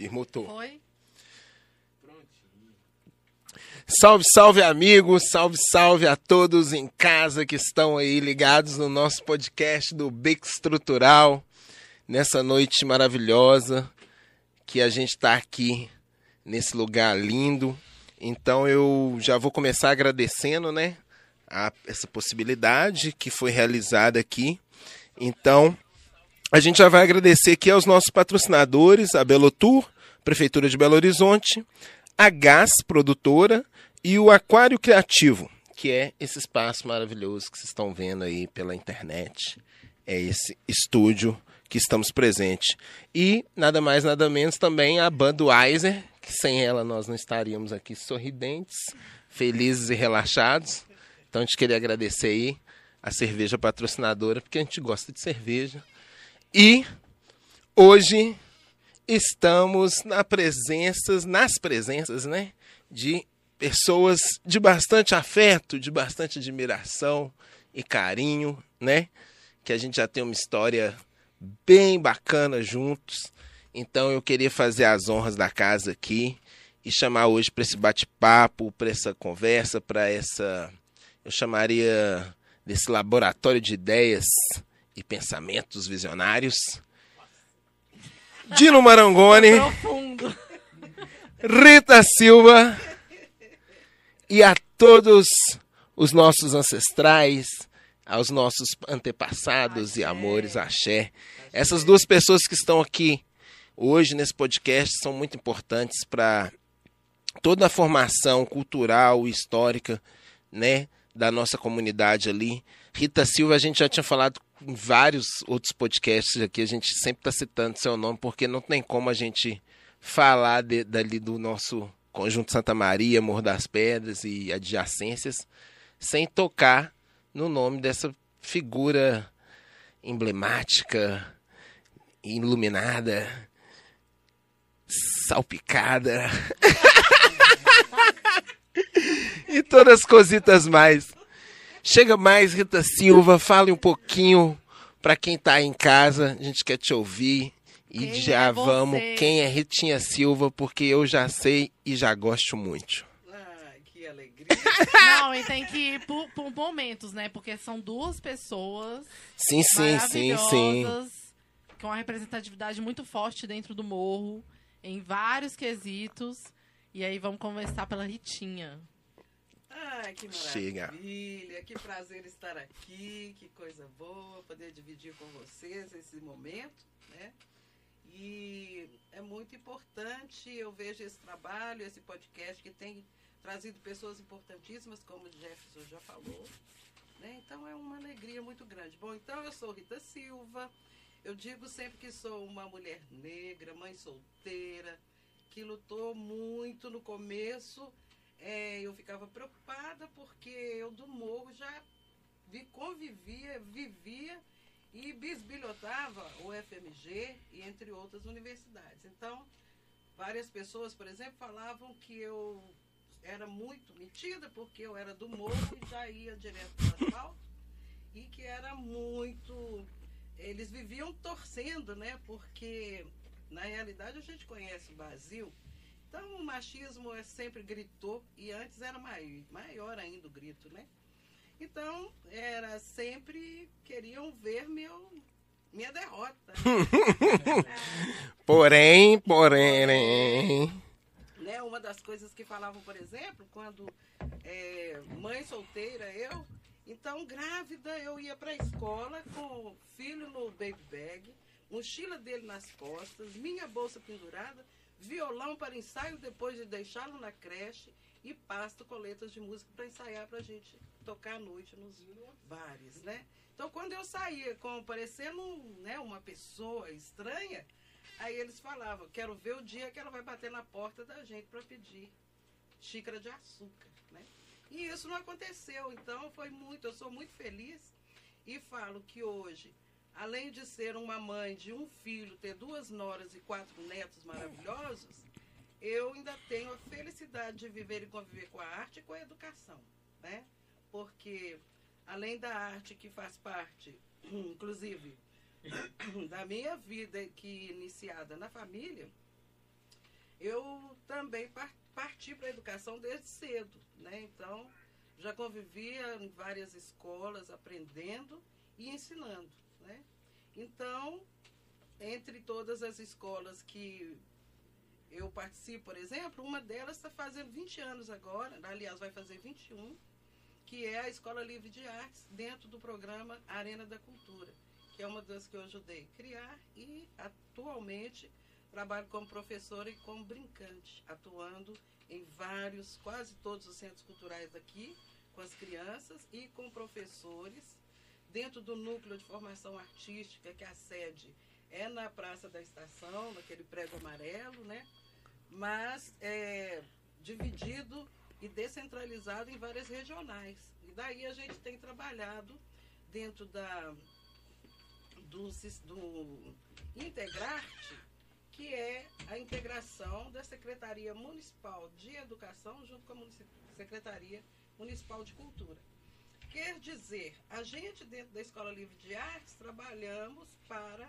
Permutou. Foi? Salve, salve, amigos! Salve, salve a todos em casa que estão aí ligados no nosso podcast do Beco Estrutural. Nessa noite maravilhosa que a gente está aqui nesse lugar lindo. Então eu já vou começar agradecendo, né? A, essa possibilidade que foi realizada aqui. Então, a gente já vai agradecer aqui aos nossos patrocinadores, a Belotur, Prefeitura de Belo Horizonte, a Gás Produtora e o Aquário Criativo, que é esse espaço maravilhoso que vocês estão vendo aí pela internet. É esse estúdio que estamos presentes. E nada mais, nada menos também a Budweiser, que sem ela nós não estaríamos aqui sorridentes, felizes e relaxados. Então a gente queria agradecer aí a cerveja patrocinadora, porque a gente gosta de cerveja. E hoje estamos na presença, nas presenças, né, de pessoas de bastante afeto, de bastante admiração e carinho, né? Que a gente já tem uma história bem bacana juntos. Então eu queria fazer as honras da casa aqui e chamar hoje para esse bate-papo, para essa conversa, para essa eu chamaria desse laboratório de ideias e pensamentos visionários. Dino Marangoni, Profundo. Rita Silva e a todos os nossos ancestrais, aos nossos antepassados e amores, axé. Essas duas pessoas que estão aqui hoje nesse podcast são muito importantes para toda a formação cultural e histórica, né, da nossa comunidade ali. Rita Silva, a gente já tinha falado em vários outros podcasts aqui, a gente sempre está citando seu nome, porque não tem como a gente falar de, dali do nosso Conjunto Santa Maria, Morro das Pedras e adjacências, sem tocar no nome dessa figura emblemática, iluminada, salpicada e todas as cositas mais. Chega mais, Rita Silva, fale um pouquinho para quem tá aí em casa, a gente quer te ouvir. E Quem já é vamos, você? quem é Ritinha Silva, porque eu já sei e já gosto muito. Ai, que alegria. Não, e tem que ir por, por momentos, né? Porque são duas pessoas Sim, sim, sim, sim. com uma representatividade muito forte dentro do morro, em vários quesitos. E aí vamos conversar pela Ritinha. Ai, que Chega. maravilha. Que prazer estar aqui. Que coisa boa poder dividir com vocês esse momento, né? E é muito importante, eu vejo esse trabalho, esse podcast que tem trazido pessoas importantíssimas, como o Jefferson já falou. Né? Então é uma alegria muito grande. Bom, então eu sou Rita Silva. Eu digo sempre que sou uma mulher negra, mãe solteira, que lutou muito no começo. É, eu ficava preocupada porque eu do morro já vi, convivia, vivia e bisbilhotava o FMG e entre outras universidades. Então, várias pessoas, por exemplo, falavam que eu era muito metida porque eu era do morro e já ia direto para o asfalto e que era muito. Eles viviam torcendo, né? Porque na realidade a gente conhece o Brasil. Então o machismo é sempre gritou e antes era mai- maior ainda o grito, né? Então era sempre queriam ver meu minha derrota. Porém, porém. né? Uma das coisas que falavam, por exemplo, quando é, mãe solteira, eu, então grávida, eu ia para a escola com o filho no baby bag, mochila dele nas costas, minha bolsa pendurada, violão para ensaio depois de deixá-lo na creche e pasto, coletas de música para ensaiar para a gente tocar à noite nos bares, né? Então, quando eu saía com parecendo né, uma pessoa estranha, Aí eles falavam, quero ver o dia que ela vai bater na porta da gente para pedir xícara de açúcar, né? E isso não aconteceu, então foi muito, eu sou muito feliz e falo que hoje, além de ser uma mãe de um filho, ter duas noras e quatro netos maravilhosos, eu ainda tenho a felicidade de viver e conviver com a arte e com a educação, né? Porque além da arte que faz parte, inclusive, da minha vida que iniciada na família, eu também par parti para a educação desde cedo, né? Então, já convivia em várias escolas, aprendendo e ensinando, né? Então, entre todas as escolas que eu participo, por exemplo, uma delas está fazendo 20 anos agora, aliás, vai fazer 21, que é a Escola Livre de Artes, dentro do programa Arena da Cultura, que é uma das que eu ajudei a criar e atualmente trabalho como professora e como brincante, atuando em vários, quase todos os centros culturais daqui, com as crianças e com professores, dentro do núcleo de formação artística, que a sede é na Praça da Estação, naquele prédio amarelo, né? Mas é dividido e descentralizado em várias regionais. E daí a gente tem trabalhado dentro da do, do Integrarte, que é a integração da Secretaria Municipal de Educação junto com a Secretaria Municipal de Cultura. Quer dizer, a gente dentro da Escola Livre de Artes trabalhamos para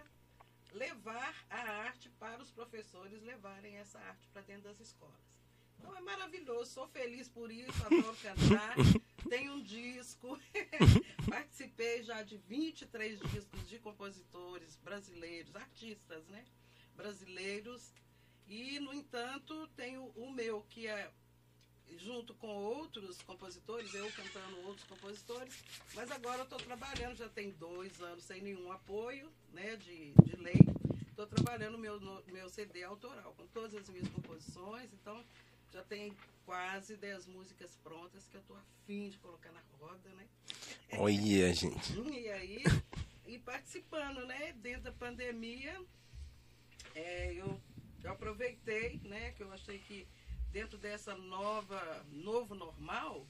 levar a arte para os professores levarem essa arte para dentro das escolas. Então é maravilhoso, sou feliz por isso, adoro cantar. Tenho um disco, participei já de 23 discos de compositores brasileiros, artistas, né? Brasileiros. E, no entanto, tenho o meu, que é junto com outros compositores, eu cantando outros compositores, mas agora eu estou trabalhando, já tem dois anos sem nenhum apoio né, de, de lei. Estou trabalhando meu, meu CD autoral, com todas as minhas composições, então já tem quase 10 músicas prontas que eu estou afim de colocar na roda, né? Olha, gente. E aí, e participando, né? Dentro da pandemia, é, eu, eu aproveitei, né? Que eu achei que dentro dessa nova, novo normal,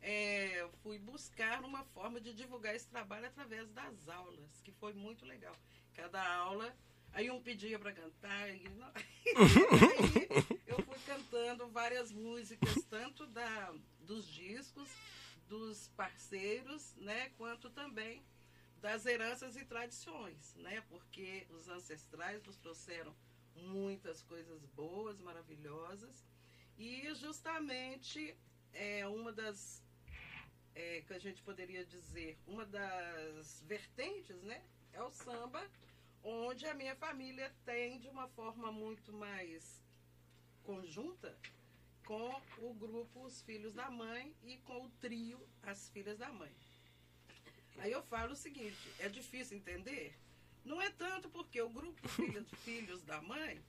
é, fui buscar uma forma de divulgar esse trabalho através das aulas, que foi muito legal. Cada aula, aí um pedia para cantar, e, não, eu fui cantando várias músicas, tanto da, dos discos, dos parceiros, né, quanto também das heranças e tradições, né, porque os ancestrais nos trouxeram muitas coisas boas, maravilhosas, e justamente é uma das é, que a gente poderia dizer, uma das vertentes, né? É o samba, onde a minha família tem de uma forma muito mais conjunta com o grupo Os Filhos da Mãe e com o trio As Filhas da Mãe. Aí eu falo o seguinte, é difícil entender? Não é tanto porque o grupo Filhos, Filhos da Mãe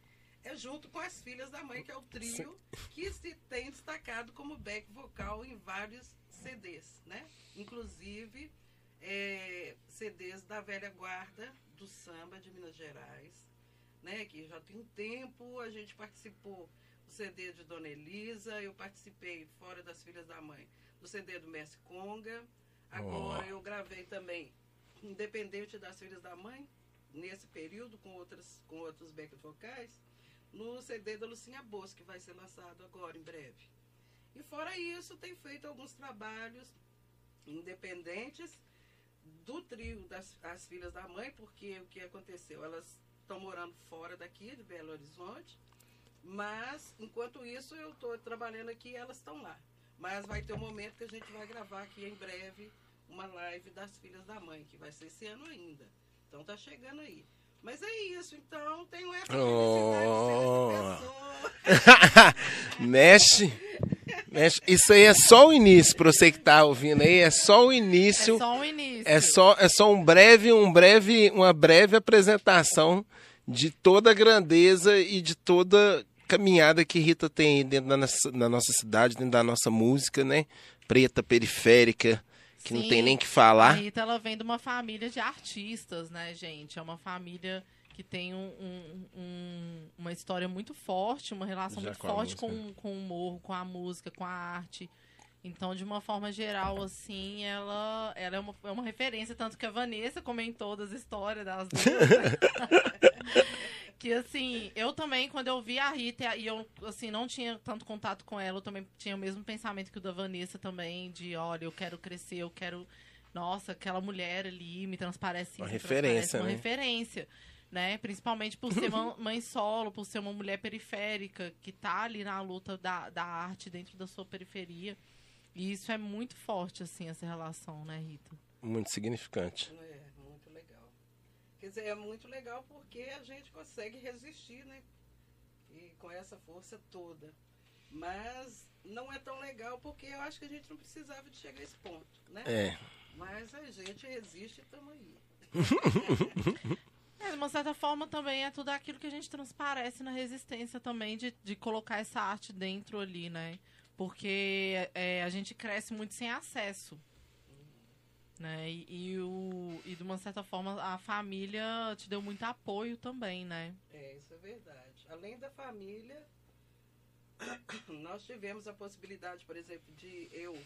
é junto com as filhas da mãe, que é o trio que se tem destacado como back vocal em vários CDs, né? Inclusive é, CDs da velha guarda do samba de Minas Gerais, né? Que já tem um tempo a gente participou do CD de Dona Elisa, eu participei fora das filhas da mãe do CD do Messi Conga. Agora oh. eu gravei também Independente das Filhas da Mãe, nesse período, com, outras, com outros back vocais no CD da Lucinha Bosco, que vai ser lançado agora, em breve. E fora isso, tem feito alguns trabalhos independentes do trio das as filhas da mãe, porque o que aconteceu? Elas estão morando fora daqui, de Belo Horizonte, mas enquanto isso eu estou trabalhando aqui e elas estão lá. Mas vai ter um momento que a gente vai gravar aqui em breve uma live das filhas da mãe, que vai ser esse ano ainda. Então tá chegando aí. Mas é isso, então tenho essa oh. Mexe. Mexe. Isso aí é só o início para você que tá ouvindo aí, é só o início. É só o início. É só, é só um breve, um breve, uma breve apresentação de toda a grandeza e de toda caminhada que Rita tem dentro da nossa, da nossa cidade, dentro da nossa música, né? Preta, periférica, que Sim, não tem nem que falar. A Rita, ela vem de uma família de artistas, né, gente? É uma família que tem um, um, um, uma história muito forte, uma relação Já muito com forte com, com o morro, com a música, com a arte. Então, de uma forma geral, assim, ela, ela é, uma, é uma referência, tanto que a Vanessa comentou das histórias das duas. Que assim, eu também, quando eu vi a Rita e eu, assim, não tinha tanto contato com ela, eu também tinha o mesmo pensamento que o da Vanessa também, de olha, eu quero crescer, eu quero. Nossa, aquela mulher ali me transparece uma referência. Transparece uma né? referência. né? Principalmente por ser uma mãe solo, por ser uma mulher periférica, que está ali na luta da, da arte dentro da sua periferia. E isso é muito forte, assim, essa relação, né, Rita? Muito significante. É. Quer dizer, é muito legal porque a gente consegue resistir, né? E com essa força toda. Mas não é tão legal porque eu acho que a gente não precisava de chegar a esse ponto, né? É. Mas a gente resiste e estamos aí. É, de uma certa forma também é tudo aquilo que a gente transparece na resistência também de, de colocar essa arte dentro ali, né? Porque é, a gente cresce muito sem acesso. Né? E, e, o, e de uma certa forma a família te deu muito apoio também, né? É, isso é verdade. Além da família, nós tivemos a possibilidade, por exemplo, de eu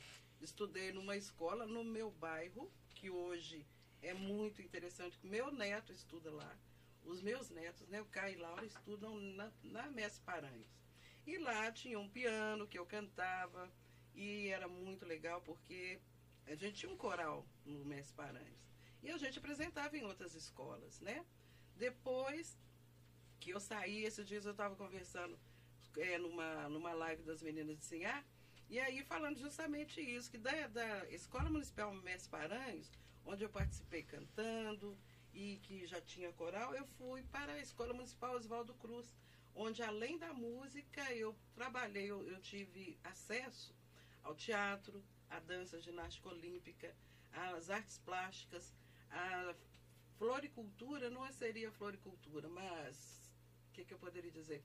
estudei numa escola no meu bairro, que hoje é muito interessante. Meu neto estuda lá. Os meus netos, né, o Caio e Laura, estudam na, na Mestre Paranhos. E lá tinha um piano que eu cantava. E era muito legal porque a gente tinha um coral no Mestre Paranhos. E a gente apresentava em outras escolas, né? Depois que eu saí, esses dias eu estava conversando é, numa, numa live das meninas de Sinhá, e aí falando justamente isso, que da, da Escola Municipal Mestre Paranhos, onde eu participei cantando e que já tinha coral, eu fui para a Escola Municipal Oswaldo Cruz, onde além da música eu trabalhei, eu, eu tive acesso ao teatro, à dança, à ginástica olímpica, às artes plásticas, à floricultura, não seria floricultura, mas o que, que eu poderia dizer?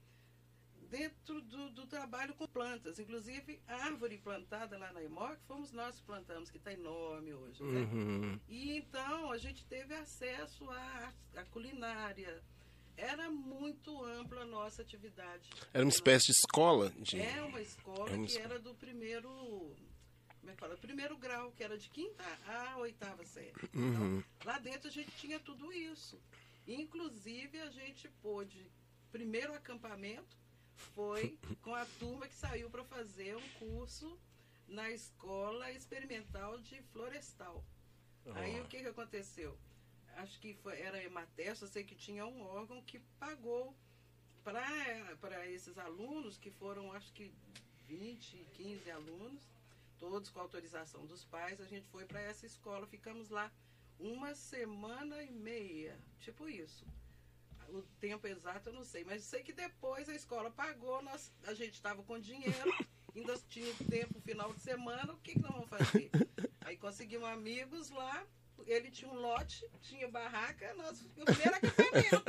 dentro do, do, trabalho com plantas. Inclusive, a árvore plantada lá na IMOC, fomos nós que plantamos, que está enorme hoje. Né? Uhum. E então a gente teve acesso à, à culinária. Era muito ampla a nossa atividade. Era uma espécie de escola? De... É uma escola é uma... que era do primeiro como é que fala? Primeiro grau, que era de quinta a oitava série. Uhum. Então, lá dentro a gente tinha tudo isso. Inclusive, a gente pôde, primeiro acampamento, foi com a turma que saiu para fazer um curso na escola experimental de florestal. Oh. Aí o que, que aconteceu? Acho que foi, era Ematesto, eu sei que tinha um órgão que pagou para esses alunos, que foram acho que 20, 15 alunos, todos com autorização dos pais, a gente foi para essa escola, ficamos lá uma semana e meia, tipo isso o tempo exato eu não sei, mas sei que depois a escola pagou, nós, a gente estava com dinheiro, ainda tinha tempo final de semana, o que, que nós vamos fazer? Aí conseguimos amigos lá, ele tinha um lote, tinha barraca, nós o primeiro acampamento.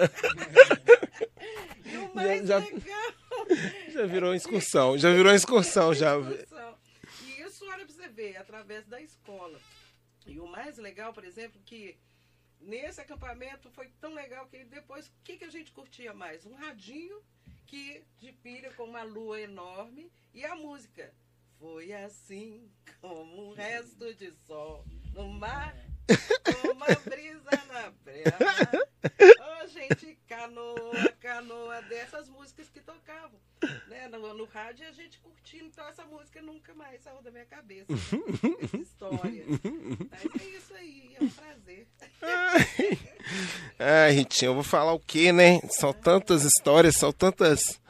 e o mais já, legal. Já virou excursão, já virou excursão já. Olha para você ver, através da escola. E o mais legal, por exemplo, que nesse acampamento foi tão legal que depois, o que, que a gente curtia mais? Um radinho que de pilha com uma lua enorme e a música. Foi assim como um resto de sol no mar, com uma brisa na praia. Oh, gente, canoa, canoa, dessas músicas que tocavam né, no, no rádio a gente curtindo. Então essa música nunca mais saiu da minha cabeça. Né? Essa história. Mas é isso aí, é um prazer. Ai, Ritinha, eu vou falar o quê, né? São tantas histórias, são tantas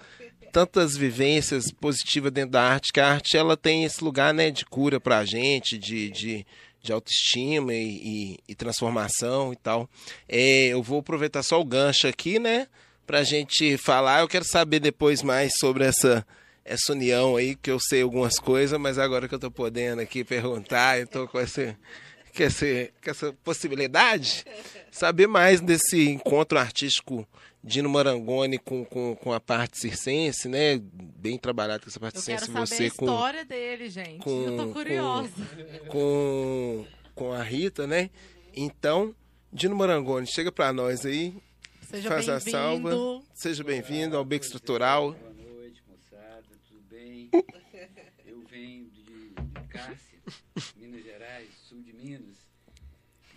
tantas vivências positivas dentro da arte, que a arte ela tem esse lugar né, de cura pra gente, de, de, de autoestima e, e, e transformação e tal. É, eu vou aproveitar só o gancho aqui, né? Pra gente falar. Eu quero saber depois mais sobre essa, essa união aí, que eu sei algumas coisas, mas agora que eu tô podendo aqui perguntar, eu tô com esse com, esse, com essa possibilidade, saber mais desse encontro artístico Dino Marangoni com, com, com a parte circense, né? Bem trabalhado com essa parte circense. Você com a história dele, gente. Com, Eu tô curiosa. Com, com, com a Rita, né? Então, Dino Marangoni, chega para nós aí. Seja faz a salva. Seja bem-vindo ao Beco Estrutural. Boa noite, moçada. Tudo bem? Eu venho de, de Cássia, Minas Gerais, sul de Minas.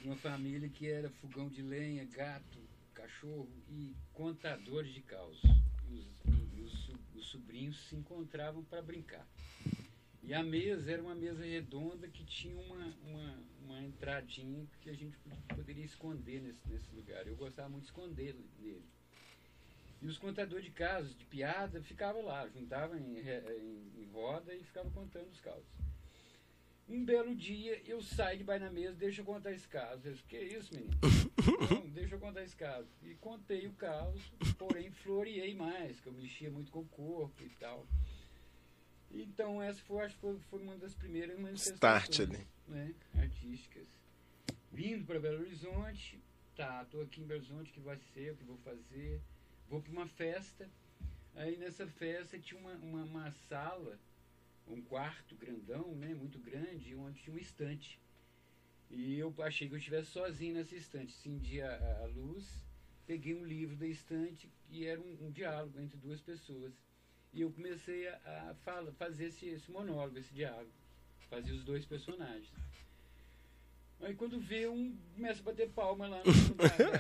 De uma família que era fogão de lenha, gato, cachorro e contadores de caos. E os, e os, os sobrinhos se encontravam para brincar. E a mesa era uma mesa redonda que tinha uma, uma, uma entradinha que a gente poderia esconder nesse, nesse lugar. Eu gostava muito de esconder nele. E os contadores de casos, de piada, ficavam lá, juntavam em, em, em roda e ficavam contando os casos. Um belo dia, eu saio de baixo na mesa, deixa eu contar esse caso. Eu disse, que isso, menino? Não, deixa eu contar esse caso. E contei o caso, porém floreei mais, que eu mexia muito com o corpo e tal. Então, essa foi, acho que foi, foi uma das primeiras manifestações né, artísticas. Vindo para Belo Horizonte, tá, estou aqui em Belo Horizonte, o que vai ser, o que vou fazer. Vou para uma festa. Aí nessa festa tinha uma, uma, uma sala um quarto grandão, né, muito grande, onde tinha uma estante. E eu achei que eu estivesse sozinho nessa estante. Acendi a, a, luz, peguei um livro da estante e era um, um diálogo entre duas pessoas. E eu comecei a, a fala, fazer esse, esse monólogo, esse diálogo. Fazia os dois personagens. Aí quando vê um, começa a bater palma lá no,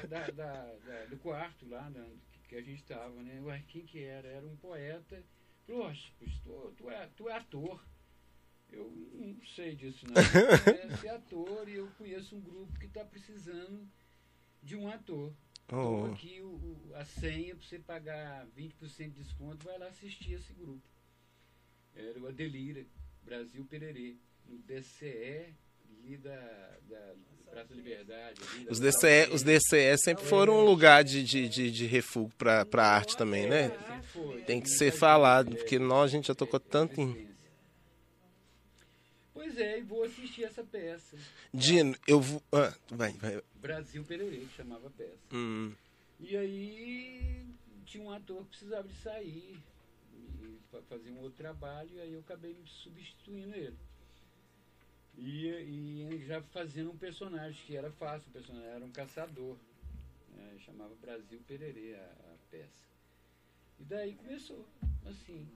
da, da, da, do quarto, lá que, que a gente estava, né? Quem que era? Era um poeta Poxa, tu, tu, é, tu é ator. Eu não sei disso, não. Eu ser ator e eu conheço um grupo que está precisando de um ator. Oh. aqui o, o, a senha para você pagar 20% de desconto, vai lá assistir esse grupo. Era o Adelira, Brasil Pererê, no DCE ali da, da os, DCE, os DCE sempre foram um lugar de, de, de, de refúgio para a arte também, né? Tem que ser falado, porque nós a gente já tocou tanto em. Pois é, e vou assistir essa peça. Dino, eu vou. Ah, vai, vai. Brasil que chamava a peça. Hum. E aí tinha um ator que precisava de sair para fazer um outro trabalho, e aí eu acabei substituindo ele. E, e já fazendo um personagem que era fácil, o personagem era um caçador. Né? Chamava Brasil Pererê a, a, peça. E daí começou, assim.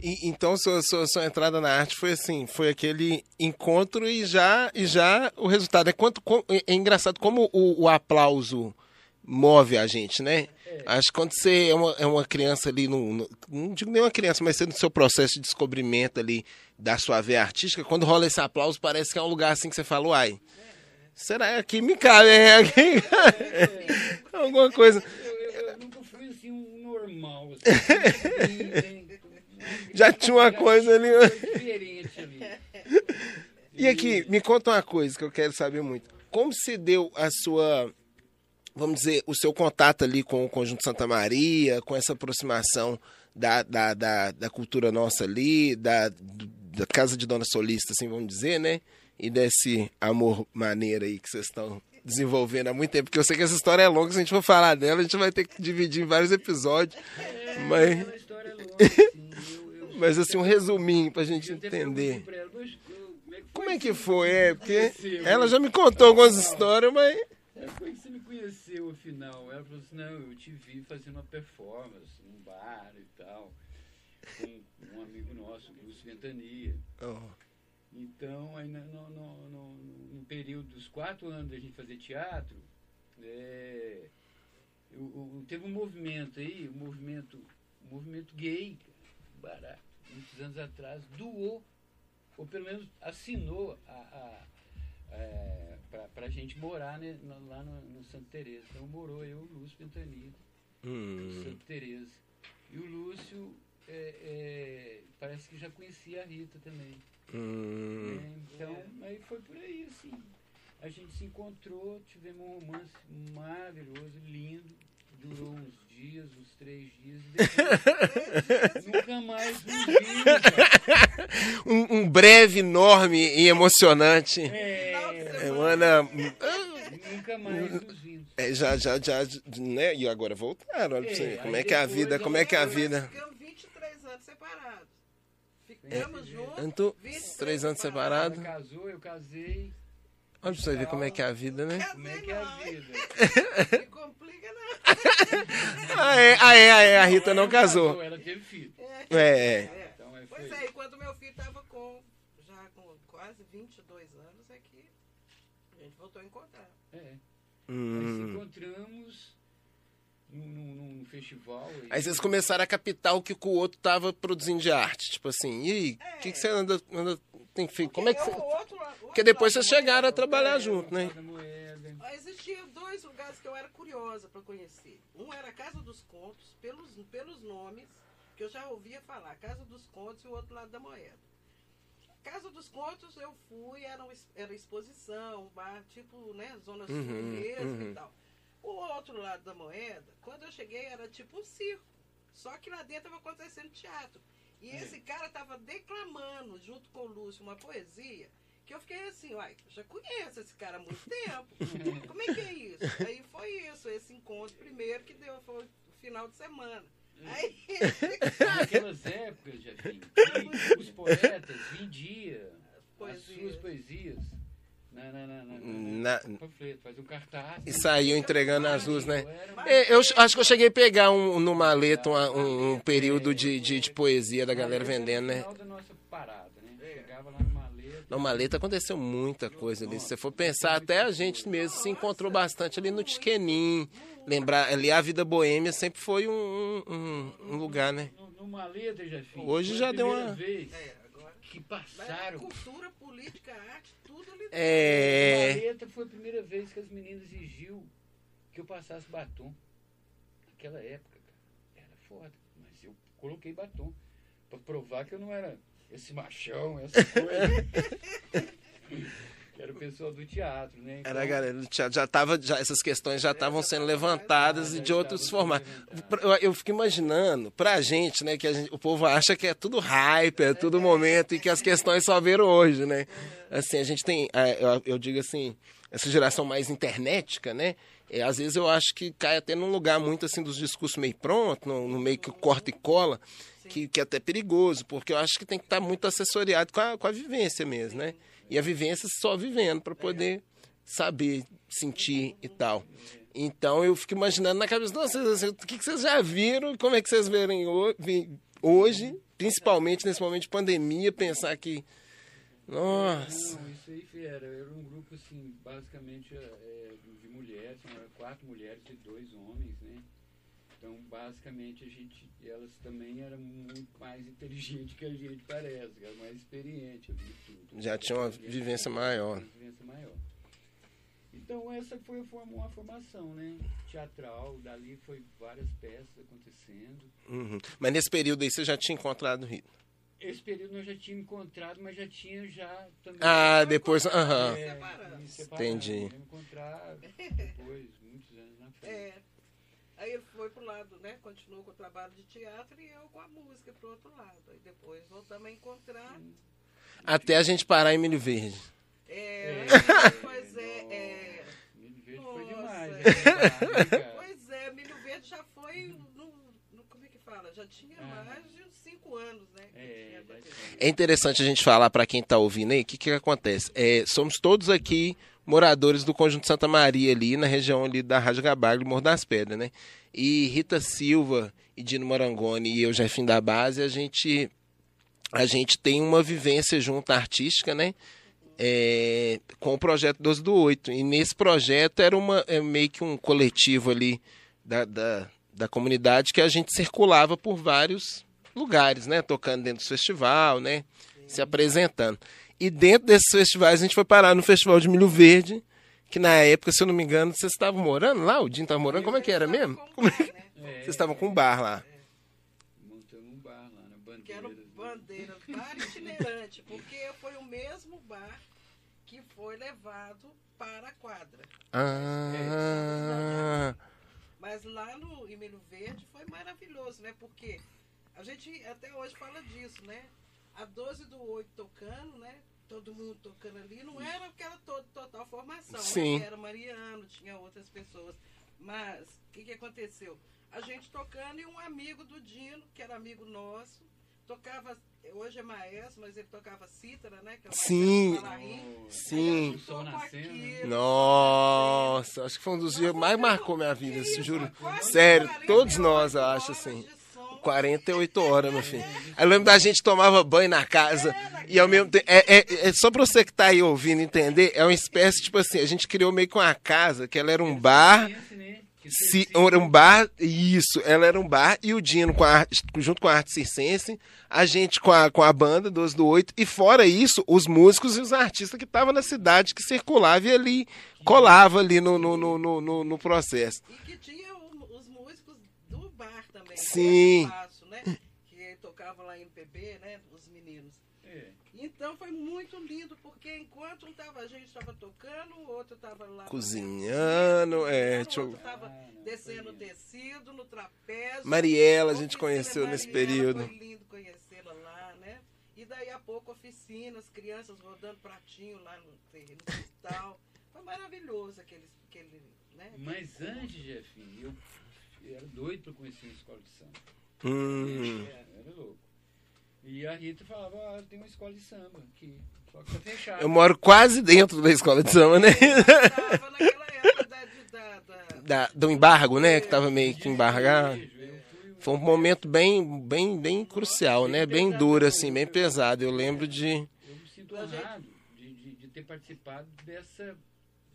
E, então sua, sua, sua, entrada na arte foi assim, foi aquele encontro e já e já o resultado é quanto é, é engraçado como o, o aplauso move a gente, né? É. Acho que quando você é uma, é uma criança ali, no, no, não digo nem uma criança, mas você no seu processo de descobrimento ali da sua veia artística, quando rola esse aplauso, parece que é um lugar assim que você fala, uai, será que me cabe? É, aqui? Alguma coisa. Eu, eu, nunca fui assim um normal. Assim, Já tinha uma coisa ali. Diferente ali. E aqui, me conta uma coisa que eu quero saber muito. Como se deu a sua vamos dizer, o seu contato ali com o Conjunto Santa Maria, com essa aproximação da, da, da, da cultura nossa ali, da, da Casa de Dona Solista, assim, vamos dizer, né? E desse amor maneiro aí que vocês estão desenvolvendo há muito tempo, porque eu sei que essa história é longa, se a gente for falar dela, a gente vai ter que dividir em vários episódios. É, mas... mas assim, um resuminho pra gente entender. Como é que foi? É, porque ela já me contou algumas histórias, mas é, como é que você me conheceu, afinal? Ela falou assim, não, eu te vi fazendo uma performance num bar e tal, com um amigo nosso, Lúcio Ventania. Oh. Então, aí no, no, no, no, período dos quatro anos da gente fazer teatro, é, eu, eu, teve um movimento aí, um movimento, um movimento gay, barato, muitos anos atrás, doou, ou pelo menos assinou a, a é, para a gente morar né, lá no, no Santa Teresa. Então morou eu, o Lúcio Pentania, hum. Santa Teresa. E o Lúcio é, é, parece que já conhecia a Rita também. Hum. É, então, aí foi por aí, assim. A gente se encontrou, tivemos um romance maravilhoso, lindo, durou uns dias, uns três dias, depois, nunca mais nos vimos. Um, um, breve, enorme e emocionante. É, semana. Nunca mais nos vimos. É, já, já, já, né? E agora voltaram, olha é, pra você. Como é que é a vida? Como é que é a vida? Ficamos 23 anos separados. Ficamos é, juntos. Então, três anos separados. Ela casou, eu casei. Olha pra você ver como é que é a vida, né? Como é que é a vida? Me complica não. ah, é, ah, é, ah, é, a Rita não casou. Ela teve filho. É, é. Então, pois é, quando meu filho tava com, já com quase 22 anos, é que a gente voltou a encontrar. É. Hum. Nós nos encontramos num, num, festival. Aí vocês começaram a captar o que o outro tava produzindo de arte. Tipo assim, e aí, o que, que você anda, anda tem feito? Como é que você... Porque depois vocês chegaram a trabalhar junto, né? Existiam dois lugares que eu era curiosa para conhecer. Um era a Casa dos Contos, pelos, pelos nomes, que eu já ouvia falar, Casa dos Contos e o outro lado da moeda. Casa dos Contos eu fui, era, era exposição, um bar tipo, né, zona sul uhum, mesmo uhum. e tal. O outro lado da moeda, quando eu cheguei, era tipo um circo. Só que lá dentro estava acontecendo teatro. E é. esse cara estava declamando, junto com o Lúcio, uma poesia que eu fiquei assim, uai, já conheço esse cara há muito tempo. Como é que é isso? Aí foi isso, esse encontro primeiro que deu, foi o final de semana. Aí... Naquelas épocas, Jefinho, os poetas vendiam as suas poesias na, panfleto, faz um cartaz. E saiu entregando as ruas, né? É, eu acho que eu cheguei a pegar um, no maleta um, um período de, de, de, poesia da galera vendendo, né? parada, né? No maleta. No aconteceu muita coisa ali. Se você for pensar, até a gente mesmo se encontrou bastante ali no Tiquenim. Lembrar, ali a vida boêmia sempre foi um, um, um lugar, né? No, no maleta, já. Hoje já deu uma. Vez que passaram. Cultura, política, arte, tudo ali dentro. É. Maleta foi a primeira vez que as meninas exigiu que eu passasse batom. Naquela época, cara. Era foda. Mas eu coloquei batom. Pra provar que eu não era esse machão, essa coisa. era o pessoal do teatro, né? Então, era a galera do teatro. Já tava, já, essas questões já estavam sendo levantadas e de outros formatos. Eu, eu, fico imaginando, pra gente, né, que gente, o povo acha que é tudo hype, é tudo momento e que as questões só viram hoje, né? Assim, a gente tem, é, eu, eu digo assim, essa geração mais internética, né? É, às vezes eu acho que cai até num lugar muito assim dos discursos meio pronto, no, no meio que corta e cola, que, que é até perigoso, porque eu acho que tem que estar muito assessoriado com a, com a vivência mesmo, né? E a vivência só vivendo para poder saber, sentir e tal. Então eu fico imaginando na cabeça, nossa, o que vocês já viram? Como é que vocês verem hoje, principalmente nesse momento de pandemia, pensar que. Nossa. Não, isso aí era, era um grupo assim, basicamente é, de mulheres, quatro mulheres e dois homens, né? Então, basicamente, a gente, elas também eram muito mais inteligentes que a gente parece, eram mais experientes, tudo. Já tinha uma vivência maior. Uma vivência maior. Então, essa foi uma formação, né? Teatral, dali foi várias peças acontecendo. Uhum. Mas nesse período aí você já tinha encontrado o ritmo? Esse período eu já tinha encontrado, mas já tinha já também. Ah, depois. Aham. Uhum. É, Entendi. encontrar depois, muitos anos na frente. É. Aí ele foi pro lado, né? Continuou com o trabalho de teatro e eu com a música pro outro lado. Aí depois voltamos a encontrar. Até a gente parar em Milho Verde. É, é. pois é, é. Milho Verde Nossa. foi demais. Né? pois é, Milho Verde já foi no, no, como é que fala? Já tinha ah. mais de uns cinco anos, né? É, é interessante a gente falar para quem está ouvindo aí, o que, que acontece? É, somos todos aqui moradores do Conjunto Santa Maria ali, na região ali da Rádio Gabardo, Morro das Pedras, né? E Rita Silva e Dino Marangoni e eu, Jefim da Base, a gente, a gente tem uma vivência junto artística, né? É, com o projeto 12 do 8. E nesse projeto era uma, é meio que um coletivo ali da, da, da comunidade que a gente circulava por vários lugares, né? Tocando dentro do festival, né? Se apresentando. E dentro desses festivais a gente foi parar no Festival de Milho Verde, que na época, se eu não me engano, vocês estavam morando lá? O Dinho estava morando? Como é que era mesmo? É? Vocês estavam com um bar lá. Montamos um bar lá na bandeira. Que era bandeira, bar itinerante, porque foi o mesmo bar que foi levado para a quadra. Ah. Mas lá no Milho Verde foi maravilhoso, né? Porque a gente até hoje fala disso, né? a 12 do 8 tocando, né? Todo mundo tocando ali. Não era aquela toda, total formação. Né? Sim. Né? Era Mariano, tinha outras pessoas. Mas o que, que aconteceu? A gente tocando e um amigo do Dino, que era amigo nosso, tocava. Hoje é maestro, mas ele tocava cítara, né? Que é Sim. Sim. Nossa, acho que foi um dos dias mais marcou minha vida, isso, juro. Sério, todos nós, eu acho assim. 48 horas, meu filho. Eu lembro da gente tomava banho na casa e ao mesmo tempo. É, é, é, só pra você que tá aí ouvindo entender, é uma espécie, tipo assim, a gente criou meio que uma casa, que ela era um bar. Se, era um bar, isso, ela era um bar e o Dino com a, junto com a arte circense, a gente com a, com a banda 12 do 8, e fora isso, os músicos e os artistas que estavam na cidade, que circulavam e ali, colava ali no, no, no, no, no processo. E que tinha Sim. Espaço, né? Que tocavam lá em MPB, né? Os meninos. É. Então foi muito lindo, porque enquanto um tava, a gente estava tocando, o outro estava lá cozinhando, é, o outro estava descendo tecido no trapézio. Mariela a gente conheceu nesse período. Foi lindo conhecê-la lá, né? E daí a pouco oficinas, crianças rodando pratinho lá no terreno tal. Foi maravilhoso aquele, aquele né? Mas antes, Jefinho, eu, eu era doido para conhecer a escola de samba. Hum. Era, era louco. E a Rita falava, ah, tem uma escola de samba aqui. Só que tá fechado. Eu moro quase dentro da escola de samba, né? Eu tava naquela época da, da, da, da, do embargo, né? Que tava meio que embargado. Foi um momento bem, bem, bem crucial, né? Bem duro, assim, bem pesado. Eu lembro de. Eu me sinto honrado de, de, de ter participado dessa,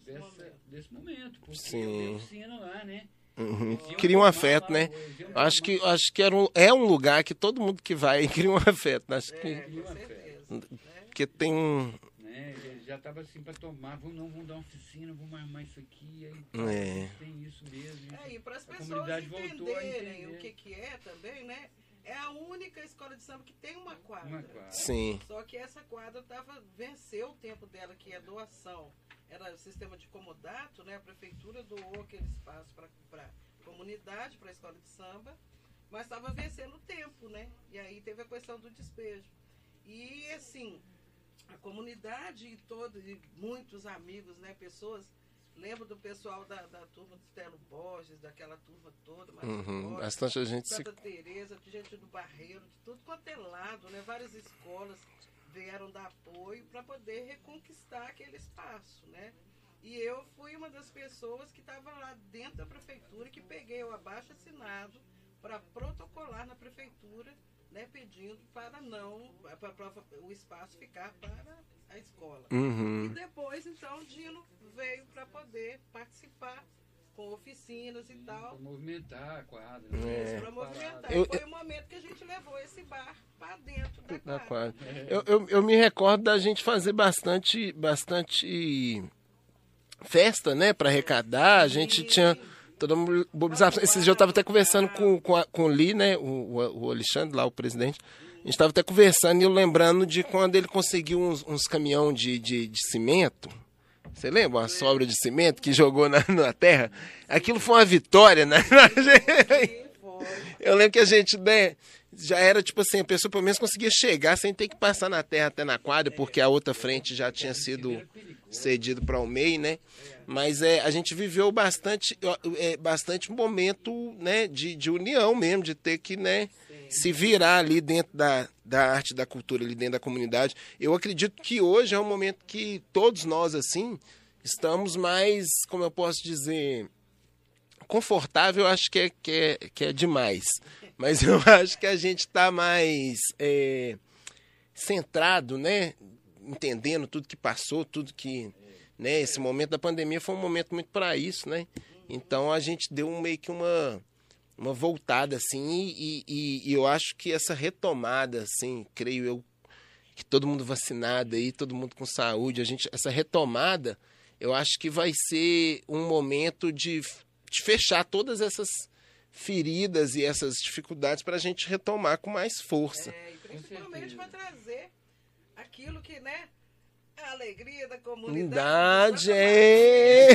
dessa, desse momento. Porque Sim. eu oficina lá, né? Uhum. Cria um afeto, né? Acho que, acho que era um, é um lugar que todo mundo que vai cria um afeto. Acho que, É, com certeza. que tem um. Né? Já estava assim para tomar, vamos, não, vamos dar uma oficina, vamos armar isso aqui. Aí, É. Tem isso mesmo. É, e para as A pessoas entenderem entender. o que, que é também, né? É a única escola de samba que tem uma quadra. Uma quadra. Sim. Só que essa quadra tava, venceu o tempo dela, que é doação. Era o sistema de comodato, né? A prefeitura doou aquele espaço para a comunidade, para a escola de samba, mas estava vencendo o tempo, né? E aí teve a questão do despejo. E assim, a comunidade e todos, e muitos amigos, né? Pessoas. Lembro do pessoal da, da turma do Stelo Borges, daquela turma toda, Uhum. Bastante gente se. Santa Teresa, de gente do Barreiro, de tudo quanto é lado, né? Várias escolas vieram dar apoio para poder reconquistar aquele espaço, né? E eu fui uma das pessoas que estava lá dentro da prefeitura que peguei o abaixo assinado para protocolar na prefeitura, né, pedindo para não para o espaço ficar para a escola. E Uhum. depois, então, Dino veio para poder participar com oficinas e tal. Para movimentar a quadra. É. Isso, para movimentar. Eu- E foi o momento que a gente levou esse bar para dentro da Da quadra. quadra. Eu, eu, eu me recordo da gente fazer bastante, bastante festa, né, para arrecadar. A gente tinha toda uma mobilização. Esses dias eu estava até conversando com, com, a- com o Lee, né, o, o- o Alexandre, lá o presidente. A gente estava até conversando e eu lembrando de quando ele conseguiu uns, uns caminhão de, de, de cimento. Você lembra? Uma sobra de cimento que jogou na, na terra? Aquilo foi uma vitória, né? Eu lembro que a gente, né, já era tipo assim, a pessoa pelo menos conseguia chegar sem ter que passar na terra até na quadra, porque a outra frente já tinha sido cedido para o MEI, né? Mas é, a gente viveu bastante, é, bastante momento, né, de, de união mesmo, de ter que, né, se virar ali dentro da, da arte, da cultura, ali dentro da comunidade. Eu acredito que hoje é um momento que todos nós, assim, estamos mais, como eu posso dizer, confortável, acho que é, que é, que é demais. Mas eu acho que a gente está mais é, centrado, né? Entendendo tudo que passou, tudo que. Né? Esse momento da pandemia foi um momento muito para isso, né? Então a gente deu meio que uma, uma voltada, assim, e, e, e eu acho que essa retomada, assim, creio eu, que todo mundo vacinado aí, todo mundo com saúde, a gente, essa retomada, eu acho que vai ser um momento de, de fechar todas essas feridas e essas dificuldades para a gente retomar com mais força. É, e principalmente para trazer aquilo que, né? A alegria da comunidade. Comunidade, é.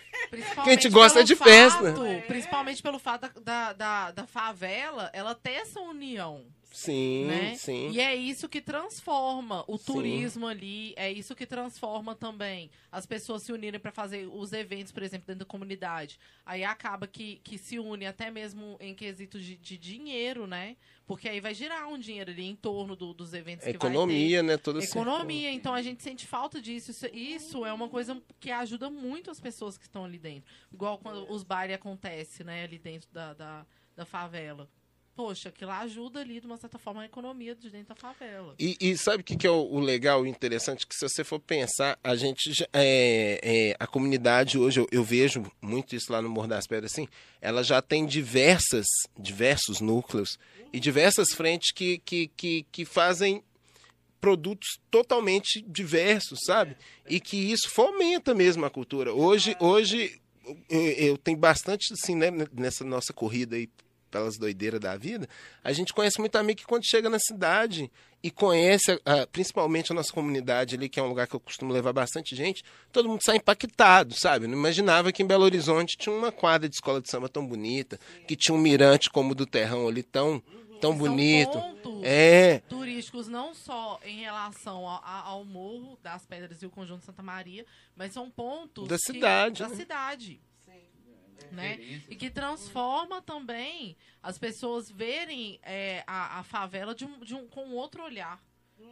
Principalmente Que a gente gosta pelo de festa. fato- Principalmente pelo fato da, da, da favela, ela ter essa união. Sim, né? sim. E é isso que transforma o Sim. turismo ali, é isso que transforma também as pessoas se unirem para fazer os eventos, por exemplo, dentro da comunidade. Aí acaba que, que se une até mesmo em quesitos de, de dinheiro, né? Porque aí vai girar um dinheiro ali em torno do- dos eventos economia, né? Toda Economia, então a gente sente falta disso. Isso, isso é uma coisa que ajuda muito as pessoas que estão ali dentro. Igual quando os bailes acontecem, né, ali dentro da, da, da favela. Poxa, aquilo ajuda ali, de uma certa forma, a economia de dentro da favela. E, e sabe o que, que é o, o legal e interessante? Que se você for pensar, a gente, já- é, é, a comunidade hoje, eu, eu vejo muito isso lá no Morro das Pedras, assim, ela já tem diversas, diversos núcleos e diversas frentes que, que, que, que fazem produtos totalmente diversos, sabe? E que isso fomenta mesmo a cultura. Hoje, hoje eu, eu tenho bastante, assim, né, nessa nossa corrida aí pelas doideiras da vida, a gente conhece muito amigo que quando chega na cidade e conhece, ah, principalmente a nossa comunidade ali, que é um lugar que eu costumo levar bastante gente, todo mundo sai impactado, sabe? Não imaginava que em Belo Horizonte tinha uma quadra de escola de samba tão bonita, que tinha um mirante como o do Terrão ali tão, tão São bonito. pontos É, turísticos não só em relação ao, ao Morro das Pedras e o Conjunto Santa Maria, mas são pontos Da que- cidade, da né? cidade. Né? E que transforma também as pessoas verem é, a, a favela de um, de um, com outro olhar.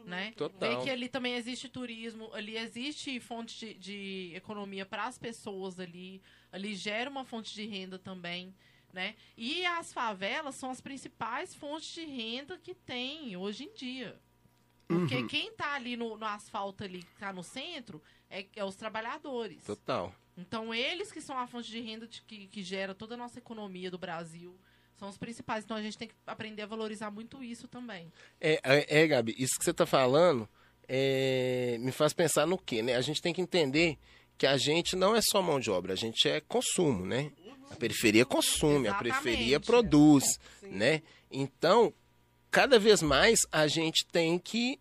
Né? Total. Ver que ali também existe turismo, ali existe fonte de, de economia para as pessoas ali, ali gera uma fonte de renda também, né? E as favelas são as principais fontes de renda que tem hoje em dia. Porque Uhum. quem tá ali no, no asfalto ali, que tá no centro, é, é os trabalhadores. total. Então, eles que são a fonte de renda de- que, que gera toda a nossa economia do Brasil. São os principais. Então, a gente tem que aprender a valorizar muito isso também. É, é, é, Gabi, isso que você está falando é, me faz pensar no quê, né? A gente tem que entender que a gente não é só mão de obra, a gente é consumo, né? A periferia consome, a Exatamente. periferia produz, Sim. né? Então, cada vez mais a gente tem que,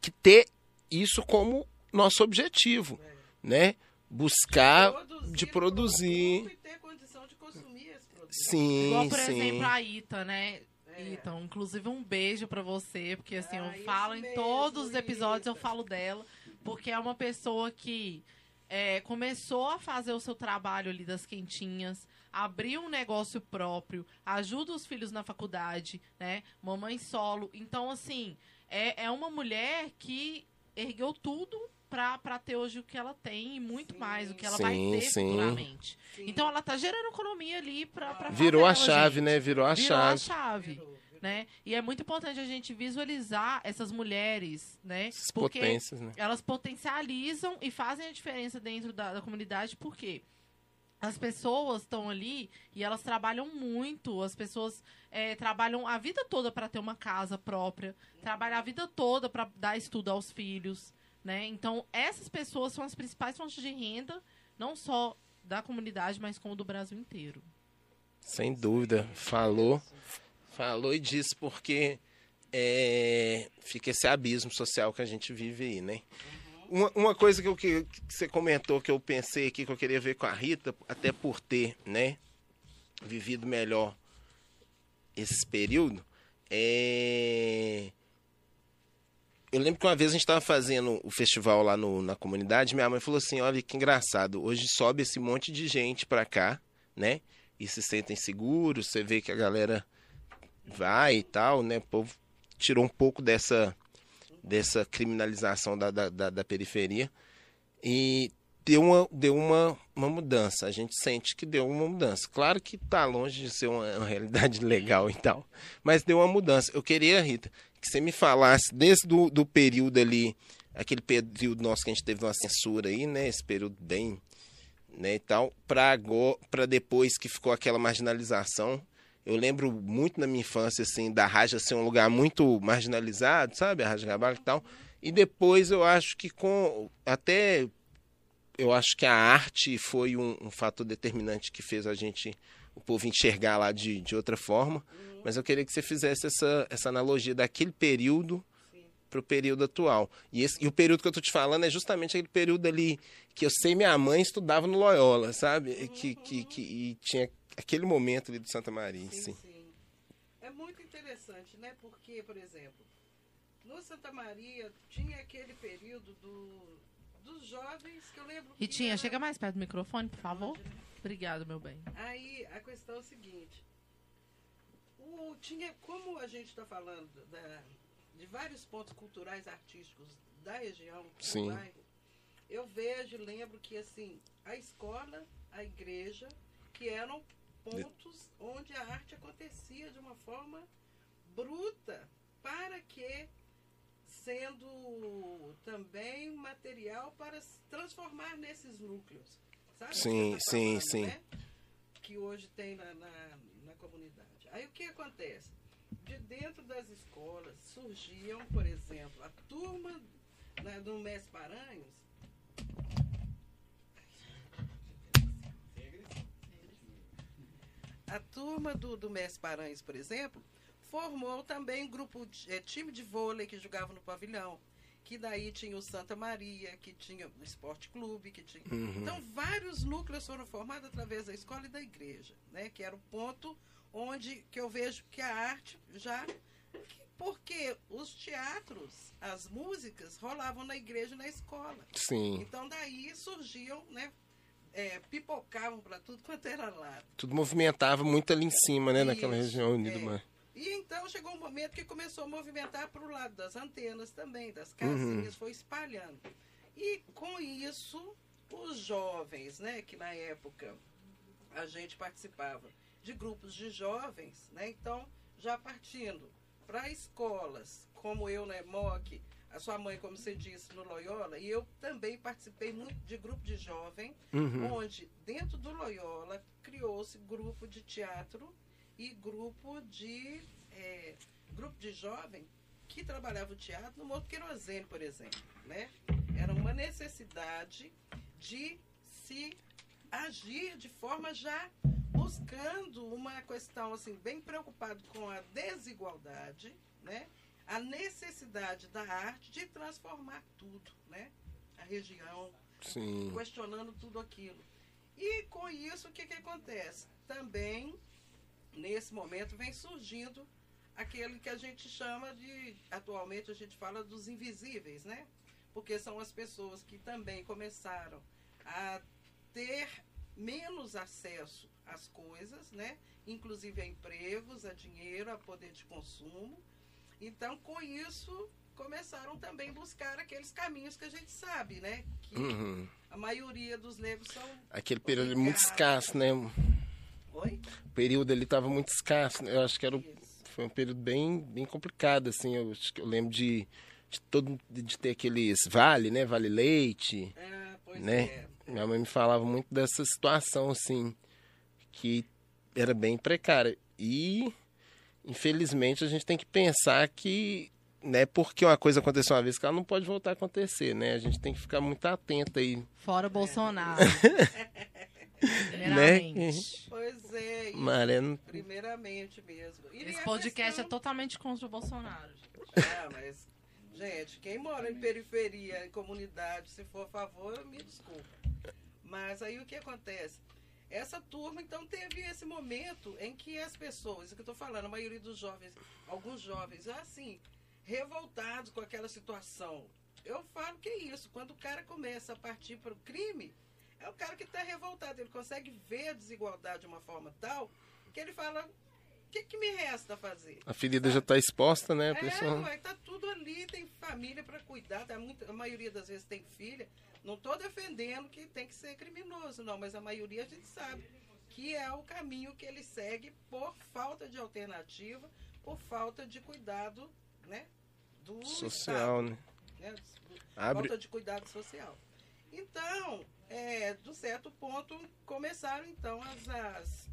que ter isso como nosso objetivo, né? Buscar Produzir de pro produzir. E ter condição de consumir esse produto. Sim, Igual, por sim. exemplo, a Ita, né? É. Então, inclusive um beijo pra você, porque assim, Ah, eu falo em mesmo, todos os episódios, eu falo dela, porque é uma pessoa que é, começou a fazer o seu trabalho ali das quentinhas, abriu um negócio próprio, ajuda os filhos na faculdade, né? Mamãe solo. Então, assim, é, é uma mulher que ergueu tudo pra, pra ter hoje o que ela tem e muito Sim. mais, o que ela Sim, vai ter sim. futuramente. Sim. Então ela tá gerando economia ali pra, pra Virou a chave, gente. né? Virou a Virou a chave. chave. Virou, virou. Né? E é muito importante a gente visualizar essas mulheres, né? Essas Porque potências, né? elas potencializam e fazem a diferença dentro da, da comunidade, porque as pessoas estão ali e elas trabalham muito. As pessoas é, trabalham a vida toda para ter uma casa própria, trabalham a vida toda para dar estudo aos filhos, né? Então essas pessoas são as principais fontes de renda, não só da comunidade, mas como do Brasil inteiro. Sem dúvida. Falou. Falou e disse porque é, fica esse abismo social que a gente vive aí, né? Uma, uma coisa que, eu, que, você comentou que eu pensei aqui que eu queria ver com a Rita, até por ter, né, vivido melhor esse período, é... Eu lembro que uma vez a gente estava fazendo o festival lá no- na comunidade, minha mãe falou assim, olha que engraçado, hoje sobe esse monte de gente pra cá, né? E se sentem seguros, você vê que a galera vai e tal, né? O povo tirou um pouco dessa, dessa criminalização da, da, da, da periferia e deu, uma, deu uma, uma mudança. A gente sente que deu uma mudança. Claro que tá longe de ser uma, uma realidade legal e tal, mas deu uma mudança. Eu queria, Rita, que você me falasse desde do, do período ali, aquele período nosso que a gente teve uma censura aí, né? Esse período bem né, e tal, para agora, para depois que ficou aquela marginalização. Eu lembro muito na minha infância assim da Raja ser um lugar muito marginalizado, sabe, a Raja Cabral e tal. E depois eu acho que com até eu acho que a arte foi um, um fator determinante que fez a gente o povo enxergar lá de, de outra forma. Mas eu queria que você fizesse essa, essa analogia daquele período para o período atual. E, esse, e o período que eu tô te falando é justamente aquele período ali que eu sei minha mãe estudava no Loyola, sabe? E Que, que, que e tinha aquele momento ali do Santa Maria, Sim, sim. sim. É muito interessante, né? Porque, por exemplo, no Santa Maria tinha aquele período do, dos jovens que eu lembro que Ritinha, era- chega mais perto do microfone, por favor. Obrigado, meu bem. Aí a questão é o seguinte. O, tinha, como a gente está falando da- de vários pontos culturais artísticos da região, do Sim. bairro, eu vejo e lembro que assim, a escola, a igreja, que eram pontos onde a arte acontecia de uma forma bruta, para que sendo também material para se transformar nesses núcleos. Sabe sim, tá sim, falando, sim. Né? Que hoje tem na, na, na comunidade. Aí o que acontece? De dentro das escolas surgiam, por exemplo, a turma né, do Mestre Paranhos. A turma do, do Mestre Paranhos, por exemplo, formou também um grupo, de, é, time de vôlei que jogava no pavilhão. Que daí tinha o Santa Maria, que tinha o Esporte Clube, que tinha. Uhum. Então, vários núcleos foram formados através da escola e da igreja, né? Que era o ponto onde que eu vejo que a arte já. Porque os teatros, as músicas, rolavam na igreja e na escola. Sim. Então, daí surgiam, né? É, pipocavam para tudo quanto era lado. Tudo movimentava muito ali em cima, né? naquela Isso, região unida. é. Mar. E então chegou um momento que começou a movimentar para o lado das antenas também, das casinhas, foi espalhando. E com isso, os jovens, né, que na época a gente participava de grupos de jovens, né, então já partindo para escolas, como eu na EMOC, a sua mãe, como você disse, no Loyola, e eu também participei muito de grupo de jovem, Uhum. onde dentro do Loyola criou-se grupo de teatro e grupo de é, grupo de jovem que trabalhava o teatro no Morro Querosene, por exemplo, né? Era uma necessidade de se agir de forma já buscando uma questão assim bem preocupado com a desigualdade, né? A necessidade da arte de transformar tudo, né? A região, Sim. questionando tudo aquilo. E com isso, o que, que acontece? Também, nesse momento, vem surgindo aquele que a gente chama de, atualmente a gente fala dos invisíveis, né? Porque são as pessoas que também começaram a ter menos acesso às coisas, né? Inclusive a empregos, a dinheiro, a poder de consumo. Então, com isso, começaram também a buscar aqueles caminhos que a gente sabe, né? Que Uhum. a maioria dos negros são. Aquele período muito escasso, né? O Oi? período ali estava muito escasso. né? Eu acho que era o- foi um período bem, bem complicado, assim. Eu, eu lembro de, de todo de ter aqueles vale, né? Vale leite, Ah, pois né? é. Minha mãe me falava muito dessa situação, assim, que era bem precária. E, infelizmente, a gente tem que pensar que, né, porque uma coisa aconteceu uma vez, que ela não pode voltar a acontecer, né? A gente tem que ficar muito atento aí, Fora Bolsonaro. né? Primeiramente. Pois é. não... Primeiramente mesmo. E Esse podcast é questão- totalmente contra o Bolsonaro. gente. Ah, mas, gente, quem mora em periferia, em comunidade, se for a favor, me desculpa. Mas aí o que acontece? Essa turma, então, teve esse momento em que as pessoas, isso que eu estou falando, a maioria dos jovens, alguns jovens, assim, revoltados com aquela situação. Eu falo que é isso, quando o cara começa a partir para o crime, é o cara que está revoltado, ele consegue ver a desigualdade de uma forma tal que ele fala, o que, que me resta fazer? A ferida já está exposta, né, É, pessoal? ué, tá tudo ali, tem família para cuidar, tá muito, a maioria das vezes tem filha. Não tô defendendo que tem que ser criminoso, não, mas a maioria a gente sabe que é o caminho que ele segue por falta de alternativa, por falta de cuidado, né, do Social, né? Estado, né, do- Abre... falta de cuidado social. Então, é, do certo ponto, começaram então as, as-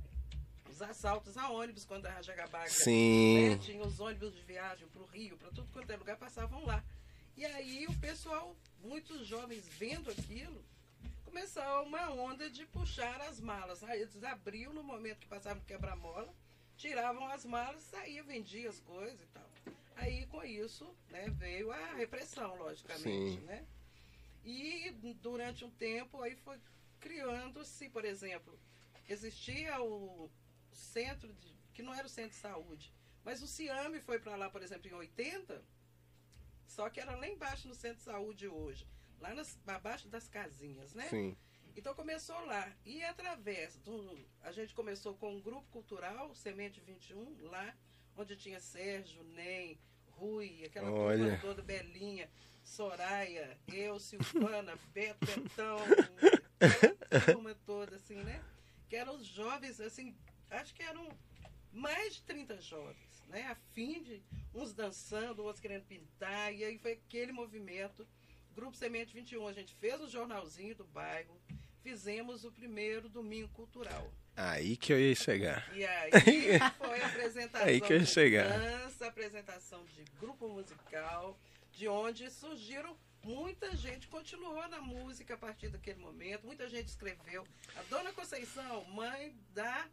os assaltos a ônibus quando a Jagabaga Sim. né? Tinha os ônibus de viagem para o Rio, para tudo quanto é lugar, passavam lá. E aí o pessoal, muitos jovens vendo aquilo, começou uma onda de puxar as malas. Aí eles abriam no momento que passavam quebra-mola, tiravam as malas, saía, vendia as coisas e tal. Aí com isso né, veio a repressão, logicamente. Sim. Né? E durante um tempo aí foi criando-se, por exemplo, existia o centro de, que não era o centro de saúde, mas o Ciame foi para lá, por exemplo, em 80, só que era lá embaixo no centro de saúde hoje, lá nas, abaixo das casinhas, né? Sim. Então começou lá. E através do. A gente começou com um grupo cultural, Semente 21, lá, onde tinha Sérgio, Nem, Rui, aquela Olha. turma toda, Belinha, Soraya, eu, Silvana, Beto, Betão, aquela turma toda, assim, né? Que eram os jovens, assim, acho que eram mais de 30 jovens, né? A fim de uns dançando, outros querendo pintar, e aí foi aquele movimento. Grupo Semente 21, a gente fez o jornalzinho do bairro, fizemos o primeiro domingo cultural. Aí que eu ia chegar. E aí foi a apresentação aí que eu ia chegar. de dança, apresentação de grupo musical, de onde surgiram muita gente continuou na música a partir daquele momento, muita gente escreveu. A dona Conceição, mãe da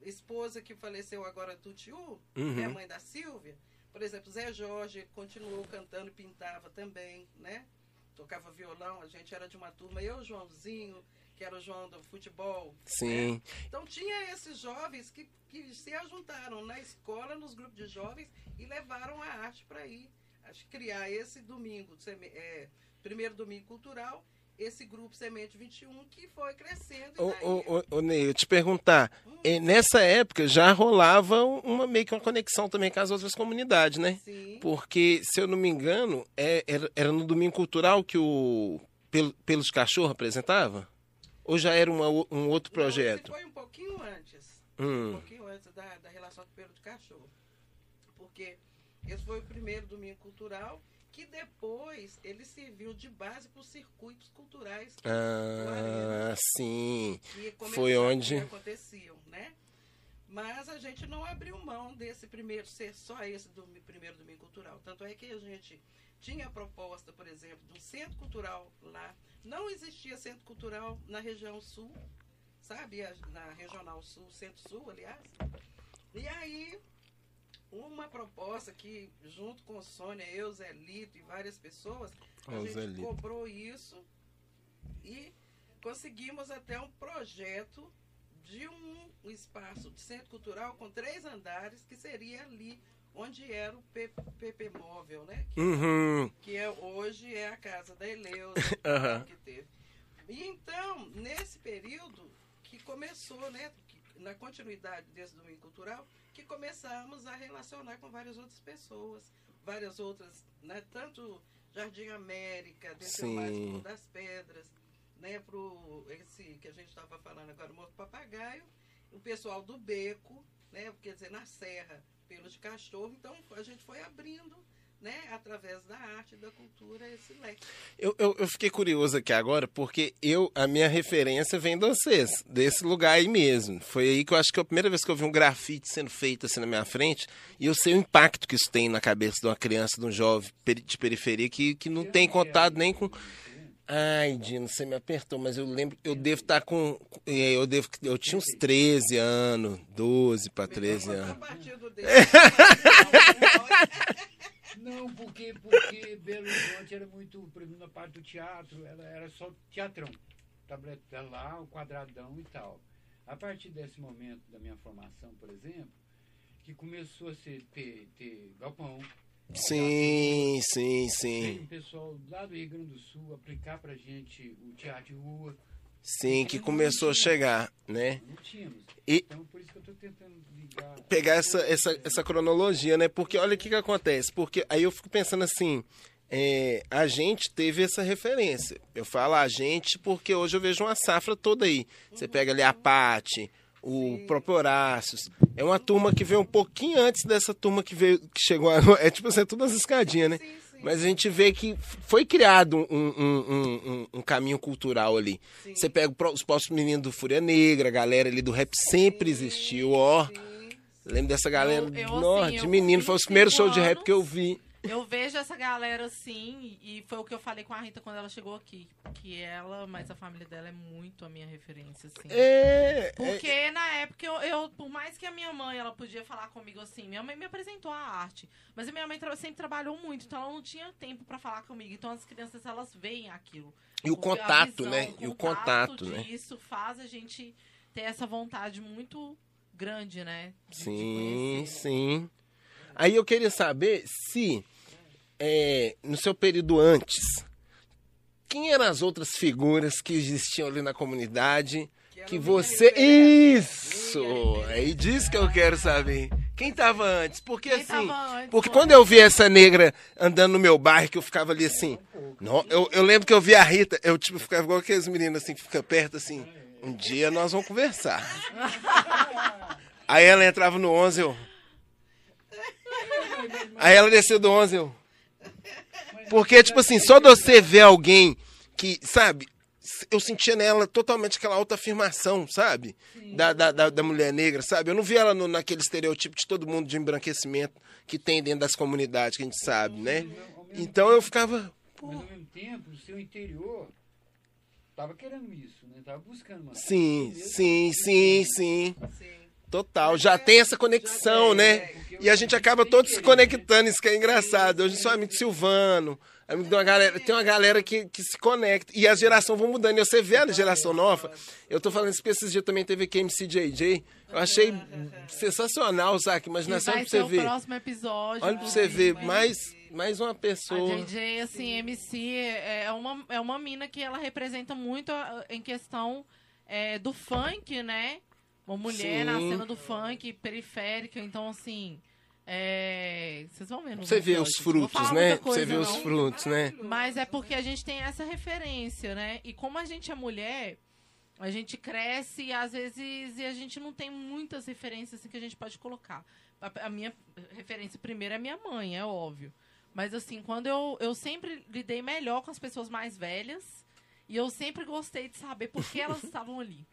esposa que faleceu agora do tio, uhum. é a mãe da Silvia, por exemplo, Zé Jorge continuou cantando e pintava também, né? Tocava violão, a gente era de uma turma, eu, Joãozinho, que era o João do futebol. Né? Sim. Né? Então tinha esses jovens que, que se ajuntaram na escola, nos grupos de jovens e levaram a arte para ir. Acho criar esse domingo, é, primeiro domingo cultural, esse grupo Semente 21 que foi crescendo. Ô, ô, ô, Ney, eu te perguntar, hum. nessa época já rolava uma meio que uma conexão também com as outras comunidades, né? Sim. Porque, se eu não me engano, é, era, era no domingo cultural que o Pelos Cachorro apresentava? Ou já era uma, um outro projeto? Não, foi um pouquinho antes. Hum. Um pouquinho antes da, da relação com o Pelo de Cachorro. Porque esse foi o primeiro domingo cultural que depois ele serviu de base para os circuitos culturais. Ah, sim. Foi onde aconteciam, né? Mas a gente não abriu mão desse primeiro ser só esse do primeiro domingo cultural. Tanto é que a gente tinha a proposta, por exemplo, de um centro cultural lá. Não existia centro cultural na região sul, sabe? Na regional sul, centro-sul, aliás. E aí uma proposta que, junto com Sônia, eu, Zé Lito e várias pessoas, a oh, gente cobrou isso e conseguimos até um projeto de um espaço de centro cultural com três andares, que seria ali onde era o PP Móvel, né? Que, uhum. que é, hoje é a casa da Eleusa, uhum. que teve. E então, nesse período que começou, né, na continuidade desse domingo cultural, que começamos a relacionar com várias outras pessoas, várias outras, né, tanto Jardim América, desceu das Pedras, né, pro esse que a gente estava falando agora, Morto Papagaio, o pessoal do Beco, né, quer dizer, na Serra, pelos de Cachorro, então a gente foi abrindo né, através da arte e da cultura, esse leque. Eu, eu, eu, fiquei curioso aqui agora, porque eu a minha referência vem de vocês, desse lugar aí mesmo. Foi aí que eu acho que é a primeira vez que eu vi um grafite sendo feito assim na minha frente, e eu sei o impacto que isso tem na cabeça de uma criança, de um jovem de periferia que, que não tem contato nem com. Ai, Dino, você me apertou, mas eu lembro, eu devo estar tá com. É, eu devo eu tinha uns 13 anos, 12 para 13 anos. Não, porque, porque Belo Horizonte era muito, por exemplo, na parte do teatro, ela era só teatrão. Tableta lá, o quadradão e tal. A partir desse momento da minha formação, por exemplo, que começou a ser, ter, ter galpão. Sim, sim, sim. Veio o pessoal lá do Rio Grande do Sul aplicar pra gente o teatro de rua. Sim, que começou a chegar, né? Não tínhamos. E então, por isso que eu estou tentando ligar. Pegar essa, essa, essa cronologia, né? Porque olha o que, que acontece. Porque aí eu fico pensando assim. É, a gente teve essa referência. Eu falo a gente porque hoje eu vejo uma safra toda aí. Você pega ali a Pati, o próprio Horácios. É uma turma que veio um pouquinho antes dessa turma que veio que chegou agora. É tipo assim, é tudo as escadinhas, né? Sim. Mas a gente vê que foi criado um, um, um, um caminho cultural ali. Sim. Você pega os próximos meninos do Fúria Negra, a galera ali do rap sempre existiu, ó. Lembro dessa galera eu, eu, assim, de menino, foi o primeiro show de rap que eu vi. Eu vejo essa galera assim, e foi o que eu falei com a Rita quando ela chegou aqui. Que ela, mas a família dela é muito a minha referência, assim. É. é. Porque é... na época, eu, eu, por mais que a minha mãe, ela podia falar comigo assim, minha mãe me apresentou a arte. Mas a minha mãe sempre trabalhou muito, então ela não tinha tempo para falar comigo. Então as crianças, elas veem aquilo. E o contato, visão, né? O e o contato, né? Isso faz a gente ter essa vontade muito grande, né? De, sim, de sim. Aí eu queria saber se é, no seu período antes, quem eram as outras figuras que existiam ali na comunidade que, que você. Isso! Aí diz que eu quero saber. Quem tava antes? Porque Quem assim. Antes, porque quando eu vi essa negra andando no meu bairro, que eu ficava ali assim. Não, eu, eu lembro que eu vi a Rita, eu tipo, ficava igual aqueles meninos assim que fica perto assim. Um dia nós vamos conversar. Aí ela entrava no 11, eu... Aí ela desceu do 11, eu... Porque, tipo assim, só de você ver alguém que, sabe, eu sentia nela totalmente aquela autoafirmação, sabe? Da, da, da, da, mulher negra, sabe? Eu não vi ela no, naquele estereotipo de todo mundo de embranquecimento que tem dentro das comunidades, que a gente sabe, né? Então eu ficava. Pô. Mas ao mesmo tempo, o seu interior tava querendo isso, né? Tava buscando uma Sim, sim, sim, sim, sim. Total, já tem essa conexão, né? E a gente acaba todos se conectando, isso que é engraçado. Hoje sou amigo de Silvano, amigo de uma galera, tem uma galera que, que se conecta. E as gerações vão mudando. E você vê a geração nova. Eu tô falando isso porque esses dias também teve aqui MCJJ. Eu achei sensacional, sabe? Imaginação pra você ver. próximo episódio. Olha pra você ver, mais, mais uma pessoa. A JJ, assim, MC, é uma, é uma mina que ela representa muito em questão é, do funk, né? Uma mulher Sim. na cena do funk periférica, então assim. É... Vocês vão ver. Você vê os frutos, né? Você vê os frutos, né? Mas é porque a gente tem essa referência, né? E como a gente é mulher, a gente cresce e às vezes e a gente não tem muitas referências assim, que a gente pode colocar. A, a minha referência primeiro é minha mãe, é óbvio. Mas assim, quando eu, eu sempre lidei melhor com as pessoas mais velhas e eu sempre gostei de saber por que elas estavam ali.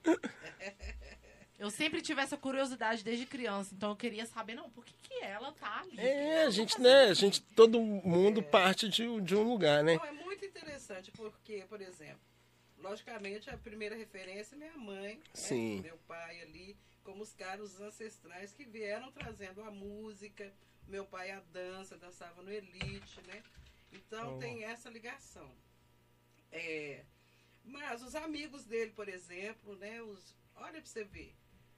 Eu sempre tive essa curiosidade desde criança, então eu queria saber, não, por que, que ela tá ali? É, a gente, né, a gente, todo mundo é. parte de, de um lugar, né? Não, é muito interessante, porque, por exemplo, logicamente a primeira referência é minha mãe, Sim. Né, meu pai ali, como os caras ancestrais que vieram trazendo a música, meu pai a dança, dançava no Elite, né? Então oh. tem essa ligação. É, mas os amigos dele, por exemplo, né, os, olha para você ver,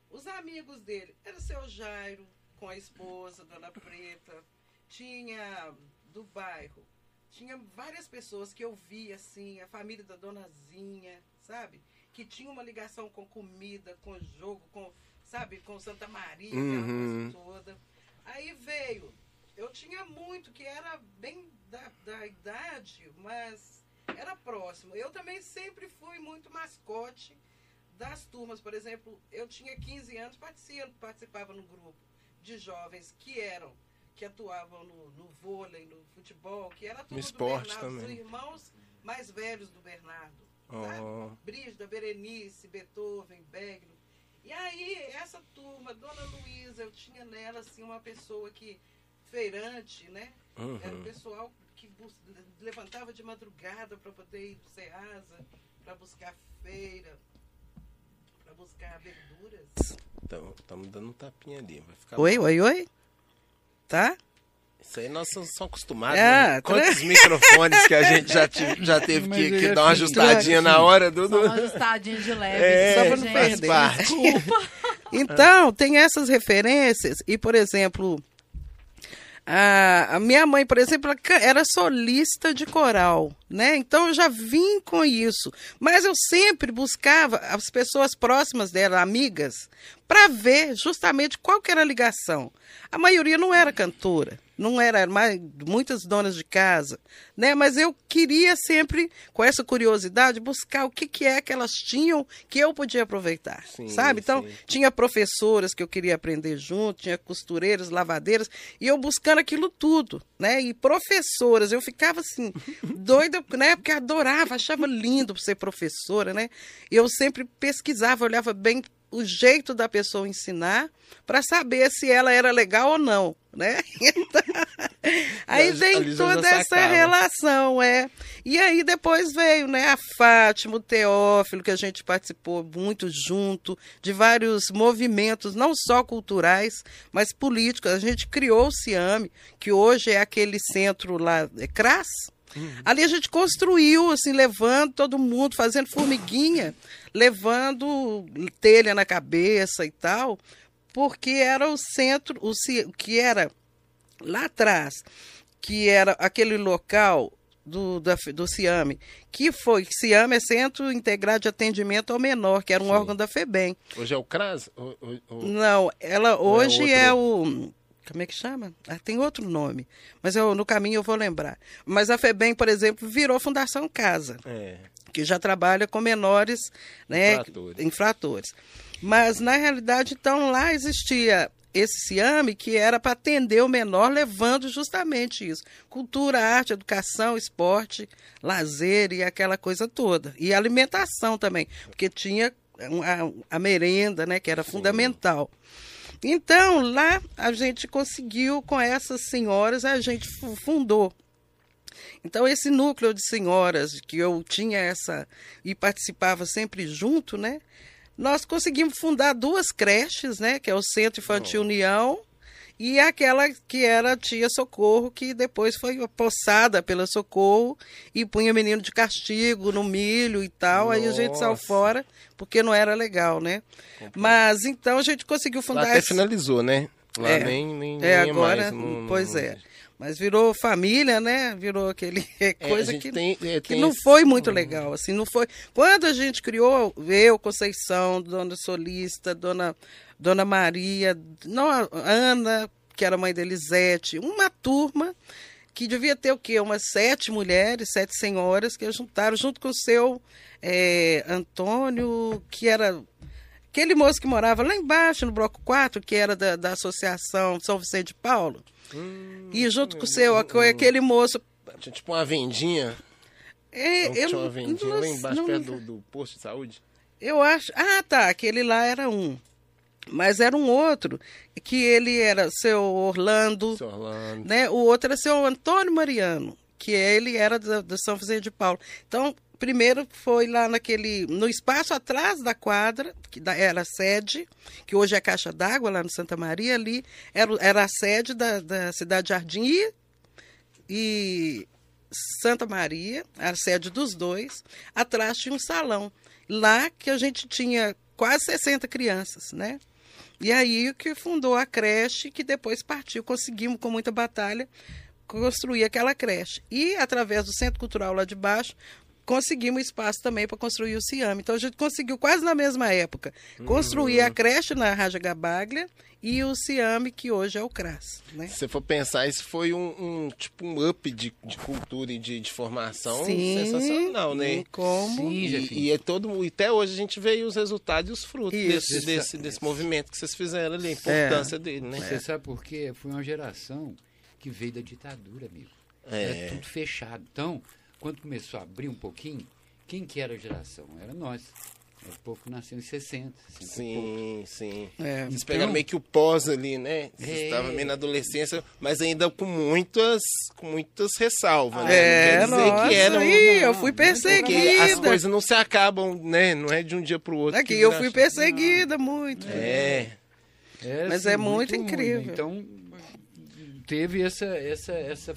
os amigos dele era seu Jairo com a esposa, Dona Preta, tinha do bairro, tinha várias pessoas que eu vi assim, a família da Donazinha, sabe? Que tinha uma ligação com comida, com jogo, com, sabe, com Santa Maria, uhum. aquela coisa toda. Aí veio, eu tinha muito que era bem da, da idade, mas era próximo. Eu também sempre fui muito mascote das turmas, por exemplo, eu tinha 15 anos, participava, participava no grupo de jovens que eram, que atuavam no, no vôlei, no futebol, que era tudo esporte do Bernardo, também. os irmãos mais velhos do Bernardo. Oh. Brígida, Berenice, Beethoven, Begno. E aí, essa turma, Dona Luísa, eu tinha nela assim uma pessoa que feirante, né? Uhum. Era o pessoal que levantava de madrugada para poder ir do Ceasa, para buscar feira buscar verduras. Então, estamos dando um tapinha ali. Vai ficar oi, bom. oi, oi. Tá? Isso aí nós somos acostumados. É, né? Quantos microfones que a gente já, já teve que, que dar uma ajustadinha na hora do. Só uma ajustadinha de leve. É, só para não perder. Desculpa. então, tem essas referências. E, por exemplo, a, a minha mãe, por exemplo, era solista de coral, né? Então eu já vim com isso. Mas eu sempre buscava as pessoas próximas dela, amigas, para ver justamente qual que era a ligação. A maioria não era cantora, não era mais muitas donas de casa, né? Mas eu queria sempre, com essa curiosidade, buscar o que, que é que elas tinham que eu podia aproveitar, sim, sabe? Então, sim. tinha professoras que eu queria aprender junto, tinha costureiras, lavadeiras, e eu buscando aquilo tudo, né? E professoras, eu ficava assim, doida, né? Porque adorava, achava lindo ser professora, né? E eu sempre pesquisava, olhava bem o jeito da pessoa ensinar para saber se ela era legal ou não, né? aí vem toda essa relação, é. E aí depois veio, né, a Fátima, o Teófilo, que a gente participou muito junto, de vários movimentos, não só culturais, mas políticos. A gente criou o CIAME, que hoje é aquele centro lá, é CRAS. Ali a gente construiu, assim, levando todo mundo, fazendo formiguinha, levando telha na cabeça e tal, porque era o centro, o que era lá atrás, que era aquele local do, da, do CIAME, que foi, CIAME é Centro Integrado de Atendimento ao Menor, que era um Sim. órgão da FEBEM. Hoje é o CRAS? Não, ela hoje é, é o como é que chama? Ah, tem outro nome, mas eu, no caminho eu vou lembrar. Mas a FEBEM, por exemplo, virou Fundação Casa, É. que já trabalha com menores né, Infratores. infratores. Mas, na realidade, então, lá existia esse CIAME que era para atender o menor, levando justamente isso. Cultura, arte, educação, esporte, lazer e aquela coisa toda. E alimentação também, porque tinha a, a merenda, né, que era fundamental. Então, lá a gente conseguiu, com essas senhoras, a gente fu- fundou. Então, esse núcleo de senhoras, que eu tinha essa, e participava sempre junto, né? Nós conseguimos fundar duas creches, né? Que é o Centro Infantil União e aquela que era a Tia Socorro, que depois foi poçada pela Socorro e punha menino de castigo no milho e tal. Aí a gente saiu Nossa. fora, porque não era legal, né? Mas então a gente conseguiu Lá fundar até essa- finalizou, né? Lá É. nem, nem, é, nem agora, mais. não- pois não- é. Mas virou família, né? Virou aquele É, coisa que, tem, é, que não esse- foi muito legal, assim, não foi. Quando a gente criou, eu, Conceição, Dona Solista, Dona Dona Maria, Ana, que era mãe da Elisete, uma turma que devia ter o quê? Umas sete mulheres, sete senhoras que juntaram junto com o seu é, Antônio, que era aquele moço que morava lá embaixo, no bloco 4, que era da, da Associação São Vicente de Paulo. Hum, E junto com o seu, aquele moço. Tinha tipo uma vendinha. É, Não eu, tinha uma vendinha não- lá embaixo, não- perto do, do posto de saúde. Eu acho. Ah, tá. Aquele lá era um. Mas era um outro, que ele era seu Orlando, Seu Orlando. né? O outro era seu Antônio Mariano, que ele era do, São Vicente de Paulo. Então, primeiro foi lá naquele. no espaço atrás da quadra, que era a sede, que hoje é a Caixa d'Água, lá no Santa Maria, ali, era, era a sede da, da Cidade Jardim e, e Santa Maria, a sede dos dois. Atrás tinha um salão. Lá que a gente tinha quase 60 crianças, né? E aí que fundou a creche, que depois partiu, conseguimos com muita batalha construir aquela creche. E através do Centro Cultural lá de baixo, conseguimos espaço também para construir o CIAM. Então a gente conseguiu quase na mesma época construir a creche na Raja Gabaglia e o CIAM, que hoje é o CRAS. Né? Se você for pensar, isso foi um, um, tipo um up de, de cultura e de, de formação Sim, sensacional, né? Como? Sim, E, e é todo, e até hoje a gente vê os resultados e os frutos Isso. desse, desse, desse movimento que vocês fizeram ali, a importância dele, né? Você sabe por quê? Foi uma geração que veio da ditadura, amigo. É. Era tudo fechado. Então, quando começou a abrir um pouquinho, quem que era a geração? Era nós. Era o povo que nasceu em 60, 60 e pouco. Sim, sim. É. Vocês pegaram meio que o pós ali, né? Vocês É. estavam meio na adolescência, mas ainda com muitas, com muitas ressalvas, né? É, Não quer dizer nossa, que eram... aí, eu não, fui não, Porque as perseguida. coisas não se acabam, né? Não é de um dia pro outro. Aqui, que eu fui chave. perseguida muito. É. Era, Mas assim, é muito ruim, incrível. né? Então, teve essa, essa, essa,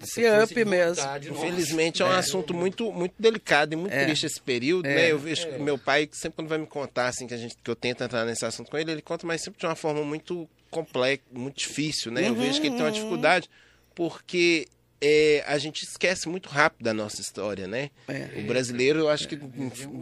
Esse essa força up mesmo. Infelizmente é um assunto muito, muito delicado e muito É. triste esse período, É. né? Eu vejo que meu pai, sempre quando vai me contar, assim, que, a gente, que eu tento entrar nesse assunto com ele, ele conta, mas sempre de uma forma muito complexa, muito difícil, né? Eu vejo que ele tem uma dificuldade porque é, a gente esquece muito rápido da nossa história, né? É. O brasileiro, eu acho que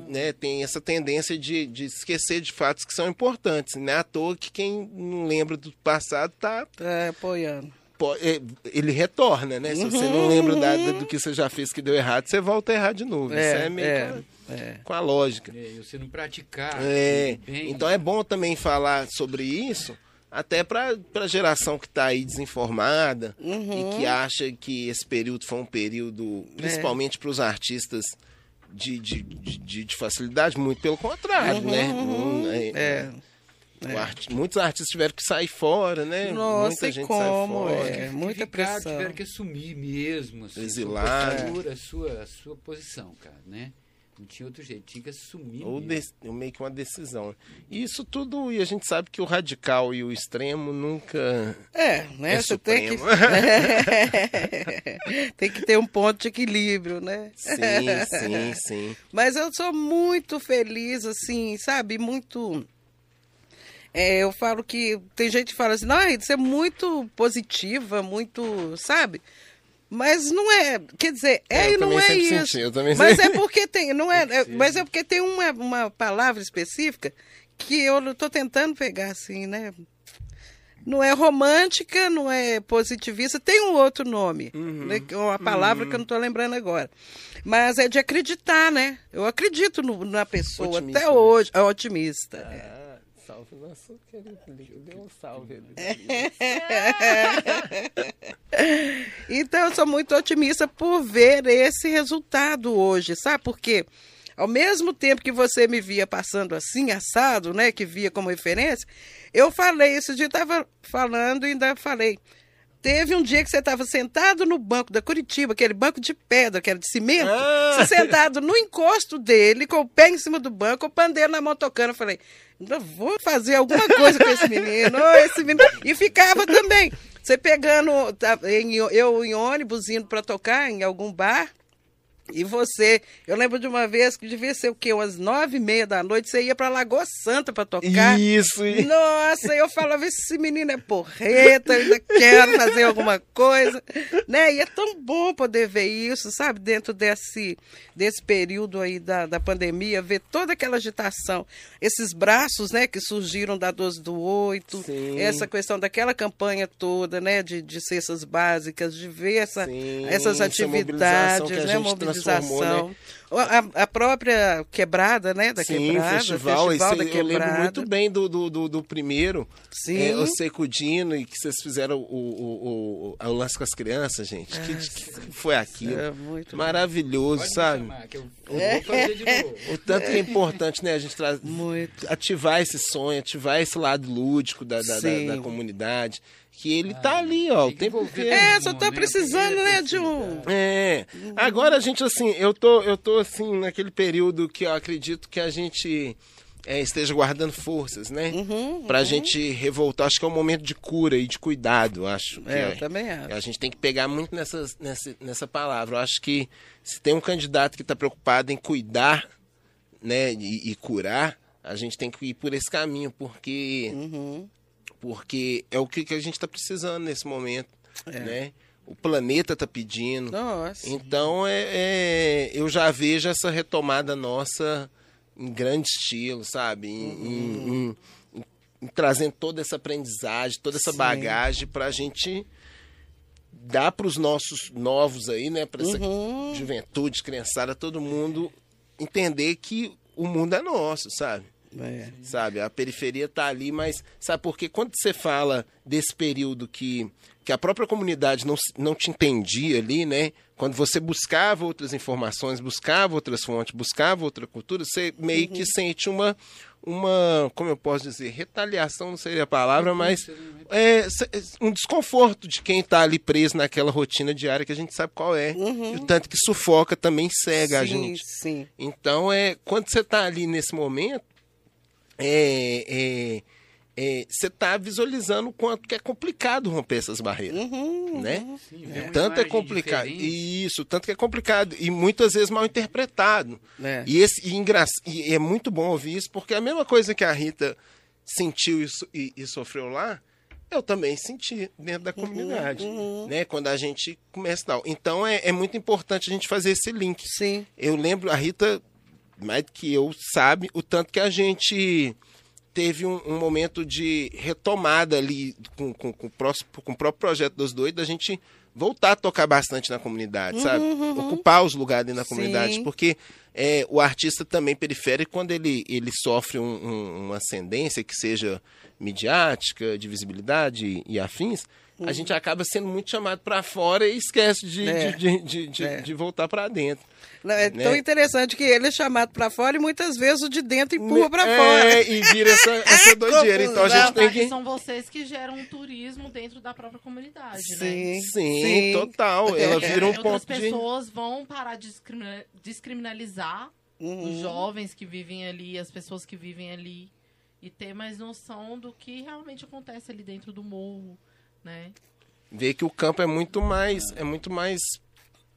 né, tem essa tendência de, de esquecer de fatos que são importantes. Não é à toa que quem não lembra do passado tá Tá apoiando. É, ele retorna, né? Se você Uhum. não lembra da- da- do que você já fez que deu errado, você volta a errar de novo. Isso é meio é, com, a, é. com a lógica. É, e você não praticar. É, bem, então é bom também falar sobre isso, até para a geração que está aí desinformada Uhum. e que acha que esse período foi um período, principalmente para os artistas, de, de, de, de facilidade, muito pelo contrário, né? Não- é- É. o arti- muitos artistas tiveram que sair fora, né? Nossa, Muita e gente como, sai fora. é. muita ficar, pressão. Tiveram que assumir mesmo assim, Exilar. a sua postura, a sua, a sua posição, cara, né? Não tinha outro jeito, tinha que assumir Ou mesmo. de- meio que uma decisão. E isso tudo, e a gente sabe que o radical e o extremo nunca. É, né? É você tem que. supremo. tem que ter um ponto de equilíbrio, né? Sim, sim, sim. Mas eu sou muito feliz, assim, sabe? Muito. É, eu falo que. Tem gente que fala assim, não, você é muito positiva, muito. Sabe? Mas não é. Quer dizer, é, É, e não é isso. senti, eu também mas sempre- é porque tem. Não é, é- mas é porque tem uma, uma palavra específica que eu estou tentando pegar, assim, né? não é romântica, não é positivista, tem um outro nome, uhum. né, uma palavra uhum. que eu não estou lembrando agora. Mas é de acreditar, né? Eu acredito no, na pessoa otimista, até né? hoje. É otimista. Ah, salve nosso querido Deu um salve ali. então, eu sou muito otimista por ver esse resultado hoje, sabe? Porque ao mesmo tempo que você me via passando assim, assado, né? Que via como referência, eu falei, esse dia estava falando e ainda falei. Teve um dia que você estava sentado no banco da Curitiba, aquele banco de pedra, que era de cimento, ah. sentado no encosto dele, com o pé em cima do banco, o pandeiro na mão tocando. Eu falei, vou fazer alguma coisa com esse menino, esse menino. E ficava também. Você pegando, tá, eu em ônibus indo para tocar em algum bar, e você, eu lembro de uma vez que devia ser o quê? Umas nove e meia da noite, você ia para Lagoa Santa para tocar. Isso. Nossa, eu falava, esse menino é porreta, eu ainda quero fazer alguma coisa, né? E é tão bom poder ver isso, sabe? Dentro desse, desse período aí da, da pandemia, ver toda aquela agitação, esses braços, né, que surgiram da 12 do 8, Sim. essa questão daquela campanha toda, né, de, de cestas básicas, de ver essa, essas atividades, né, né? A, a, própria quebrada, né? Da Sim, quebrada. Festival, festival esse, da quebrada. Eu lembro muito bem do, do, do, do primeiro. Sim. É, o Secudino, e que vocês fizeram o, o, o, o, lance com as crianças, gente. que, que, foi aquilo? É muito Maravilhoso, sabe? Chamar, eu, eu é. O tanto que é importante, né? A gente traz, muito. ativar esse sonho, ativar esse lado lúdico da, da, da, da comunidade que ele ah, tá ali, ó, o tempo inteiro. É, só tá precisando, né, de um... É, agora a gente, assim, eu tô, eu tô, assim, naquele período que eu acredito que a gente é, esteja guardando forças, né? Uhum, pra uhum. gente revoltar. Acho que é um momento de cura e de cuidado, acho. É, é, eu também acho. A gente tem que pegar muito nessa, nessa, nessa palavra. Eu acho que se tem um candidato que está preocupado em cuidar, né, e, e, curar, a gente tem que ir por esse caminho, porque... Uhum porque é o que, que a gente está precisando nesse momento, é. né? O planeta está pedindo. Nossa. Então, é, é, eu já vejo essa retomada nossa em grande estilo, sabe? Em, uhum. em, em, em trazendo toda essa aprendizagem, toda essa Sim. bagagem para a gente dar para os nossos novos aí, né? Para essa uhum. juventude, criançada, todo mundo entender que o mundo é nosso, sabe? É. Sabe? A periferia está ali, mas sabe porque quando você fala desse período que, que a própria comunidade não, não te entendia ali, né? Quando você buscava outras informações, buscava outras fontes, buscava outra cultura, você meio uhum. que sente uma, uma, como eu posso dizer, retaliação não seria a palavra, mas é, um desconforto de quem está ali preso naquela rotina diária que a gente sabe qual é. Uhum. E o tanto que sufoca também cega sim, a gente. Sim. Então, é, quando você está ali nesse momento, é, é, é, você está visualizando o quanto que é complicado romper essas barreiras, uhum, né? Uhum. Sim, é, tanto é complicado isso, tanto que é complicado e muitas vezes mal interpretado. É. E esse e, engra... e é muito bom ouvir isso porque a mesma coisa que a Rita sentiu isso e, e sofreu lá, eu também senti dentro da uhum, comunidade, uhum, né? Quando a gente começa tal. Então é, é muito importante a gente fazer esse link. Sim. Eu lembro a Rita mais do que eu sabe o tanto que a gente teve um, um momento de retomada ali com, com, com, o próximo, com o próprio projeto dos doidos, da gente voltar a tocar bastante na comunidade, uhum, sabe? Uhum. Ocupar os lugares na comunidade, Sim. porque é, o artista também periférico, quando ele, ele sofre um, um, uma ascendência que seja midiática, de visibilidade e afins, uhum. a gente acaba sendo muito chamado para fora e esquece de, é. de, de, de, é. de voltar para dentro. É né? tão interessante que ele é chamado para fora e muitas vezes o de dentro empurra para é, fora. e vira essa, essa doideira. Então a gente tem que... São vocês que geram um turismo dentro da própria comunidade, sim, né? Sim, sim, total. Ela vira um ponto Outras pessoas vão parar de descriminalizar uhum. os jovens que vivem ali, as pessoas que vivem ali e ter mais noção do que realmente acontece ali dentro do morro, né? Ver que o campo é muito mais, é muito mais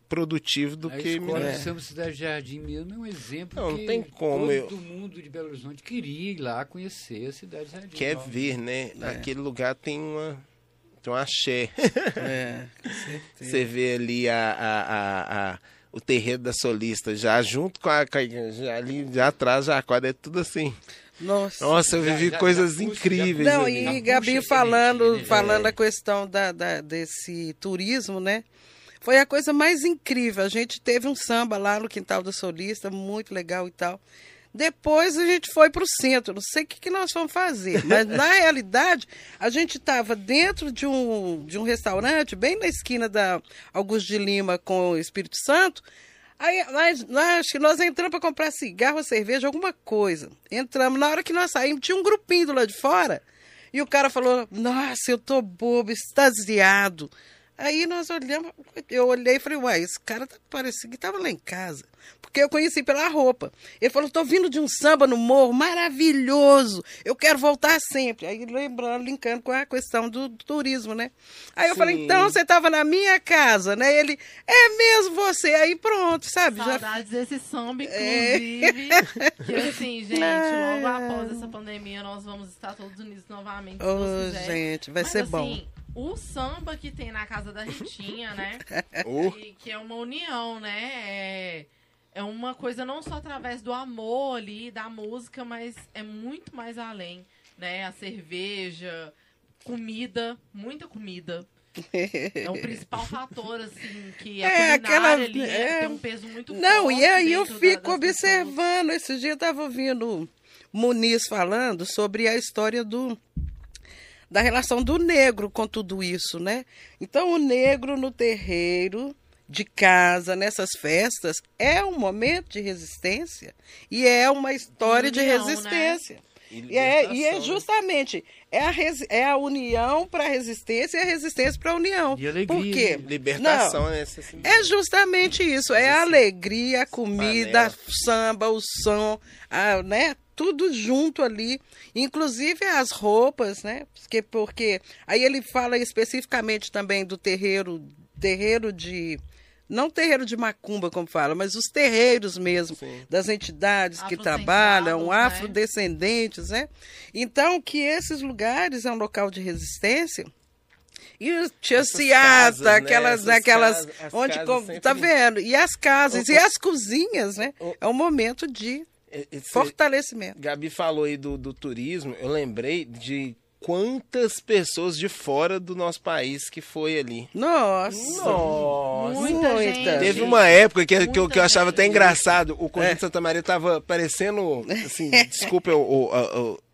produtivo do a que escola é. de Samba Cidade Jardim mesmo é um exemplo não, que não tem como todo eu... mundo de Belo Horizonte queria ir lá conhecer a Cidade Jardim. Quer ver, né? É. Aquele lugar tem uma tem um axé. É, Você vê ali a, a, a, a, o terreiro da solista já junto com a já ali já atrás já a quadra é tudo assim. Nossa, Nossa eu vivi já, coisas já, incríveis. Não, ali. e Gabi falando, falando é. a questão da, da, desse turismo, né? Foi a coisa mais incrível. A gente teve um samba lá no Quintal do Solista, muito legal e tal. Depois a gente foi para o centro, não sei o que, que nós fomos fazer, mas na realidade a gente estava dentro de um, de um restaurante, bem na esquina da Augusto de Lima com o Espírito Santo. Aí nós, nós, nós entramos para comprar cigarro, cerveja, alguma coisa. Entramos, na hora que nós saímos, tinha um grupinho do lado de fora. E o cara falou: Nossa, eu tô bobo, extasiado. Aí nós olhamos, eu olhei e falei, uai, esse cara tá parecendo que estava lá em casa. Porque eu conheci pela roupa. Ele falou, estou vindo de um samba no morro, maravilhoso. Eu quero voltar sempre. Aí lembrando, linkando com a questão do, do turismo, né? Aí eu Sim. falei, então você estava na minha casa, né? Ele, é mesmo você. Aí pronto, sabe? Saudades Já... desse samba, é. inclusive. É. Que assim, gente, logo após essa pandemia, nós vamos estar todos unidos novamente. Oh, gente, vai Mas, ser assim, bom o samba que tem na casa da Ritinha, né? Uh. Que, que, é uma união, né? É, é uma coisa não só através do amor ali, da música, mas é muito mais além, né? A cerveja, comida, muita comida. É o principal fator, assim, que a é, aquela, ali é... tem um peso muito Não, forte. e aí eu fico observando. Pessoas. Esse dia eu estava ouvindo Muniz falando sobre a história do da relação do negro com tudo isso, né? Então, o negro no terreiro de casa, nessas festas, é um momento de resistência e é uma história de, união, de né? resistência. Né? E, é, e é justamente é a, res, é a união para a resistência e a resistência para a união. E alegria. Por quê? Libertação, Não, né? É justamente isso. É a alegria, a comida, o samba, o som, a, né? Tudo junto ali, inclusive as roupas, né? Porque, porque aí ele fala especificamente também do terreiro, terreiro de não terreiro de macumba, como fala, mas os terreiros mesmo, Sim. das entidades que trabalham, né? afrodescendentes, né? Então, que esses lugares é um local de resistência. E tia Ciata, né? aquelas, né? aquelas, casas, onde, sempre... tá vendo? E as casas, o, e as cozinhas, né? O, é um momento de esse, Fortalecimento. Gabi falou aí do, do turismo, eu lembrei de quantas pessoas de fora do nosso país que foi ali. Nossa! Nossa! Muita, Muita. Teve uma época que, que, eu, que eu achava até engraçado. O Conjunto é. Santa Maria tava parecendo, assim, desculpa o,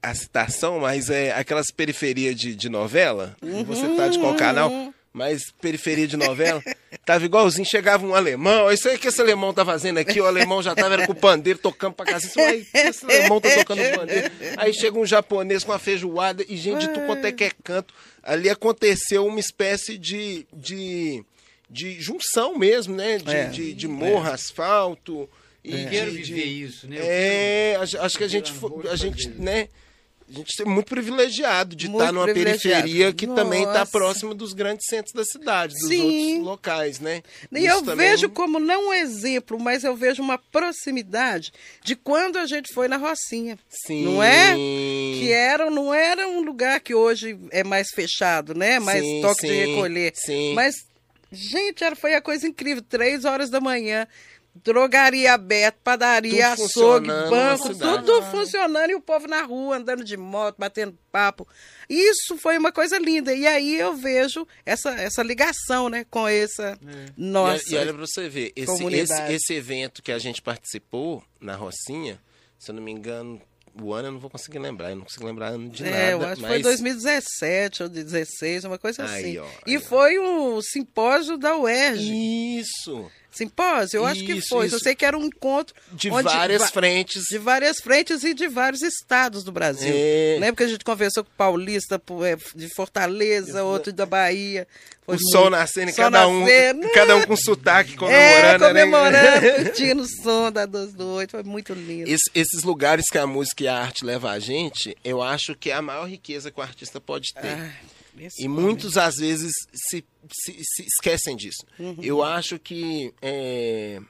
a, a, citação, mas é aquelas periferias de, de novela. Uhum, você tá de qual canal? Uhum mais periferia de novela. Tava igualzinho, chegava um alemão, isso aí que esse alemão tá fazendo aqui, o alemão já tava era com o pandeiro tocando pra casa. Assim, esse alemão tá tocando pandeiro. Aí chega um japonês com uma feijoada e gente de tu quanto é que é canto. Ali aconteceu uma espécie de, de, de junção mesmo, né? De, é, de, de morro, é. asfalto. E é. quero viver isso, né? é, acho que a gente, a gente, né? A gente é muito privilegiado de muito estar numa periferia que Nossa. também está próxima dos grandes centros da cidade, dos Sim. outros locais, né? E Isso eu também... vejo como não um exemplo, mas eu vejo uma proximidade de quando a gente foi na Rocinha. Sim. Não é? Que era, não era um lugar que hoje é mais fechado, né? Mais sim, toque sim, de recolher. Sim. Mas, gente, era, foi a coisa incrível. Três horas da manhã drogaria aberta, padaria, tudo açougue, banco, tudo funcionando e o povo na rua, andando de moto, batendo papo. Isso foi uma coisa linda. E aí eu vejo essa, essa ligação né, com essa é. nossa. E, e olha para você ver, esse, esse, esse evento que a gente participou na Rocinha, se eu não me engano, o ano eu não vou conseguir lembrar, eu não consigo lembrar ano de é, nada. Eu acho mas... que foi 2017 ou 2016, uma coisa aí, assim. Ó, e ó. foi o simpósio da UERJ. Isso! Simpósio? Eu acho que foi. Isso. Eu sei que era um encontro de várias frentes. De várias frentes e de vários estados do Brasil. É. Lembra que a gente conversou com o paulista é, de Fortaleza, outro da Bahia. Foi o muito... sol nascendo, sol cada, nascendo. Um, cada um com sotaque comemorando. É, comemorando, né? curtindo o som da 12 do 8. Foi muito lindo. Es, esses lugares que a música e a arte levam a gente, eu acho que é a maior riqueza que o artista pode ter. Ah. Esse e muitos, às vezes, se, se, se esquecem disso. Uhum. Eu acho que é,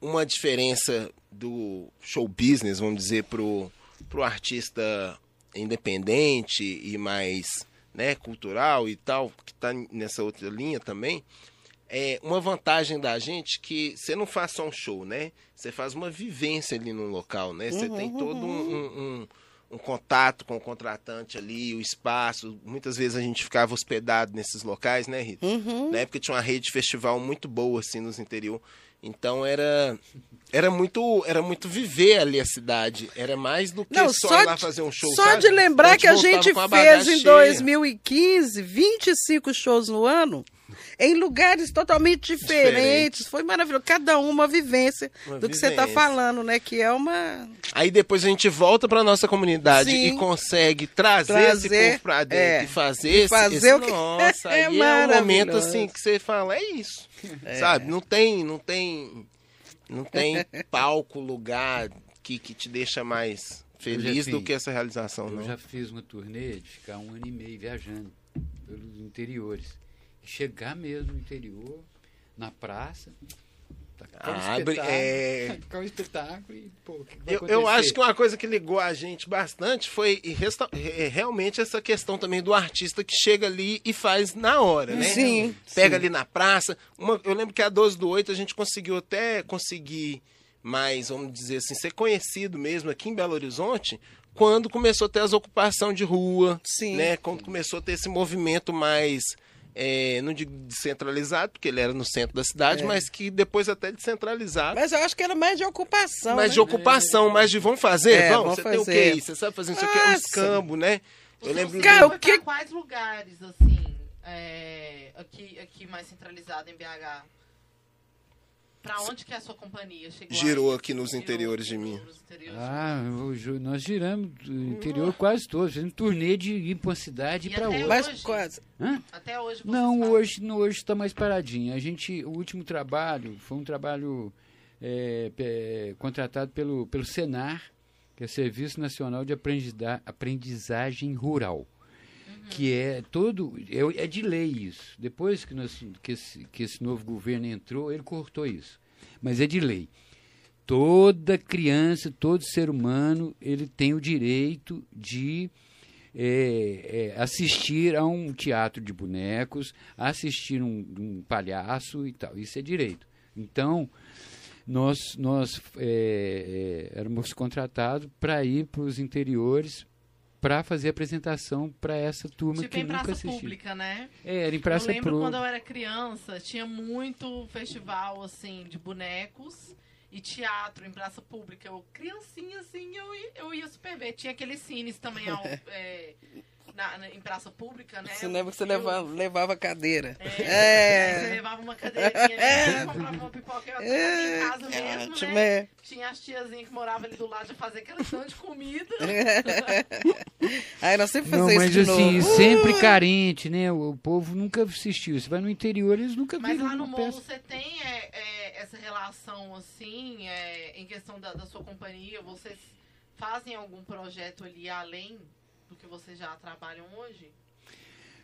uma diferença do show business, vamos dizer, pro, pro artista independente e mais né, cultural e tal, que está nessa outra linha também, é, uma vantagem da gente que você não faz só um show, né? Você faz uma vivência ali no local, né? Você uhum, tem todo um, um, um, um, contato com o contratante ali, o espaço. Muitas vezes a gente ficava hospedado nesses locais, né, Rita? Uhum. Na época tinha uma rede de festival muito boa, assim, nos interior. Então era era muito era muito viver ali a cidade. Era mais do que Não, só, só ir lá fazer um show. Só sabe? de lembrar que a gente fez em cheia. 2015 25 shows no ano em lugares totalmente diferentes. Diferente. Foi maravilhoso. Cada uma vivência uma do vivência. que você está falando, né? Que é uma. Aí depois a gente volta para nossa comunidade Sim. e consegue trazer, trazer esse povo para dentro é. e fazer, fazer esse, o que... Nossa, é aí é um momento assim que você fala, é isso. É. Sabe? Não tem, não tem, não tem palco, lugar que, que te deixa mais feliz do que essa realização. Eu não. já fiz uma turnê de ficar um ano e meio viajando pelos interiores chegar mesmo no interior, na praça. Tá Abre, é... Ficar um espetáculo e, pô, que eu, eu, acho que uma coisa que ligou a gente bastante foi resta... realmente essa questão também do artista que chega ali e faz na hora, né? Sim. Pega sim. ali na praça. Uma... Eu lembro que a 12 do 8 a gente conseguiu até conseguir mais, vamos dizer assim, ser conhecido mesmo aqui em Belo Horizonte quando começou a ter as ocupação de rua, Sim. né? Quando começou a ter esse movimento mais é, não digo descentralizado, porque ele era no centro da cidade, é. mas que depois até descentralizado. Mas eu acho que era mais de ocupação. Mais né? de ocupação, mais de vamos fazer? É, vamos, vamos você fazer. tem o que aí? Você sabe fazer isso aqui? Uns cambo, né? Eu lembro Cara, do... o que... quais lugares, assim, é, aqui, aqui mais centralizado em BH? Pra onde que é a sua companhia chegou? Girou aqui nos Girou, interiores de mim. Ah, nós giramos o interior quase todo. Fizemos turnê de ir pra uma cidade e, pra outra. Mas quase. Hã? Até hoje Não, hoje não hoje está mais paradinho. A gente, o último trabalho foi um trabalho é, é, contratado pelo, pelo Senar, que é Serviço Nacional de Aprendizagem Rural que é todo é, é, de lei isso. Depois que, nós, que, esse, que esse novo governo entrou, ele cortou isso. Mas é de lei. Toda criança, todo ser humano, ele tem o direito de é, é, assistir a um teatro de bonecos, assistir um, um palhaço e tal. Isso é direito. Então, nós, nós é, é éramos contratados para ir para os interiores para fazer apresentação para essa turma tipo que em nunca praça assistiu. pública, né? É, era em praça Eu lembro pública. quando eu era criança, tinha muito festival assim de bonecos e teatro em praça pública. Eu criancinha assim, eu ia, eu ia super ver. Tinha aqueles cines também ao, é, na, na, em praça pública, né? Cinema que você levava, levava cadeira. É, é. Você levava uma cadeirinha ali, comprava uma pipoca eu é. em casa mesmo, né? Tinha as tiazinhas que moravam ali do lado de fazer aquela tanto de comida. Aí nós sempre Não, fazemos mas isso assim, novo. sempre uh! carente, né? O, o, povo nunca assistiu. Você vai no interior, eles nunca mas viram Mas lá no morro você tem é, é, essa relação, assim, é, em questão da, da sua companhia? Vocês fazem algum projeto ali além do que vocês já trabalham hoje?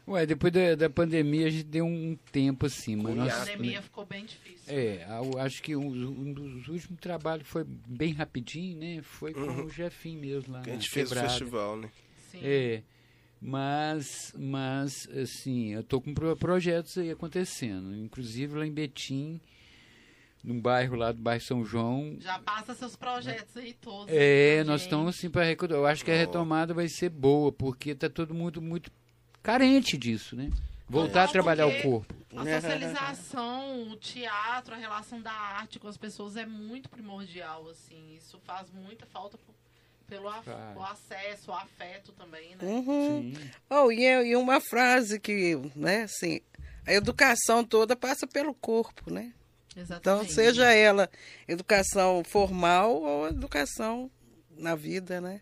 Ué, depois da, da pandemia a gente deu um tempo assim, mas A nós, pandemia ficou bem difícil. É, eu acho que um, um dos últimos trabalhos foi bem rapidinho, né? Foi com Uhum. o Jefim mesmo lá Que a gente fez o Quebrada. festival, né? Sim. É, mas, mas assim, eu tô com pro- projetos aí acontecendo, inclusive lá em Betim, num bairro lá do bairro São João. Já passa seus projetos aí todos. É, pra nós gente. estamos assim para recordar. Eu acho que a retomada vai ser boa, porque tá todo mundo muito carente disso, né? Voltar Não, a trabalhar porque o corpo. A socialização, o teatro, a relação da arte com as pessoas é muito primordial, assim. Isso faz muita falta por- pelo a- Faz. o acesso, o afeto também, né? Uhum. Sim. Oh, e, é- e uma frase que, né, assim, a educação toda passa pelo corpo, né? Então, Exatamente. seja ela educação formal ou educação na vida, né?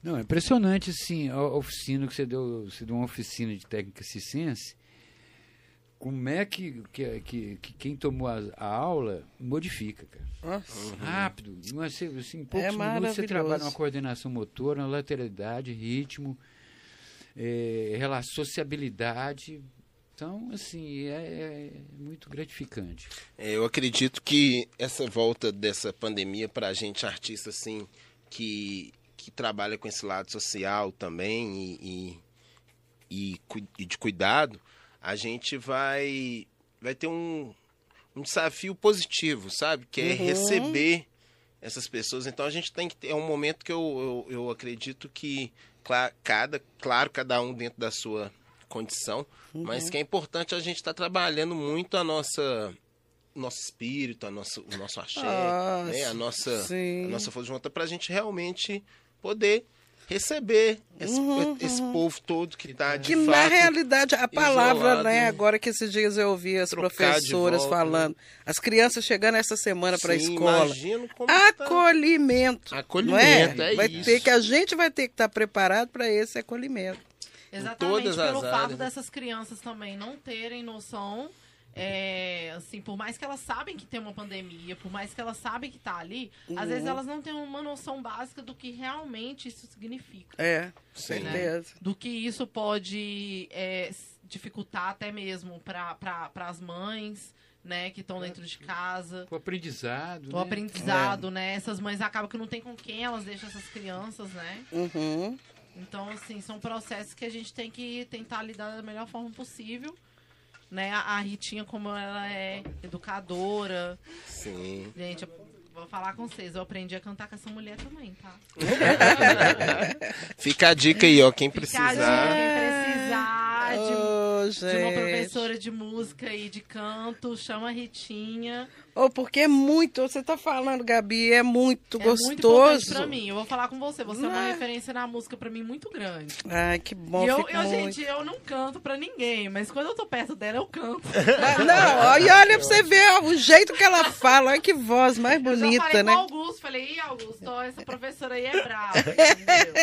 Não, é impressionante, assim, a oficina que você deu, você deu uma oficina de técnica ciência. Como é que, que, que, que quem tomou a, a aula modifica, cara? Nossa. Rápido. Em uma- assim, em poucos É minutos você trabalha uma coordenação motora, uma lateralidade, ritmo, é, sociabilidade. Então, assim, é, é muito gratificante. É, eu acredito que essa volta dessa pandemia para a gente, artista assim, que, que trabalha com esse lado social também e, e, e e de cuidado, a gente vai vai ter um, um desafio positivo, sabe? Que é Uhum. receber essas pessoas. Então a gente tem que ter é um momento que eu, eu, eu acredito que cada, claro, cada um dentro da sua condição, Uhum. mas que é importante a gente estar trabalhando muito a nossa nosso espírito, a nossa, o nosso axé, Ah, né? a nossa sim. a nossa força de vontade para a gente realmente poder receber esse, esse povo todo que está de Uhum, Que fato na realidade a palavra, isolado, né? né? Agora que esses dias eu ouvi as professoras volta, falando, as crianças chegando essa semana para a escola. como tá. Acolhimento. Acolhimento, é? é vai isso. ter que a gente vai ter que estar preparado para esse acolhimento. Exatamente todas as pelo fato áreas, né? dessas crianças também não terem noção. é, assim, por mais que elas sabem que tem uma pandemia, por mais que elas sabem que tá ali, às vezes elas não têm uma noção básica do que realmente isso significa. É, Sim. certeza. Do que isso pode é, dificultar até mesmo para as mães, né, que estão dentro de casa. O aprendizado. O né? aprendizado, né? Essas mães acabam que não tem com quem elas deixam essas crianças, né? Uhum. Então, assim, são processos que a gente tem que tentar lidar da melhor forma possível. Né? A, a Ritinha, como ela é educadora. Sim. Gente, eu vou falar com vocês, eu aprendi a cantar com essa mulher também, tá? Fica a dica aí, ó. Quem Fica a precisar. dica, quem precisar de, Ô, de uma professora de música e de canto, chama a Ritinha. Ô, porque é muito, você tá falando, Gabi, é muito É muito importante gostoso. pra mim. Eu vou falar com você. Você é Não uma é? referência na música pra mim muito grande. Ai, que bom, e eu, eu, muito. gente, eu não canto pra ninguém, mas quando eu tô perto dela, eu canto. Ah, Não, e olha pra você ver ó, o jeito que ela fala, olha que voz mais eu bonita, falei né? com Augusto, falei, ih, Augusto, ó, essa professora aí é brava, entendeu?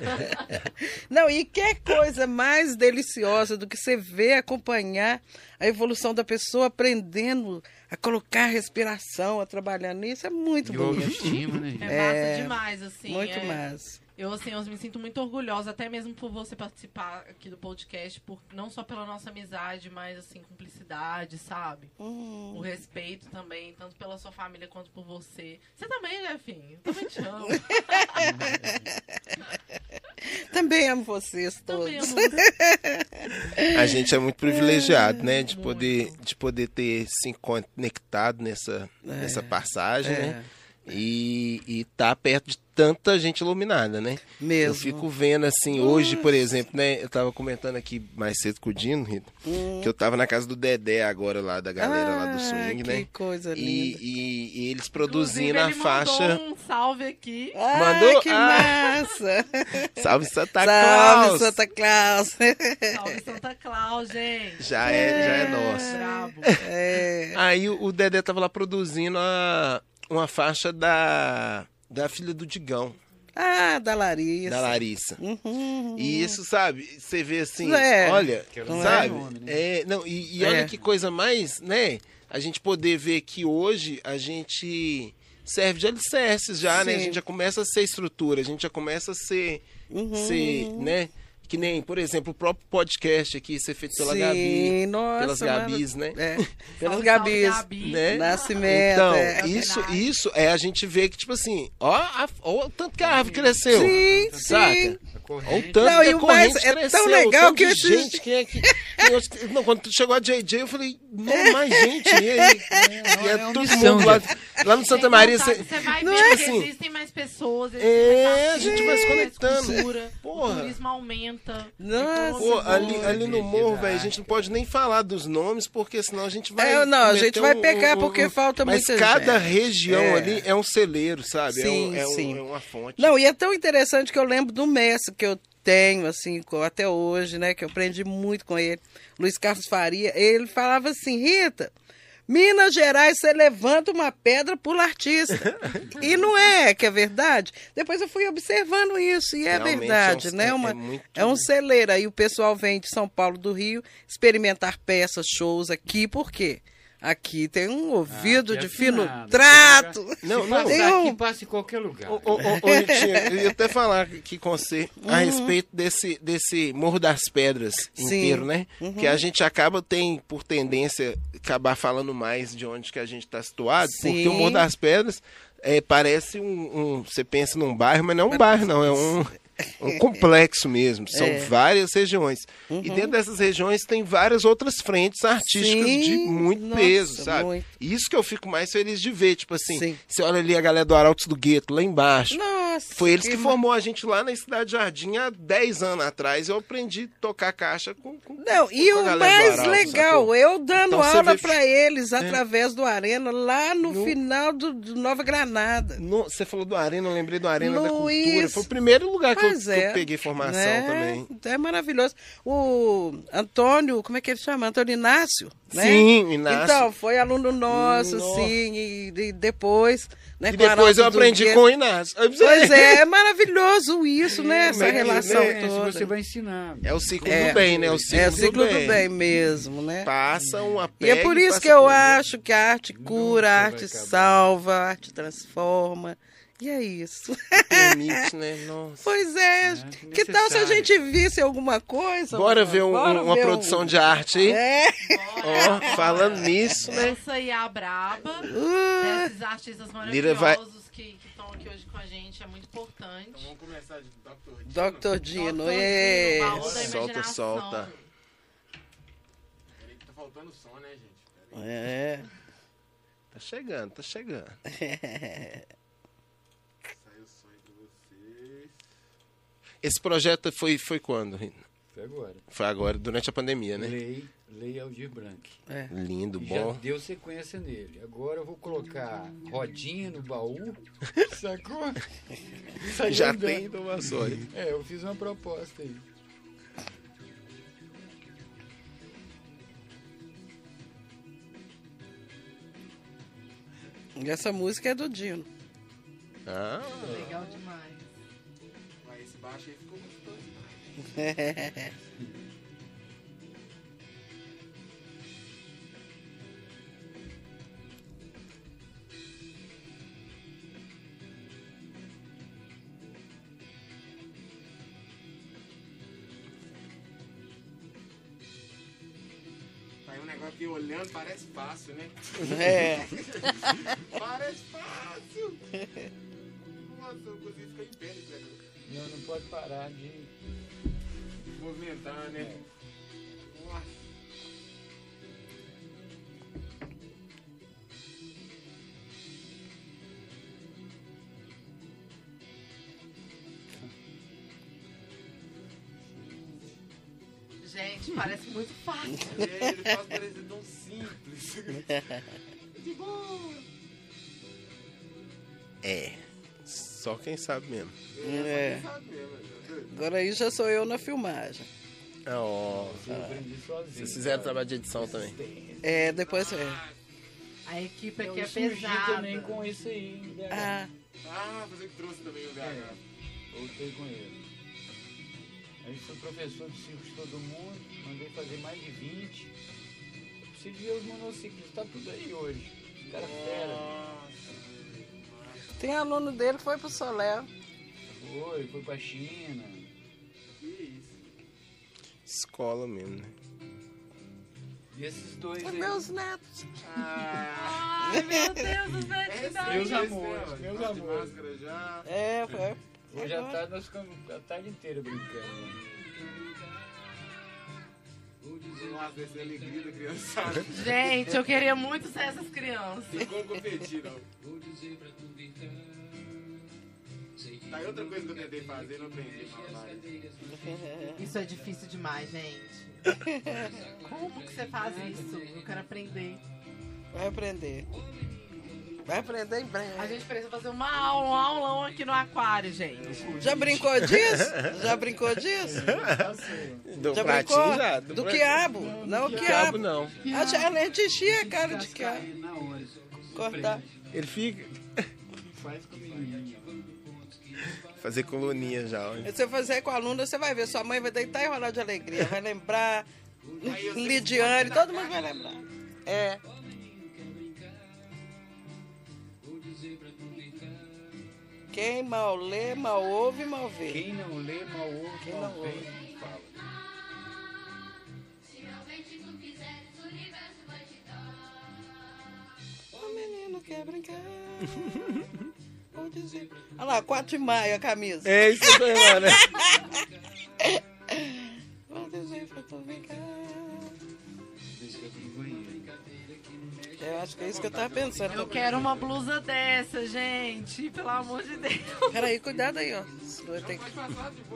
Não, e que coisa mais deliciosa do que você ver, acompanhar a evolução da pessoa aprendendo a colocar respiração, a trabalhar nisso, é muito E bonito. autoestima, né? É massa demais, assim. Muito é- massa. Eu, assim, eu me sinto muito orgulhosa, até mesmo por você participar aqui do podcast, por, não só pela nossa amizade, mas, assim, cumplicidade, sabe? Hum. O respeito também, tanto pela sua família quanto por você. Você também, né, Fim? Eu também te amo. Também amo vocês todos. amo. A gente é muito privilegiado, né? De Muito. poder, de poder ter se conectado nessa, nessa passagem, né? E, e tá perto de tanta gente iluminada, né? Mesmo. Eu fico vendo assim, hoje, por exemplo, né? Eu tava comentando aqui mais cedo com o Dino, Rita, que eu tava na casa do Dedé agora lá, da galera lá do Ah, swing, que né? coisa E, linda. e- e eles Inclusive, produzindo a ele faixa. mandou um salve aqui. Ah, Mandou? que Ah. massa! Salve Santa Salve, Claus! Santa Claus! Salve Santa Claus, gente. Já é, já é nosso. Brabo. É. Aí o o Dedé tava lá produzindo a, uma faixa da, da filha do Digão, Ah, da Larissa. da Larissa. Uhum. E isso, sabe, você vê assim, É. olha, não sabe? é nome, né? É, não, e, e É. olha que coisa mais, né? A gente poder ver que hoje a gente serve de alicerces já, né? A Sim. gente já começa a ser estrutura, a gente já começa a ser, Uhum. ser né? Que nem, por exemplo, o próprio podcast aqui ser feito pela Sim, Gabi, nossa, pelas mano. Gabis, né? É, pelas Salve, Gabis. salve, Gabi. Né? Nascimento. Então, é. isso, isso é a gente ver que, tipo assim, ó, a- ó o tanto que a árvore cresceu. Sim, saca? sim. Ó o corrente. tanto Não, que a o mais- corrente é cresceu. tão o legal tanto que de esses- gente, quem é que... é Não, quando chegou a JJ, eu falei, não, mais gente, e aí? E é, é todo missão, mundo lá, lá no Santa Maria, você... Você vai Não ver é que assim. existem mais pessoas, É, a gente vai se conectando. cultura, Porra. O turismo aumenta. Nossa, Então, Pô, ali, ali no morro, velho, a gente não pode nem falar dos nomes, porque senão a gente vai. É, não, a gente vai um- pegar um- porque um- falta Mas muita cada gente. região É. ali é um celeiro, sabe? é, um- Sim, é um- sim. é uma fonte. Não, e é tão interessante que eu lembro do mestre que eu tenho, assim, até hoje, né? Que eu aprendi muito com ele, Luiz Carlos Faria. Ele falava assim, Rita, Minas Gerais, você levanta uma pedra, pula artista. e não é que é verdade. Depois eu fui observando isso, e é Realmente verdade, é um- né? é- Uma, é muito- é um celeiro. Aí o pessoal vem de São Paulo do Rio experimentar peças, shows aqui, por quê? Aqui tem um ouvido aqui é de fino afinado. trato. Não, não. Tem um- aqui, passa em qualquer lugar. Ô, ô, Ritinha, eu ia até falar aqui com você a Uhum. respeito desse, desse Morro das Pedras Sim. inteiro, né? Uhum. Que a gente acaba, tem por tendência, acabar falando mais de onde que a gente está situado, porque o Sim. Morro das Pedras é, parece um, um- Você pensa num bairro, mas não é um bairro, não. É um. Um complexo mesmo. São É. várias regiões. Uhum. E dentro dessas regiões tem várias outras frentes artísticas Sim, de muito nossa, peso, sabe? muito. E Isso que eu fico mais feliz de ver. Tipo assim, Sim. você olha ali a galera do Arautos do Gueto, lá embaixo. Nossa. Foi eles que, ma- formou a gente lá na Cidade Jardim há 10 anos atrás. Eu aprendi a tocar caixa com. com Não, e com a o mais Arautos, legal, sacou? eu dando Então aula vê- É. pra eles através do Arena, lá no, No- final do, do Nova Granada. No- você falou do Arena, eu lembrei do Arena da No Cultura. Foi o primeiro lugar que eu, Pois que eu é, peguei formação né? também. É maravilhoso. O Antônio, como é que ele chama? Antônio Inácio, né? Sim, Inácio. Então, foi aluno nosso, Nossa. sim, e, e depois... Né, e depois eu aprendi com o Inácio. Pois é, é maravilhoso isso, né? Essa que, relação né, Se toda. você vai ensinar. É o ciclo É, do bem, né? O ciclo, é o ciclo do, do bem. bem mesmo, né? Passa uma E é por isso que eu acho que a arte cura, a arte salva, a arte transforma. E é isso. Permite, né? Nossa. Pois é. que tal se a gente visse alguma coisa? Bora mano? ver um- Bora uma ver produção um- de arte aí? É. Ó, falando nisso, né? Essa aí é a Braba, Uh, desses artistas Lira vai- maravilhosos que que estão aqui hoje com a gente, é muito importante. começar de Dr. Dr. Dino, Dr. é. Dino, da Solta, imaginação. solta. Tá faltando som, né, gente? É. Tá chegando, tá chegando. Saiu o som aí pra vocês. Esse projeto foi, foi quando? Rina? Foi agora. Foi agora, durante a pandemia, né? Lei, Lei Aldir Blanc. Lindo, E Já bom. deu sequência nele. Agora eu vou colocar rodinha no baú. Sacou? Sai Já andando. tem inovações. É, eu fiz uma proposta aí. E essa música é do Dino. Ah, Legal demais. Baixo aí ficou gostoso. Tá aí um negócio que olhando parece fácil, né? É. Parece fácil! Nossa, eu consigo ficar em pé negócio. Não, não pode parar de. Movimentar, né? Nossa. Gente, parece muito fácil. É, ele faz parecer tão simples. De boa. é. Só quem sabe mesmo. É. Sabe mesmo? Agora aí já sou eu na filmagem. Ah, ó. Eu aprendi sozinho. Vocês fizeram trabalho de edição também. É, depois é. A equipe aqui é pesada. também com isso aí. Ah, Ah, você que trouxe também o VH. Voltei com ele. Aí fui professor de circo de todo mundo, mandei fazer mais de 20. Você via os monociclistas, tá tudo aí hoje. Os caras fera. Tem aluno dele que foi pro Solé. Foi, foi pra China. Que isso. Escola mesmo, né? E esses dois É aí. meus netos. Ah, Ai, meu Deus, os é verdade. Meus esse amores, meus amores. É, foi. Hoje à tarde nós ficamos a tarde inteira brincando. Nossa, essa a alegria da criançada. Gente, eu queria muito ser essas crianças. Tem como competir, não. Tá aí outra coisa que eu tentei fazer, não aprendi. Isso é difícil demais, gente. Como que você faz isso? Eu quero aprender. Vai aprender. Vai aprender em A breve. gente precisa fazer uma aula, um aulão aqui no aquário, gente. Já brincou disso? Já brincou disso? Do Já pratinho brincou? já. Do pratinho. quiabo? Não, o Quiabo quiabo. não. A gente enchia a cara de quiabo. Cortar. Ele fica. Faz com. Fazer coluninha já. Se você fazer com a aluna, você vai ver. Sua mãe vai deitar e rolar de alegria. Vai lembrar. Lidiane, todo mundo vai lembrar. É. Quem mal lê, mal ouve, mal vê. Quem não lê, mal ouve, Quem mal não vê, ouve. fala. O menino quer brincar. O Olha lá, 4 de maio a camisa. É isso que eu acho que é isso que eu tava pensando. Eu quero uma blusa dessa, gente. Pelo amor de Deus. Peraí, cuidado aí, ó.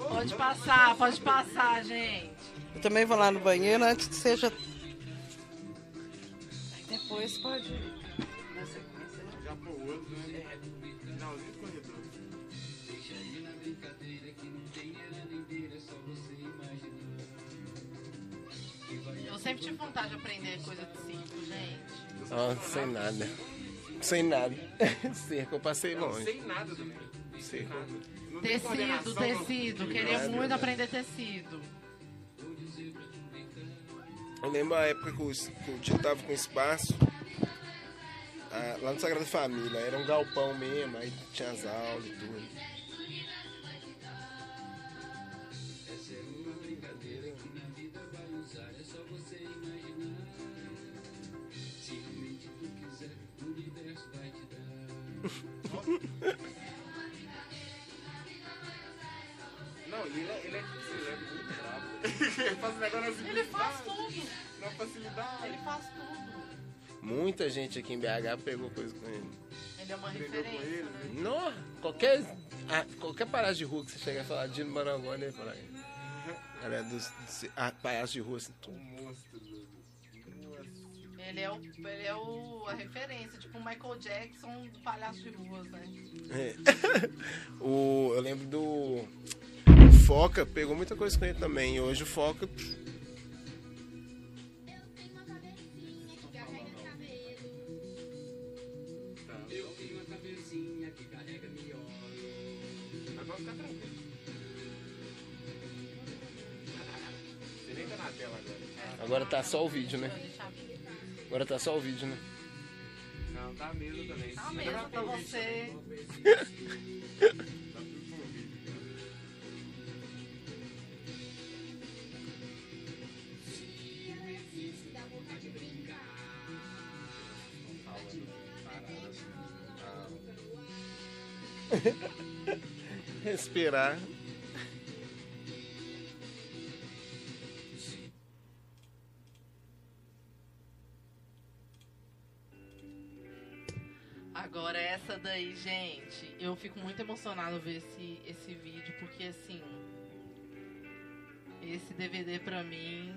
Pode passar, pode passar, gente. Eu também vou lá no banheiro antes que seja. Aí depois pode. Na sequência. Já pro outro, né? Finalzinho do corredor. Eu sempre tive vontade de aprender coisa de circo, gente. Ó, sem nada. Sem nada. Cerco, eu passei longe. Sem nada também. Cerco. Não tem Tecido, tecido. Queria muito aprender tecido. Eu lembro a época que o, que o tio tava com espaço. ah, lá no Sagrada Família, era um galpão mesmo, aí tinha as aulas e tudo. Não, ele é, ele é, ele é muito bravo. ele faz negócio assim. Ele faz tudo. Na facilidade. Ele faz tudo. Muita gente aqui em BH pegou coisa com ele. Ele é uma referência. ele, né? Não, qualquer, ah, qualquer parada de rua que você chegar e falar Dino Marangoni, ele fala aí. Ela é dos, dos palhaços de rua, assim, Um tudo. monstro. Ele é, o, ele é o, a referência, tipo o Michael Jackson do palhaço de ruas, né? É. o, eu lembro do o Foca, pegou muita coisa com ele também. E hoje o Foca. pff, Mas pode ficar tranquilo. Você nem tá na tela agora. Agora tá só o vídeo, né? Agora tá só o vídeo, né? Não, tá mesmo também. Tá mesmo pra você. Tá tudo com o vídeo. Respirar. Agora essa daí, gente, eu fico muito emocionada ver esse, esse vídeo, porque assim. Esse DVD pra mim.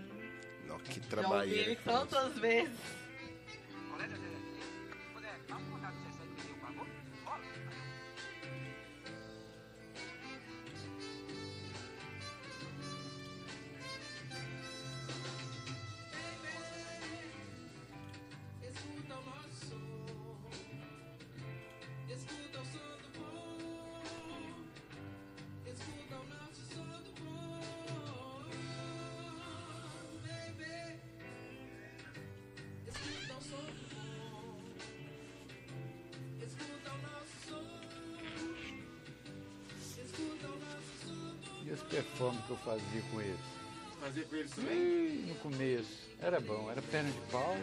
Não, que Já ouvi foi isso. tantas vezes. E performances que eu fazia com eles? Fazer com eles também? Ih, No começo, era bom. Era perna de pau,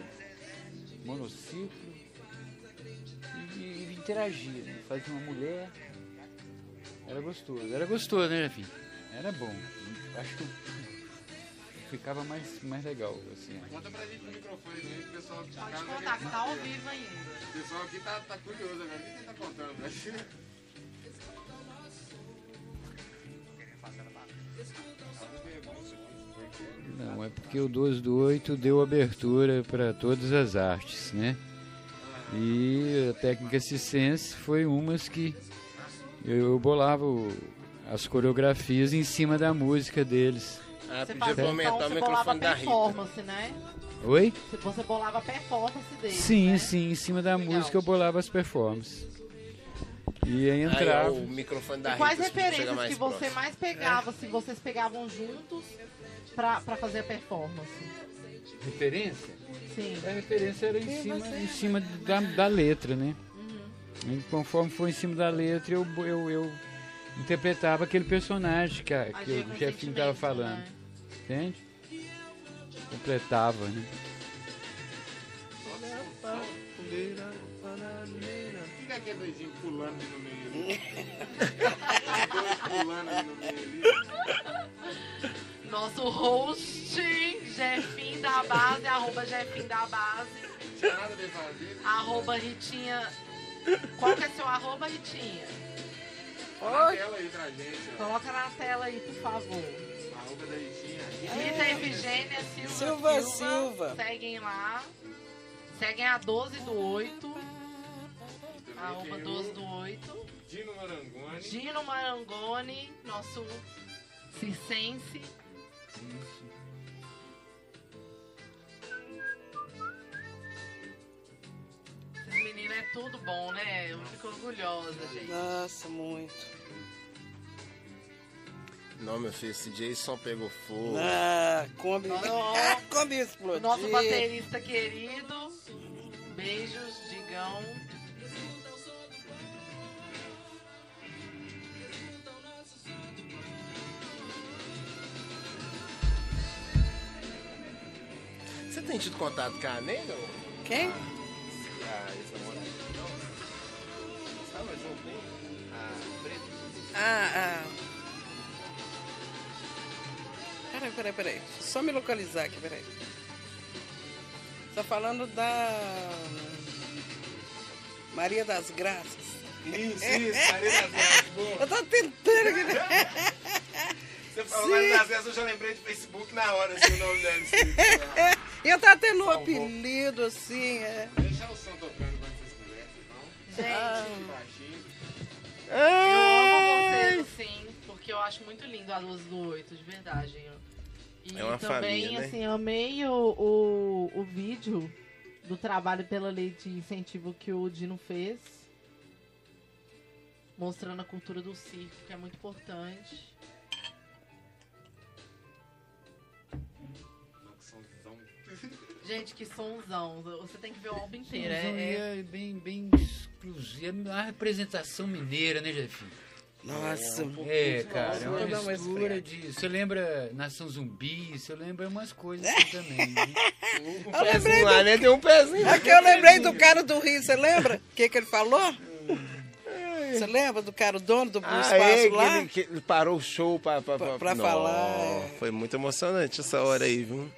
monociclo e, e interagia, né? Fazia uma mulher. Era gostoso. Era gostoso, né, Jafim? Era bom. Acho que ficava mais, mais legal, assim. Conta pra gente no microfone aí, que o pessoal aqui de Pode contar, que tá ao vivo ainda. O pessoal aqui tá, tá curioso, né? O que você tá contando, né? Não, é porque o 12 do 8 deu abertura para todas as artes, né? E a técnica Cicense foi umas que eu bolava o- as coreografias em cima da música deles. Ah, Você podia fazia, então, aumentar o microfone da Rita. performance, né? Oi? Você- bolava a performance dele. Sim, né? sim, em cima da Legal. música eu bolava as performances. E aí Aí o microfone da E quais Rita. referências que você próximo. mais pegava, se vocês pegavam juntos pra, pra fazer a performance? Referência? Sim. A referência era em cima, em cima da, da letra, né? Uhum. E conforme foi em cima da letra, eu, eu, eu interpretava aquele personagem que, a- que o chefinho estava falando. né? Entende? Completava, né? Fica é aquele beijinho pulando ali no meio ali? Dois pulando ali no meio ali. Nosso host, Jefim da base, arroba Jefim da base, Não tinha nada bem fazer. arroba Ritinha. Qual que é seu arroba, Ritinha? Fala a tela aí pra gente, ó. Coloca na tela aí, por favor. Arroba da Ritinha. Rita Efigênia Silva, Silva, Silva. Seguem lá. Seguem a 12 do 8. Também tem 12 o do 8. Dino Marangoni. Gino Marangoni, nosso circense. Esses meninos é tudo bom, né? Eu fico orgulhosa, gente. Nossa, muito. Não, meu filho, esse Jason pegou fogo. Ah, Kombi. Kombi explodiu. nosso baterista querido. Beijos, Digão. Você tem tido contato com a ou- Quem? Ah, ex-namorada? Estava junto, hein? A preta. Ah, ah. Peraí, peraí, peraí. Só me localizar aqui, peraí. Tá falando da Maria das Graças. Isso, isso, Maria das Graças. Boa. Eu tô tentando aqui. Você falou. Maria das Graças, eu já lembrei de Facebook na hora, assim, o nome dela. Eu tava tendo um apelido assim, é. Deixa o som tocando quando vocês conversam, então. Gente, Ah. Eu amo vocês, sim, porque eu acho muito lindo a luz do 8, de verdade. E É uma também, família, né? assim, amei o, o, o vídeo do trabalho pela lei de incentivo que o Dino fez. Mostrando a cultura do circo, que é muito importante. Gente, que sonzão. Você tem que ver o álbum inteiro. É, é- é bem, bem exclusivo. A representação mineira, né, Jefinho? Nossa, É, cara, é Vou dar uma mistura de. Você lembra Nação Zumbi? Você lembra umas coisas assim também. Né? Um pezinho lá, né? Tem um pezinho. Aqui eu lembrei do cara do Rio, você lembra? O que, que ele falou? Você lembra do cara, o dono do Ah, espaço é, que lá? ele, que ele parou o show pra, pra, Pra- pra falar, é. Foi muito emocionante essa hora aí, viu?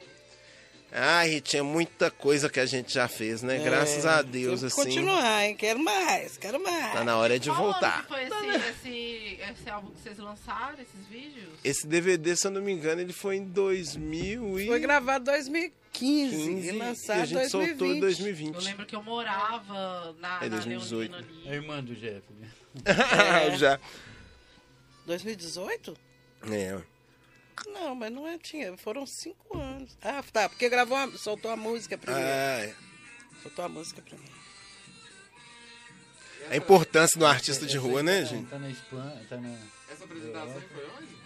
Ai, tinha muita coisa que a gente já fez, né? Graças a Deus, assim. Continuar, hein? Quero mais, quero mais. Tá na hora de Qual ano voltar. que foi esse, esse, esse álbum que vocês lançaram, esses vídeos? Esse DVD, se eu não me engano, ele foi em 2000 e... Foi gravado em 2015 15, e e lançado a em gente soltou em 2020. 2020. Eu lembro que eu morava na, É na 2018. Leonina A ali. irmã do Jeff, né? Já. 2018? É. Não, mas não é, tinha. Foram cinco anos. Ah, tá, porque gravou, soltou a música primeiro. Ah, é. Soltou a música primeiro. A importância do artista de rua, né, tá- gente? Tá na Espanha, tá na. Essa apresentação aí foi onde?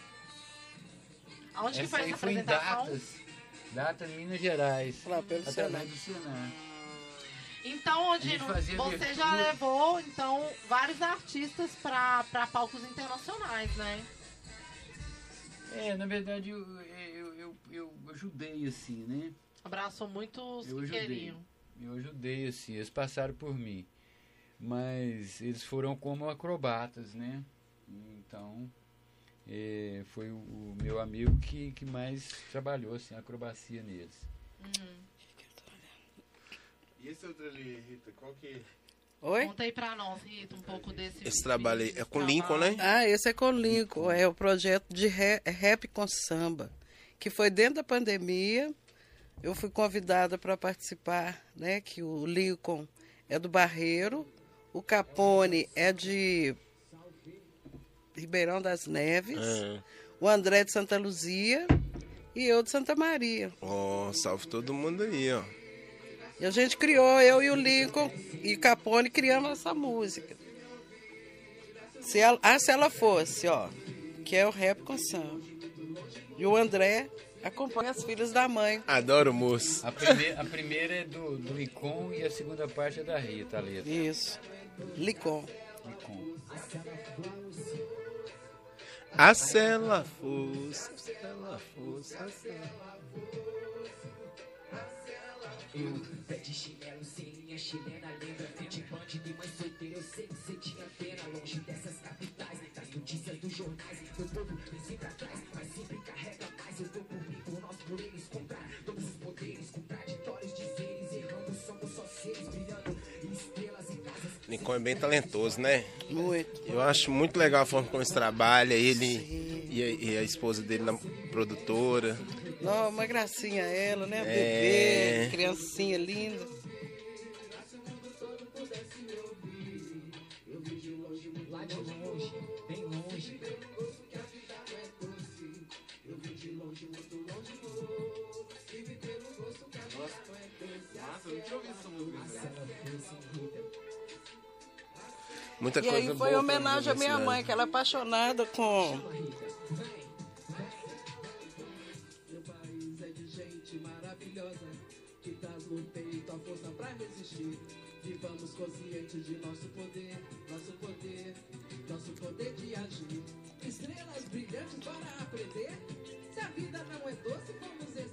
Aonde que foi essa foi apresentação? datas. Data em Minas Gerais. Lá pelo Através do Senado. Então, Odino, você abertura. já levou, então, vários artistas pra palcos internacionais, né? É, na verdade eu, eu, eu, eu ajudei assim, né? Abraçou muitos Eu que ajudei. queriam. Eu ajudei assim, eles passaram por mim. Mas eles foram como acrobatas, né? Então, é, foi o, o meu amigo que, que mais trabalhou assim, acrobacia neles. E esse outro ali, Rita, qual que... Oi? Conta aí pra nós, Rita, um pouco desse Esse trabalho aí é com Lincoln, né? Ah, esse é com o Lincoln. É o projeto de rap, com samba. Que foi dentro da pandemia. Eu fui convidada para participar, né? Que o Lincoln é do Barreiro. O Capone é de Ribeirão das Neves. É. O André de Santa Luzia. E eu de Santa Maria. Ó, salve todo mundo aí, ó. E a gente criou, eu e o Lincoln e Capone criamos essa música. Se ela, ah, se ela fosse, ó, que é o rap com samba. E o André acompanha as filhas da mãe. Adoro moço. A, prime a primeira é do, do Icon e a segunda parte é da Rita, a letra. Isso. Licon. Icon. A cela fosse, a cela fosse, a cela Eu, pé de chinelo, sem linha chilena, lembra? Frente bandido e mãe solteira, eu sei que você tinha pena. Longe dessas capitais, das notícias dos jornais. Meu povo vem sempre atrás, mas sempre carrega mais. Eu tô por mim, por nós, por eles, comprar todos os poderes, contraditórios dizeres. Errando, somos só seres brilhando, estrelas em casas. Lincoln é bem talentoso, né? Muito. Eu acho muito legal a forma como ele trabalha, ele e a, e a esposa dele na produtora. Não, uma gracinha ela, né? É. Bebê, criancinha linda. Né? Muita E coisa aí boa. foi pra homenagem à minha ensinar. mãe, que ela é apaixonada com. Vivamos conscientes de nosso poder, nosso poder, nosso poder de agir. Estrelas brilhantes para aprender. Se a vida não é doce, vamos extrair.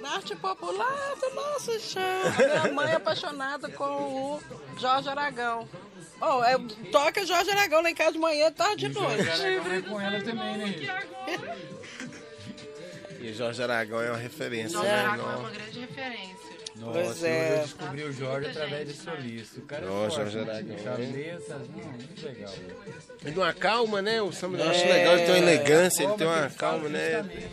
Na arte popular do nosso chão. Minha mãe é apaixonada com o Jorge Aragão. Oh, é, toca Jorge Aragão lá em casa de manhã, tarde de noite. Vai com ela também, né? E Jorge Aragão é uma referência, Jorge né? Aragão é uma grande referência. Nossa, Pois é. eu descobri o Jorge Muita através gente, de solista. O cara é Nossa, forte, Jorge né? Aragão, Cabeça, não, muito legal. E de uma calma, né? O samba eu acho É. legal, ele tem uma elegância, ele tem uma ele calma, né? justamente.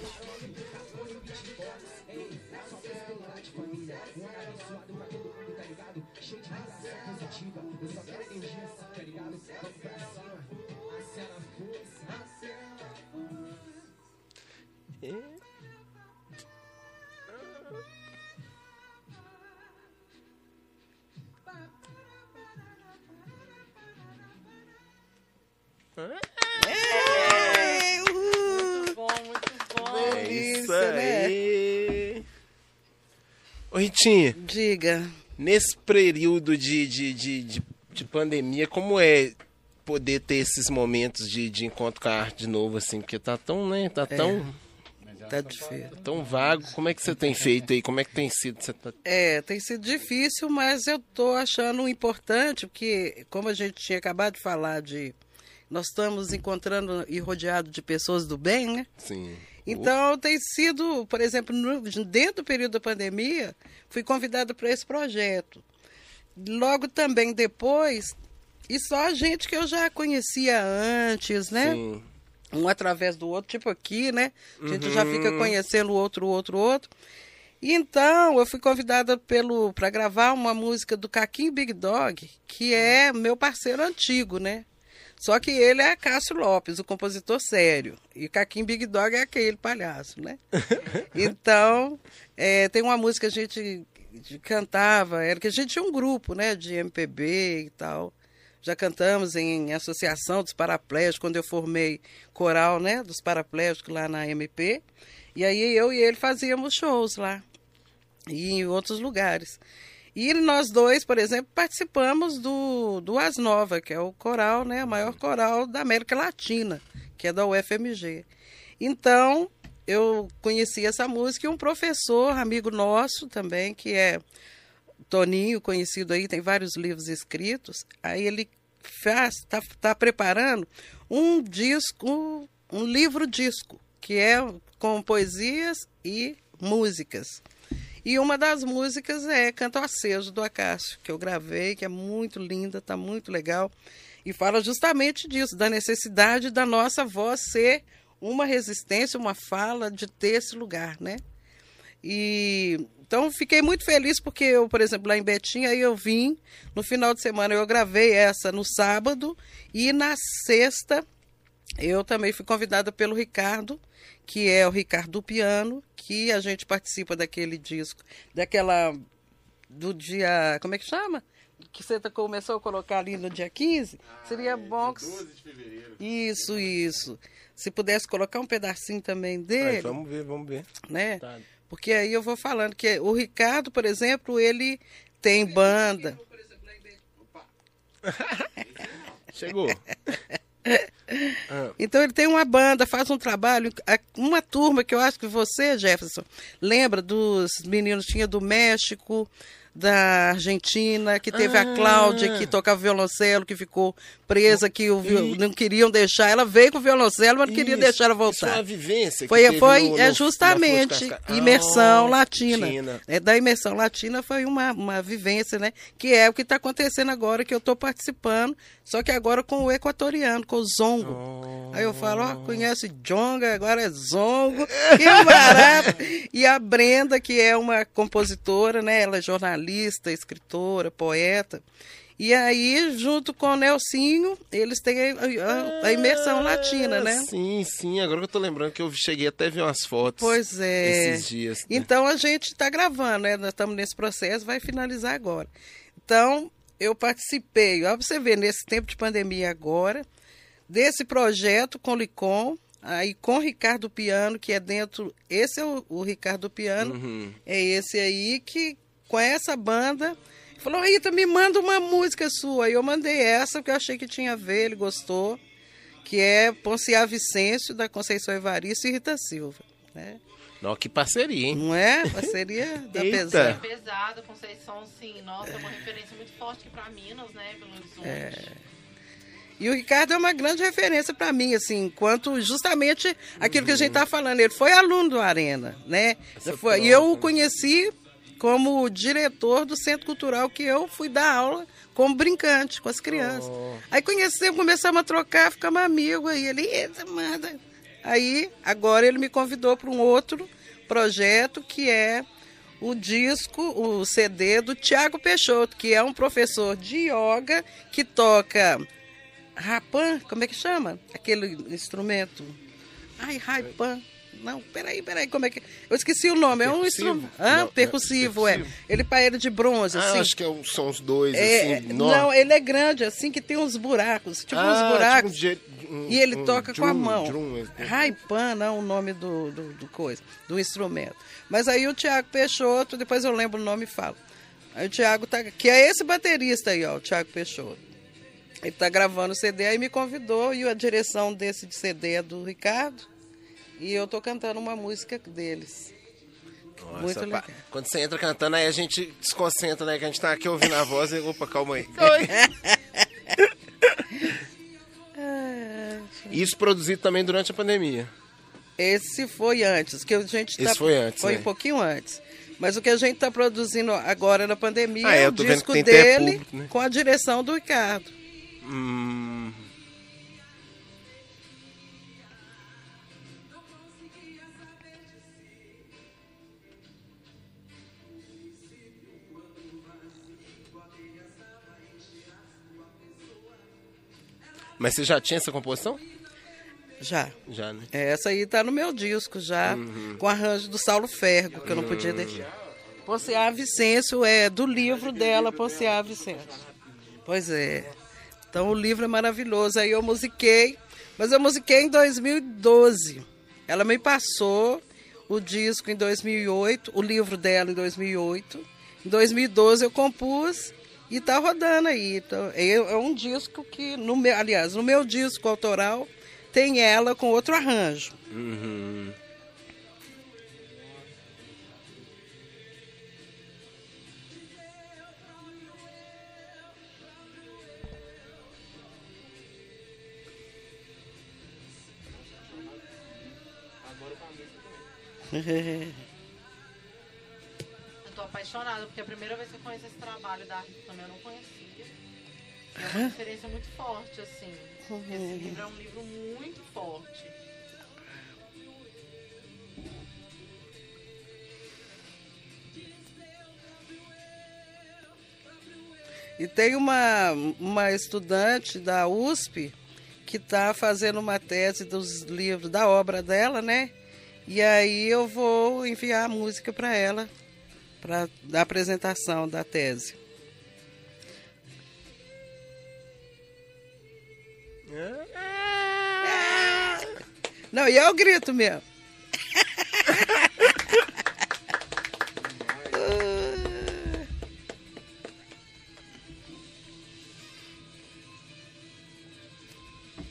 Ei, uhul. Bom, muito bom. É Delícia, isso né? aí. Ô, Ritinha, Diga. Nesse período de, de, de, de, de pandemia, como é poder ter esses momentos de, de encontro com a arte de novo, assim? Porque tá tão, né? Tá tão, Mas já Tá difícil. tão vago. Como é que você tem feito aí? Como é que tem sido? Você tá... É, tem sido difícil, mas eu tô achando importante, porque como a gente tinha acabado de falar de. Nós estamos encontrando e rodeados de pessoas do bem, né? Sim. Então, tem sido, por exemplo, no- dentro do período da pandemia, fui convidada para esse projeto. Logo também depois, e só gente que eu já conhecia antes, né? Sim. um através do outro, tipo aqui, né? A gente já fica conhecendo o outro, o outro, o outro. E então, eu fui convidada pelo para gravar uma música do Caquinho Big Dog, que é meu parceiro antigo, né? Só que ele é Cássio Lopes, o compositor sério. E Caquinho Big Dog é aquele palhaço, né? Então, é, tem uma música que a gente cantava, era que a gente tinha um grupo, né, de MPB e tal. Já cantamos em associação dos paraplégicos, quando eu formei coral, né, dos paraplégicos lá na MP. E aí eu e ele fazíamos shows lá e em outros lugares. E nós dois, por exemplo, participamos do, do As Nova, que é o coral, né, o maior coral da América Latina, que é da UFMG. Então, eu conheci essa música e um professor, amigo nosso também, que é Toninho, conhecido aí, tem vários livros escritos. Aí ele está tá preparando um disco, um livro disco, que é com poesias e músicas. E uma das músicas é Canto Aceso do Acácio, que eu gravei, que é muito linda, está muito legal. E fala justamente disso, da necessidade da nossa voz ser uma resistência, uma fala de ter esse lugar, né? E então fiquei muito feliz porque eu, por exemplo, lá em Betim, aí eu vim no final de semana, eu gravei essa no sábado e na sexta eu também fui convidada pelo Ricardo, que é o Ricardo do Piano, que a gente participa daquele disco, daquela do dia, como é que chama? que você tá- começou a colocar ali no dia 15, seria é, bom que. 12 de fevereiro. Isso, isso. Se pudesse colocar um pedacinho também Aí, dele, vamos ver, vamos ver. né? Tá. Porque aí eu vou falando que o Ricardo, por exemplo, ele tem banda. Chegou. Então ele tem uma banda, faz um trabalho, uma turma que eu acho que você, Jefferson, lembra dos meninos tinha do México, da Argentina, que teve Ah. a Cláudia que tocava violoncelo, que ficou presa, que o viol- não queriam deixar. Ela veio com o violoncelo, mas não queria deixar ela Isso foi uma voltar. vivência que Foi, foi no- é justamente imersão Ah, latina. Latina. É, da imersão latina foi uma, uma vivência, né? Que é o que está acontecendo agora, que eu estou participando, só que agora com o equatoriano, com o zongo. Oh. Aí eu falo, ó, conhece Jonga, agora é Zongo, que barato. e a Brenda, que é uma compositora, né? Ela é jornalista, escritora, poeta. E aí, junto com o Nelsinho, eles têm a, a- a imersão latina, Ah, né? Sim, sim. Agora que eu tô lembrando que eu cheguei até a ver umas fotos. Pois é. Esses dias. né? Então a gente está gravando, né? Nós estamos nesse processo, vai finalizar agora. Então, eu participei, ó, você ver, nesse tempo de pandemia agora, desse projeto com o Licom, aí com o Ricardo Piano, que é dentro. Esse é o, o Ricardo Piano, Uhum. é esse aí que, com essa banda, falou: Rita, me manda uma música sua. Aí eu mandei essa, porque eu achei que tinha a ver, ele gostou, que é Ponciá Vicêncio, da Conceição Evaristo e Rita Silva. Né? Não, que parceria, hein? Não é? Parceria da Eita. pesada. Pesado, Conceição, sim. Nossa, é uma referência muito forte aqui pra Minas, né? Belo Horizonte. É. E o Ricardo é uma grande referência para mim, assim, enquanto justamente aquilo que a gente está falando. Ele foi aluno do Arena, né? Essa Foi- e troca, eu o conheci como diretor do Centro Cultural, que eu fui dar aula como brincante com as crianças. Oh. Aí conhecemos, começamos a trocar, ficamos amigos. Aí ele, eita, manda. Aí, agora ele me convidou para um outro projeto que é o disco, o CD do Tiago Peixoto, que é um professor de yoga que toca rapan, como é que chama? Aquele instrumento. Ai, rapan. Não, peraí, peraí, como é que. Eu esqueci o nome, é um Percussivo? instrumento. Ah, Não, percussivo, é é. Ele para ele de bronze, Ah, assim. acho que é um- são os dois, É, assim. não, ele é grande, assim, que tem uns buracos, tipo ah, uns buracos. tipo um um- e ele um toca com a drum, mão. drum, é- Raipan, não o nome do, do, do coisa, do instrumento. Mas aí o Tiago Peixoto, depois eu lembro o nome e falo. Aí o Tiago tá. Que é esse baterista aí, ó, o Tiago Peixoto. Ele tá gravando o CD, aí me convidou, e a direção desse de CD é do Ricardo. E eu tô cantando uma música deles. Nossa, Muito pá, legal. Quando você entra cantando, aí a gente desconcentra, né? Que a gente tá aqui ouvindo a voz e. Opa, calma aí. Isso produzido também durante a pandemia. Esse foi antes, que a gente tá, Esse foi antes, Foi né? um pouquinho antes. Mas o que a gente está produzindo agora na pandemia Ah, é, é o disco dele público, né? com a direção do Ricardo. Hum, Mas você já tinha essa composição? Já. Já, né? Essa aí tá no meu disco já, Uhum. com arranjo do Saulo Fergo, que eu não podia deixar. Ponciá Vicêncio é do livro dela, Ponciá Vicêncio. Pois é. Então o livro é maravilhoso. Aí eu musiquei, mas eu musiquei em 2012. Ela me passou o disco em 2008, o livro dela em 2008. Em 2012 eu compus e tá rodando aí. Então, é um disco que, no meu, aliás, no meu disco autoral tem ela com outro arranjo. Uhum. Tô apaixonada, porque é a primeira vez que eu conheço esse trabalho da Rita também eu não conhecia. É uma referência muito forte, assim. Esse livro é um livro muito forte. E tem uma, uma estudante da USP que está fazendo uma tese dos livros, da obra dela, né? E aí eu vou enviar a música para ela, para da apresentação da tese. Ah! Não, e o grito mesmo.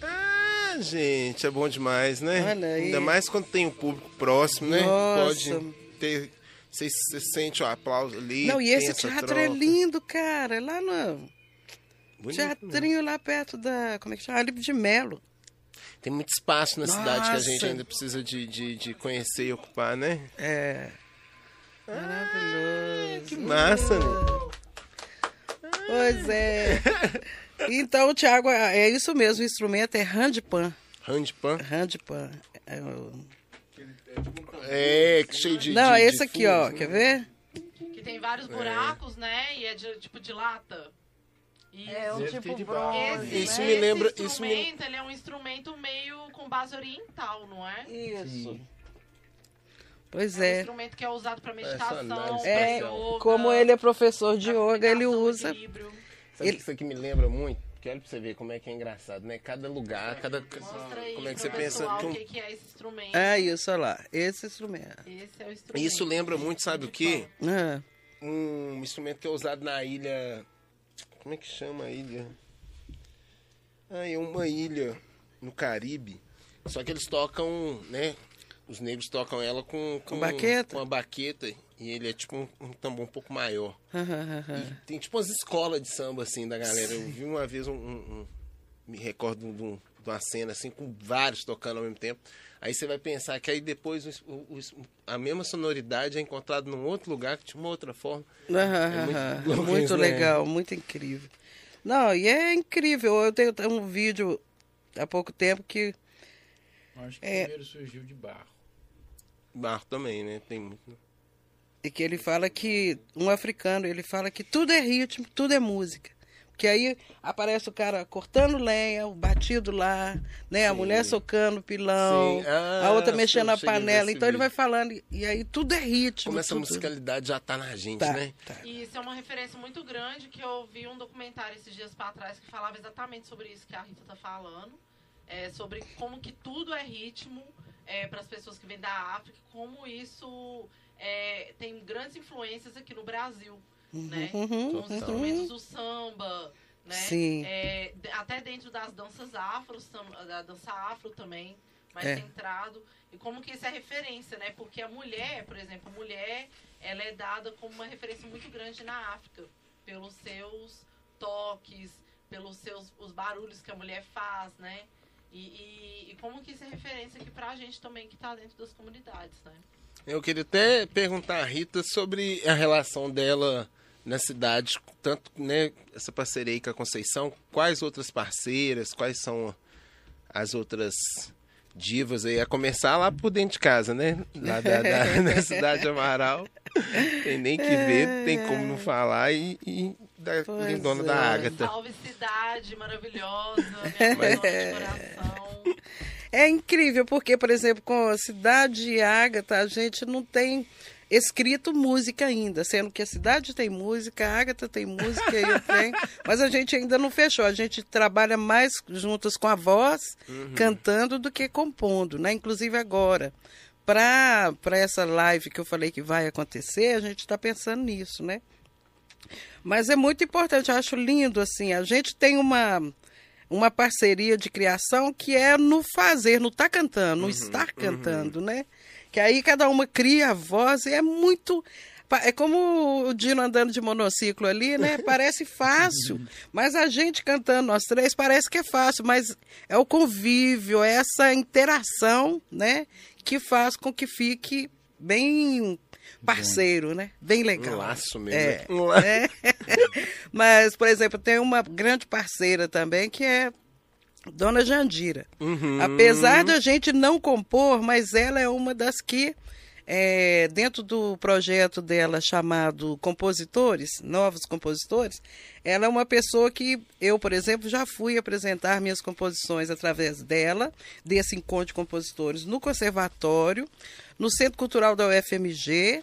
Ah, gente, é bom demais, né? Ainda mais quando tem o público próximo, né? Nossa. Pode ter você, você sente o aplauso ali. Não, e esse teatro é troca. lindo, cara. É Lá no Bonito, teatrinho lá perto da. Como é que chama? Alipe de Melo. Tem muito espaço na cidade que a gente Nossa. ainda precisa de, de, de conhecer e ocupar, né? É. Maravilhoso. Que massa, né? Pois é. Então, Tiago, é isso mesmo. O instrumento é handpan. Handpan. Handpan. É o- É, cheio de. Não, de, é esse de aqui, ó. furos, Quer né? ver? Que tem vários buracos, né? E é de, tipo de lata. E É um Deve tipo de bronze. esse, Isso né? me lembra- Esse isso me- instrumento, ele é um instrumento meio com base oriental, não é? Isso. Pois É um é. instrumento que é usado para Essa meditação, análise pra É, yoga, como ele é professor de pra yoga, ele usa. Sabe Ele- que isso aqui me lembra muito? Que olha pra você ver como é que é engraçado, né? Cada lugar, cada. Mostra aí Como é que pro você pensa pessoal que um- o que, que é esse instrumento. Ah, isso, olha lá. Esse instrumento. Esse é o instrumento. Isso lembra muito, sabe o quê? Ah, Um instrumento que é usado na ilha. Como é que chama a ilha? Ah, é uma ilha no Caribe. Só que eles tocam, né? Os negros tocam ela com, com, baqueta? com uma baqueta. E ele é tipo um, um tambor um pouco maior. E tem tipo umas escolas de samba, assim, da galera. Eu vi uma vez um. um- um- me recordo de, um- de uma cena, assim, com vários tocando ao mesmo tempo. Aí você vai pensar que aí depois o- o- a mesma sonoridade é encontrada num outro lugar, de uma outra forma. Ah, ah, muito ah. muito né? legal, muito incrível. Não, e é incrível. Eu tenho um vídeo há pouco tempo que Acho que É. primeiro surgiu de barro. Barro também, né? Tem muito. E que ele fala que, um africano, ele fala que tudo é ritmo, tudo é música. Porque aí aparece o cara cortando lenha, o batido lá, né? A Sim. mulher socando o pilão. Ah, a outra mexendo na panela. Então ele vídeo. vai falando, e- e aí tudo é ritmo. Como essa tudo- musicalidade já tá na gente, Tá, né? tá. E isso é uma referência muito grande que eu vi um documentário esses dias para trás que falava exatamente sobre isso que a Rita tá falando. É, sobre como que tudo é ritmo para as pessoas que vêm da África, como isso é, tem grandes influências aqui no Brasil, né? Uhum, Com os uhum. instrumentos do samba, né? Sim. É, até dentro das danças afro, da dança afro também, mais É. centrado. E como que isso é referência, né? Porque a mulher, por exemplo, a mulher, ela é dada como uma referência muito grande na África, pelos seus toques, pelos seus os barulhos que a mulher faz, né? E, e- e como que isso é referência aqui pra gente também que tá dentro das comunidades, né? Eu queria até perguntar a Rita sobre a relação dela na cidade, tanto né, essa parceria com a Conceição, quais outras parceiras, quais são as outras divas aí, a começar lá por dentro de casa, né? Lá da, da, da cidade de Amaral. Tem nem que ver, tem como não falar, e, e da Pois lindona é. da Ágata. Salve cidade maravilhosa, minha mãe de coração. É incrível, porque, por exemplo, com a Cidade de Ágata, a gente não tem escrito música ainda, sendo que a cidade tem música, a Ágata tem música, eu tenho, mas a gente ainda não fechou. A gente trabalha mais juntas com a voz, cantando, do que compondo, né? Inclusive agora. Para essa live que eu falei que vai acontecer, a gente está pensando nisso, né? Mas é muito importante, eu acho lindo, assim, a gente tem uma uma parceria de criação que é no fazer, no estar cantando, no estar cantando, né? Que aí cada uma cria a voz e é muito. É como o Dino andando de monociclo ali, né? Parece fácil, mas a gente cantando, nós três, parece que é fácil, mas é o convívio, é essa interação, né? Que faz com que fique bem parceiro, né? Bem legal. Um laço mesmo. É. né? Um laço. É. Mas, por exemplo, tem uma grande parceira também que é Dona Jandira. Uhum. Apesar da gente não compor, mas ela é uma das que, é, dentro do projeto dela chamado Compositores, Novos Compositores, ela é uma pessoa que eu, por exemplo, já fui apresentar minhas composições através dela, desse encontro de compositores no Conservatório, no Centro Cultural da UFMG,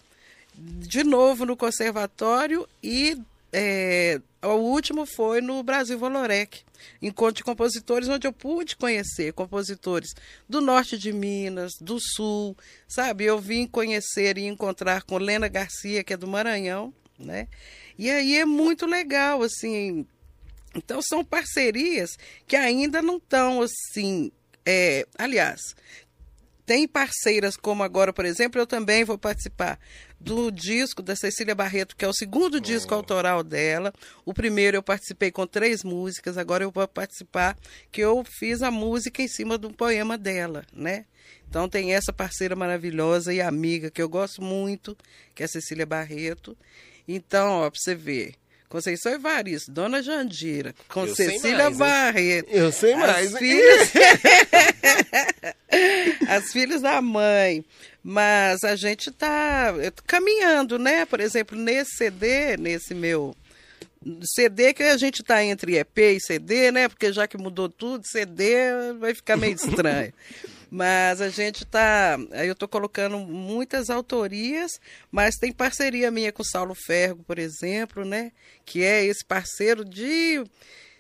de novo no Conservatório e é, o último foi no Brasil Volorec, encontro de compositores, onde eu pude conhecer compositores do norte de Minas, do sul, sabe? Eu vim conhecer e encontrar com Lena Garcia, que é do Maranhão, né? E aí é muito legal, assim. Então são parcerias que ainda não estão assim. É, aliás, tem parceiras como agora, por exemplo, eu também vou participar do disco da Cecília Barreto, que é o segundo disco autoral dela. O primeiro eu participei com três músicas, agora eu vou participar que eu fiz a música em cima do poema dela, né? Então tem essa parceira maravilhosa e amiga que eu gosto muito, que é a Cecília Barreto. Então, ó, pra você ver, Conceição Evaristo, Dona Jandira, com Eu Cecília mais? Barreto. Eu sei As mais. hein? filhas, as filhas da mãe. Mas a gente está caminhando, né? Por exemplo, nesse CD, nesse meu CD que a gente está entre EP e CD, né? Porque já que mudou tudo, CD vai ficar meio estranho. Mas a gente está. Eu estou colocando muitas autorias, mas tem parceria minha com o Saulo Fergo, por exemplo, né? Que é esse parceiro de,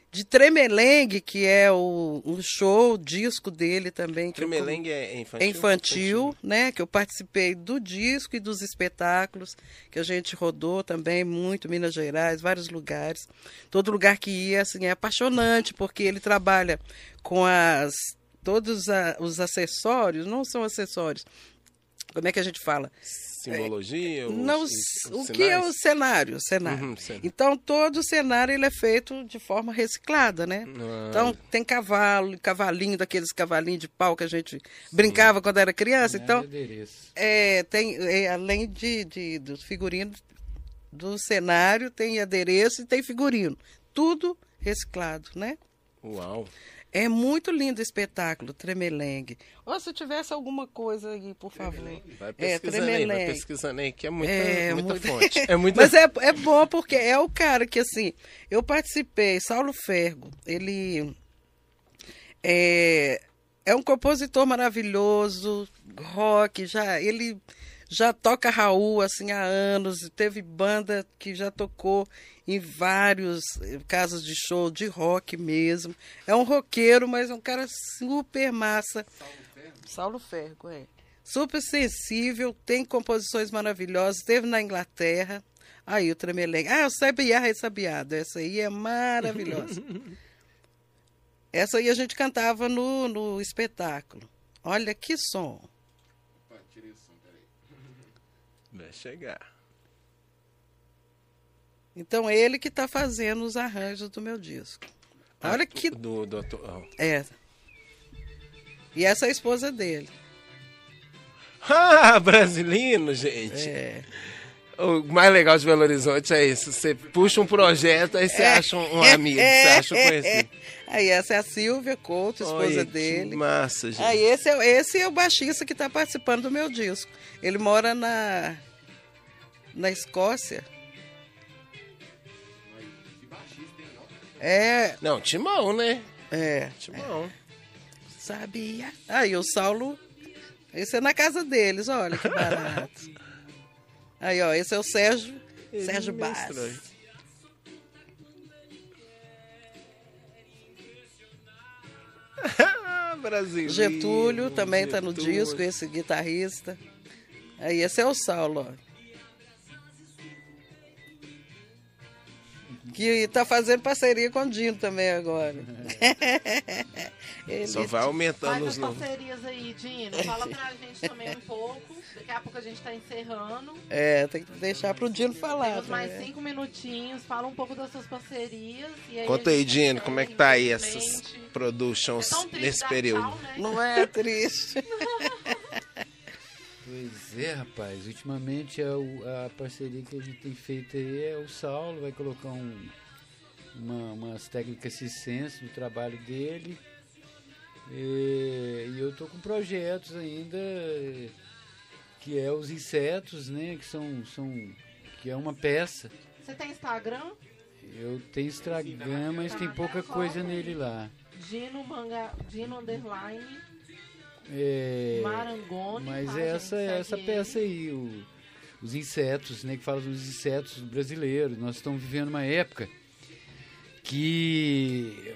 de Tremelengue, que é o, show, o disco dele também. que eu Tremelengue é infantil? é infantil, né? Que eu participei do disco e dos espetáculos que a gente rodou também muito, Minas Gerais, vários lugares. Todo lugar que ia, assim, é apaixonante, porque ele trabalha com as todos a- os acessórios, não são acessórios. Como é que a gente fala? Simbologia? os- não, os- o os que é o cenário? Cenário. Uhum, sim. Então todo o cenário ele é feito de forma reciclada, né? Ah. Então tem cavalo, cavalinho daqueles cavalinhos de pau que a gente brincava quando era criança. Então Adereço. é, tem é, além de, de dos figurinos do cenário tem adereço e tem figurino, tudo reciclado, né? Uau. É muito lindo o espetáculo, Tremelengue. Ou se tivesse alguma coisa aí, por favor. Vai É, pesquisando aí, vai Tremelengue. pesquisando aí, que é muita, É, muita muito- fonte. É muita Mas é, é bom porque é o cara que, assim, eu participei, Saulo Fergo, ele é, é um compositor maravilhoso, rock, já, ele já toca Raul, assim, há anos, teve banda que já tocou em vários eh, casas de show de rock mesmo. É um roqueiro, mas é um cara super massa. Saulo Fergo, é. Super sensível, tem composições maravilhosas, esteve na Inglaterra. Aí o Tremelengue. Ah, o Sabiá Ressabiado. Essa aí é maravilhosa. Essa aí a gente cantava no, no espetáculo. Olha que som. Opa, tirei o som, peraí. Vai chegar. Então, ele que está fazendo os arranjos do meu disco. Olha Ah, que. Do, do, atu- É. E essa é a esposa dele. Ah, brasileiro, gente. É. O mais legal de Belo Horizonte é isso. Você puxa um projeto, aí você acha um, um amigo, você acha um conhecido. Aí essa é a Silvia Couto, esposa Olha, que dele. massa, gente. Aí esse é, esse é o baixista que está participando do meu disco. Ele mora na na Escócia. É, Não, Timão, né? é, Timão. sabia. Aí o Saulo, esse é na casa deles, olha que barato. Aí, ó, esse é o Sérgio, Sérgio Ele Bass. mestrou. Brasil. Getúlio também está no Getúlio. disco, esse guitarrista. Aí esse é o Saulo, ó. Que está fazendo parceria com o Dino também agora. Ele- Só vai aumentando Faz os as números. parcerias aí, Dino. Fala pra gente também um pouco. Daqui a pouco a gente tá encerrando. É, tem que deixar pro Dino falar. Temos mais também. cinco minutinhos. Fala um pouco das suas parcerias. E aí Conta aí, Dino, como é que tá aí essas productions É nesse período? tchau, né? Não é triste. Pois é, rapaz. Ultimamente a, a parceria que a gente tem feito aí é o Saulo, vai colocar um, uma, umas técnicas circenses no trabalho dele. E, e eu tô com projetos ainda que é os insetos, né? Que são, são que é uma peça. Você tem Instagram? Eu tenho Instagram, mas tem pouca coisa nele lá. Dino Manga, Dino Underline, É, Marangoni. Mas tá, essa gente? essa peça ele. aí, o- os insetos, né, que fala dos insetos brasileiros. Nós estamos vivendo uma época que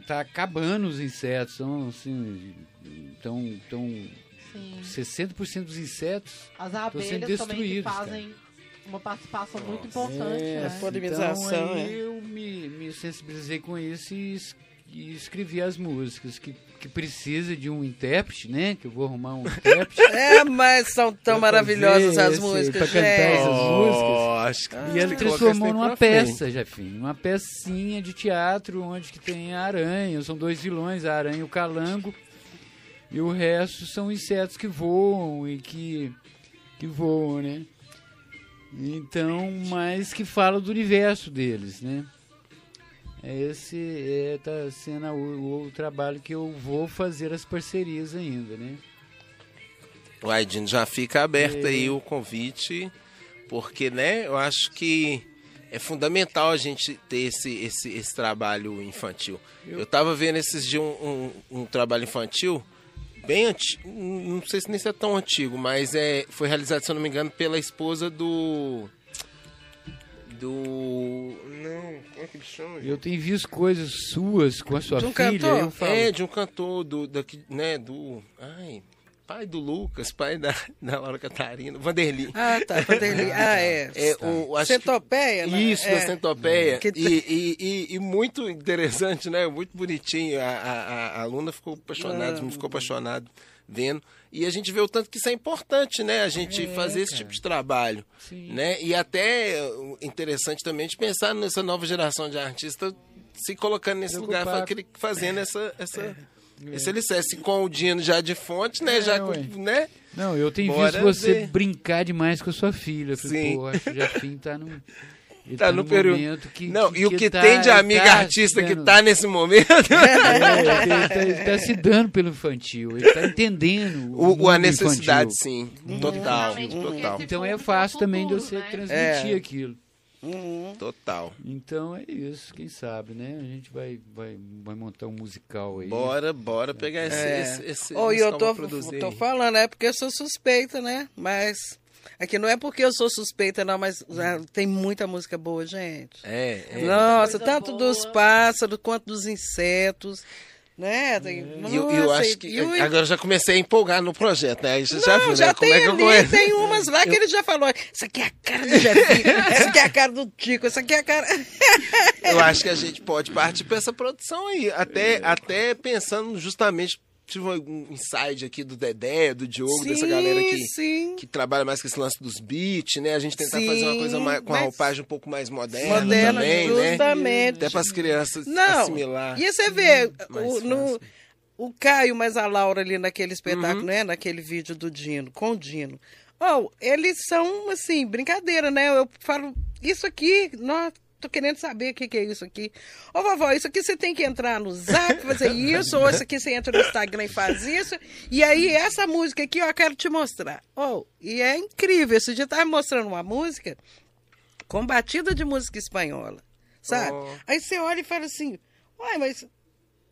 está acabando os insetos. Então, assim, tão, tão, Sim. 60% dos insetos As sendo abelhas também que destruídos, fazem uma participação muito importante, É, né? a polinização, então, aí é. eu me, me sensibilizei com isso e, e escrevi as músicas que, que precisa de um intérprete, né? Que eu vou arrumar um intérprete. É, mas são tão maravilhosas as músicas, pra cantar essas músicas. Oh, acho que E ele transformou numa peça, Jefinho. Uma pecinha de teatro onde que tem a aranha. São dois vilões, a aranha e o calango. E o resto são insetos que voam e que, que voam, né? Então, mas que falam do universo deles, né? Esse é, tá sendo o, o trabalho que eu vou fazer as parcerias ainda, né? Uai, Dino, já fica aberto É. aí o convite, porque, né, eu acho que é fundamental a gente ter esse, esse, esse trabalho infantil. Eu, tava vendo esses dias um, um, um trabalho infantil bem antigo, não sei se nem se é tão antigo, mas é, foi realizado, se eu não me engano, pela esposa do... Do... Não, como é que ele chama? Eu tenho visto coisas suas com a sua De um filha. cantor? Eu falo, É, de um cantor do, daqui, né, do... Ai, pai do Lucas, pai da, da Laura Catarina, Vanderly. Ah, tá. Vanderly. Ah, é. É, o, acho que- Centopeia, né? Isso, é. da centopeia. Que- E, e, e, e muito interessante, né? Muito bonitinho. A, a, a- a aluna ficou apaixonada, Ah. ficou apaixonado vendo. E a gente vê o tanto que isso é importante, né? A gente fazer esse tipo de trabalho. Sim. Né? E até uh, interessante também de pensar nessa nova geração de artistas se colocando nesse lugar, Preocupado. aquele- fazendo essa, essa, esse alicerce. Com o Dino já de fonte, né? já, com- ué. né? Não, eu tenho Bora visto você ver. brincar demais com a sua filha. Eu falei, Sim. pô, acho que o Jafim tá no. Ele Tá no período. momento que. Não, e o que tá- tem de amiga tá artista que dando- tá nesse momento. É, ele, tá, ele tá se dando pelo infantil, ele tá entendendo o, O, a necessidade, infantil. sim. Total, total, esse Então é público fácil o também de futuro, você né? transmitir É. aquilo. Uhum. total. Então é isso, quem sabe, né? A gente vai, vai, vai montar um musical aí. Bora, bora pegar esse, É. esse, esse Oh, e musical eu tô, pra produzir tô falando, é porque eu sou suspeita, né? Mas. Aqui não é porque eu sou suspeita, não, mas ah, tem muita música boa, gente. É, é. Nossa, Coisa tanto boa. dos pássaros quanto dos insetos. Né? Tem, E eu, eu acho que e o- agora eu já comecei a empolgar no projeto, né? Aí Você já Não, viu, já né? Como tem é que eu tem umas lá que ele já falou. Isso aqui é a cara do Jefinho, isso aqui é a cara do Tico, isso aqui é a cara. Eu acho que a gente pode partir para essa produção aí. Até, até pensando justamente. Tive um inside aqui do Dedé, do Diogo, dessa galera que, Sim. que trabalha mais com esse lance dos beats, né? A gente tentar Sim, fazer uma coisa mais, com a roupagem um pouco mais moderna, Moderna, também, né? justamente. Até para as crianças Não, assimilar. e você vê Mais o, no, o Caio mais a Laura ali naquele espetáculo, Uhum. né? Naquele vídeo do Dino, com o Dino. Oh, eles são, assim, brincadeira, né? Eu falo, isso aqui, nós tô querendo saber o que, que é isso aqui. Ô, vovó, isso aqui você tem que entrar no zap, fazer isso, ou isso aqui você entra no Instagram e faz isso. E aí, essa música aqui, ó, eu quero te mostrar. Oh, e é incrível. Esse dia eu tava mostrando uma música com batida de música espanhola, sabe? Oh. Aí você olha e fala assim, uai, mas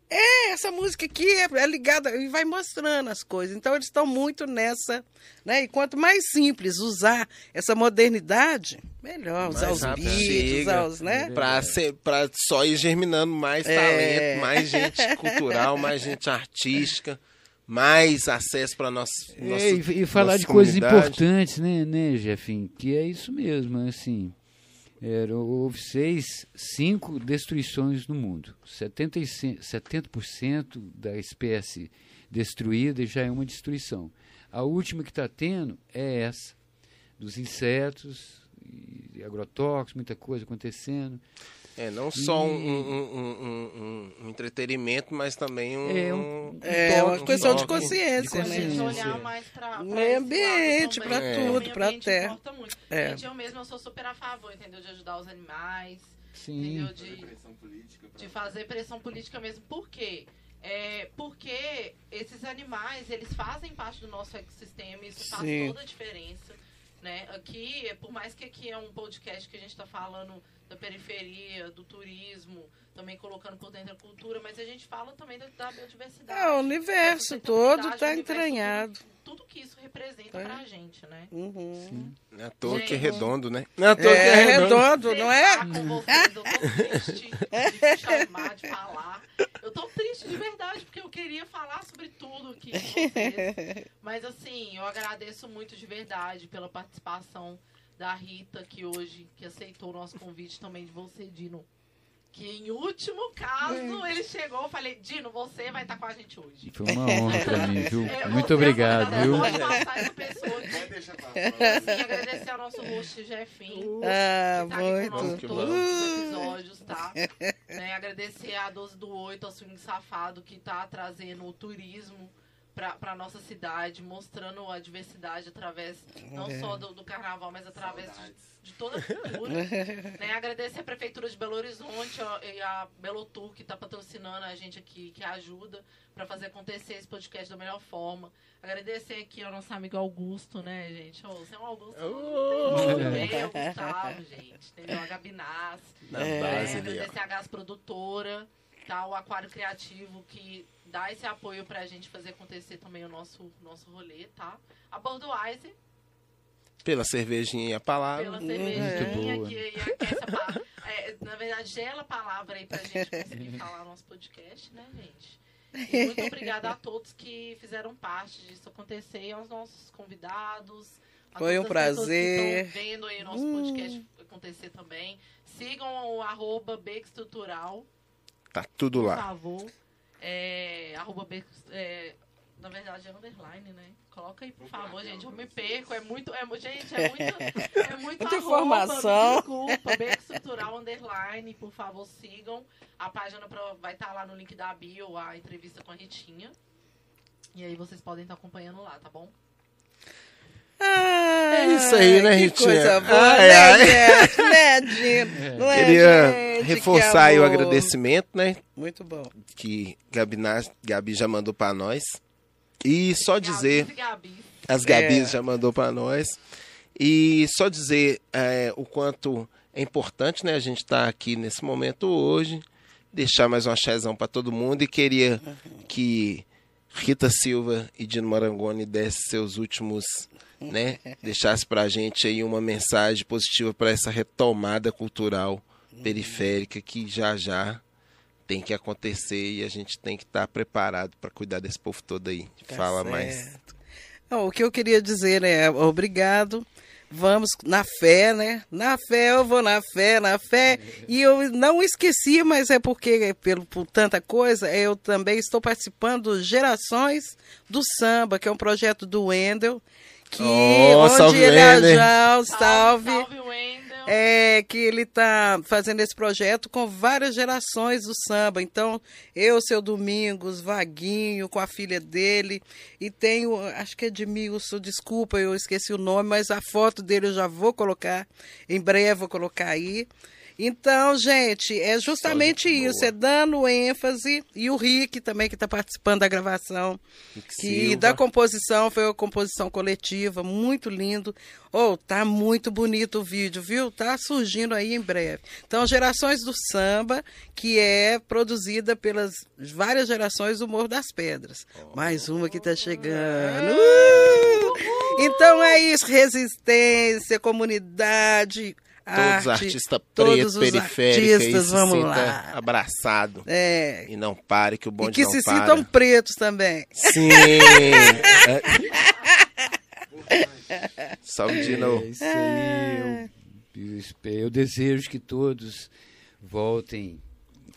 é, essa música aqui é, é ligada e vai mostrando as coisas. Então eles estão muito nessa, né? E quanto mais simples usar essa modernidade, melhor. Usar Mais os rápido beats, usar os, né? Pra, ser, pra só ir germinando mais É. talento, mais gente cultural, mais gente artística, mais acesso para nossa, nossa É, e, e falar nossa de coisas importantes, né, né, Jefim? Que é isso mesmo, assim. Era, houve seis, cinco destruições no mundo. 75 70% da espécie destruída já é uma destruição. A última que está tendo é essa, dos insetos, agrotóxicos, muita coisa acontecendo. É, não só um, E- um- um- um- um entretenimento, mas também um. É, um- É uma questão de consciência, de né? consciência. olhar mais para Meio ambiente, pra tudo, pra terra. Importa muito. É. Gente, eu mesma eu sou super a favor, entendeu? De ajudar os animais, Sim. entendeu? De, de fazer pressão política mesmo. Por quê? É, porque esses animais, eles fazem parte do nosso ecossistema, e isso faz Sim. toda a diferença. Né? Aqui, por mais que aqui é um podcast que a gente está falando da periferia, do turismo, também colocando por dentro a cultura, mas a gente fala também da, da biodiversidade. É, o universo todo está entranhado. Tudo, tudo que isso representa pra gente, né? Uhum. Não é à toa que é Gente. redondo, né? Não é à toa que É, é redondo. redondo, não é? Com vocês, eu tô triste de chamar, de falar. Eu tô triste de verdade, porque eu queria falar sobre tudo aqui com vocês. Mas assim, eu agradeço muito de verdade pela participação da Rita, que hoje que aceitou o nosso convite também de você, Dino. Que em último caso ele chegou, eu falei, Dino, você vai estar com a gente hoje. Foi uma honra pra mim, viu? É, Muito você- obrigado, viu? Pode passar essa pessoa. Sim, agradecer ao nosso host Jefinho. Ah, que tá aqui muito. conosco Que todos os episódios, tá? Né, agradecer a 12 do 8, a Swing Safado, que tá trazendo o turismo pra, pra nossa cidade, mostrando a diversidade através não É. só do, do carnaval, mas através de, de toda a cultura. né, agradecer a Prefeitura de Belo Horizonte ó, e a Belotur, que tá patrocinando a gente aqui, que ajuda pra fazer acontecer esse podcast da melhor forma. Agradecer aqui ao nosso amigo Augusto, né, gente? Ô, você é um Augusto. Oh. muito bem, o Gustavo, gente. Entendeu? A Gabi Nas. Na É. base ali, agradecer a Gás Produtora, tá? O Aquário Criativo, que dá esse apoio pra gente fazer acontecer também o nosso, nosso rolê, tá? A Budweiser, Pela cervejinha e a palavra. pela Muito cervejinha, boa. que aquece a pa- é, Na verdade, gela a palavra aí pra gente conseguir falar o nosso podcast, né, gente? E muito obrigada a todos que fizeram parte disso acontecer e aos nossos convidados. Foi um que prazer. estão vendo aí o nosso Hum. podcast acontecer também. Sigam o arroba Beco Estrutural, Tá tudo por lá. favor. É, arroba é, na verdade é underline, né? Coloca aí, por favor, gente. Eu me perco. É muito. É, gente, é muito. É muito Muita arroba, informação. Desculpa. Beco Estrutural Underline. Por favor, sigam. A página pra- vai estar lá no link da bio, a entrevista com a Ritinha. E aí vocês podem estar acompanhando lá, tá bom? É isso aí, né, que Ritinha? coisa boa, Ai, né, ai. gente? Né, Dino? Não é, Queria gente? reforçar Que aí o agradecimento, né? Muito bom. Que Gabi, Gabi já mandou pra nós. E só dizer. Gabis. As Gabis É. já mandou pra nós. E só dizer é, o quanto é importante, né? A gente estar aqui nesse momento hoje. Deixar mais um axézão pra todo mundo. E queria que Rita Silva e Dino Marangoni dessem seus últimos, né? Deixasse pra gente aí uma mensagem positiva para essa retomada cultural periférica que já já tem que acontecer e a gente tem que estar preparado para cuidar desse povo todo aí. Tá Fala certo. mais. Não, o que eu queria dizer é obrigado. Vamos na fé, né? Na fé, eu vou na fé, na fé. E eu não esqueci, mas é porque, pelo, por tanta coisa, eu também estou participando do Gerações do Samba, que é um projeto do Wendel. Que, Oh, onde salve, ele Wendel. já, Salve, salve, é que ele está fazendo esse projeto com várias gerações do samba. Então, eu, seu Domingos, Vaguinho, com a filha dele, e tenho, acho que é Edmilson, desculpa, eu esqueci o nome, mas a foto dele eu já vou colocar, em breve vou colocar aí. Então, gente, é justamente isso, boa. é dando ênfase, e o Rick também, que está participando da gravação, que da composição foi uma composição coletiva, muito lindo. Oh, tá muito bonito o vídeo, viu? Tá surgindo aí em breve. Então, Gerações do Samba, que é produzida pelas várias gerações do Morro das Pedras. Mais uma que tá chegando. Uh! Então é isso, resistência, comunidade, Todos os arte, artistas todos pretos, os periféricos, aí artistas, se lá. abraçado. É, E não pare, que o e bonde que não se para. sintam pretos também. Sim! É. Salve de É novo. isso aí. Eu, eu desejo que todos voltem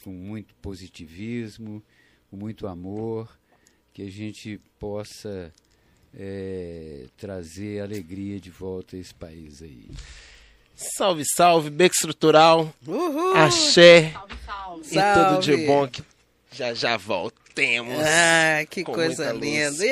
com muito positivismo, com muito amor, que a gente possa é, trazer alegria de volta a esse país aí. Salve, salve, Beco Estrutural, Uhul! axé Salve, salve. e tudo de Salve. bom que já já voltemos. Ah, que coisa linda.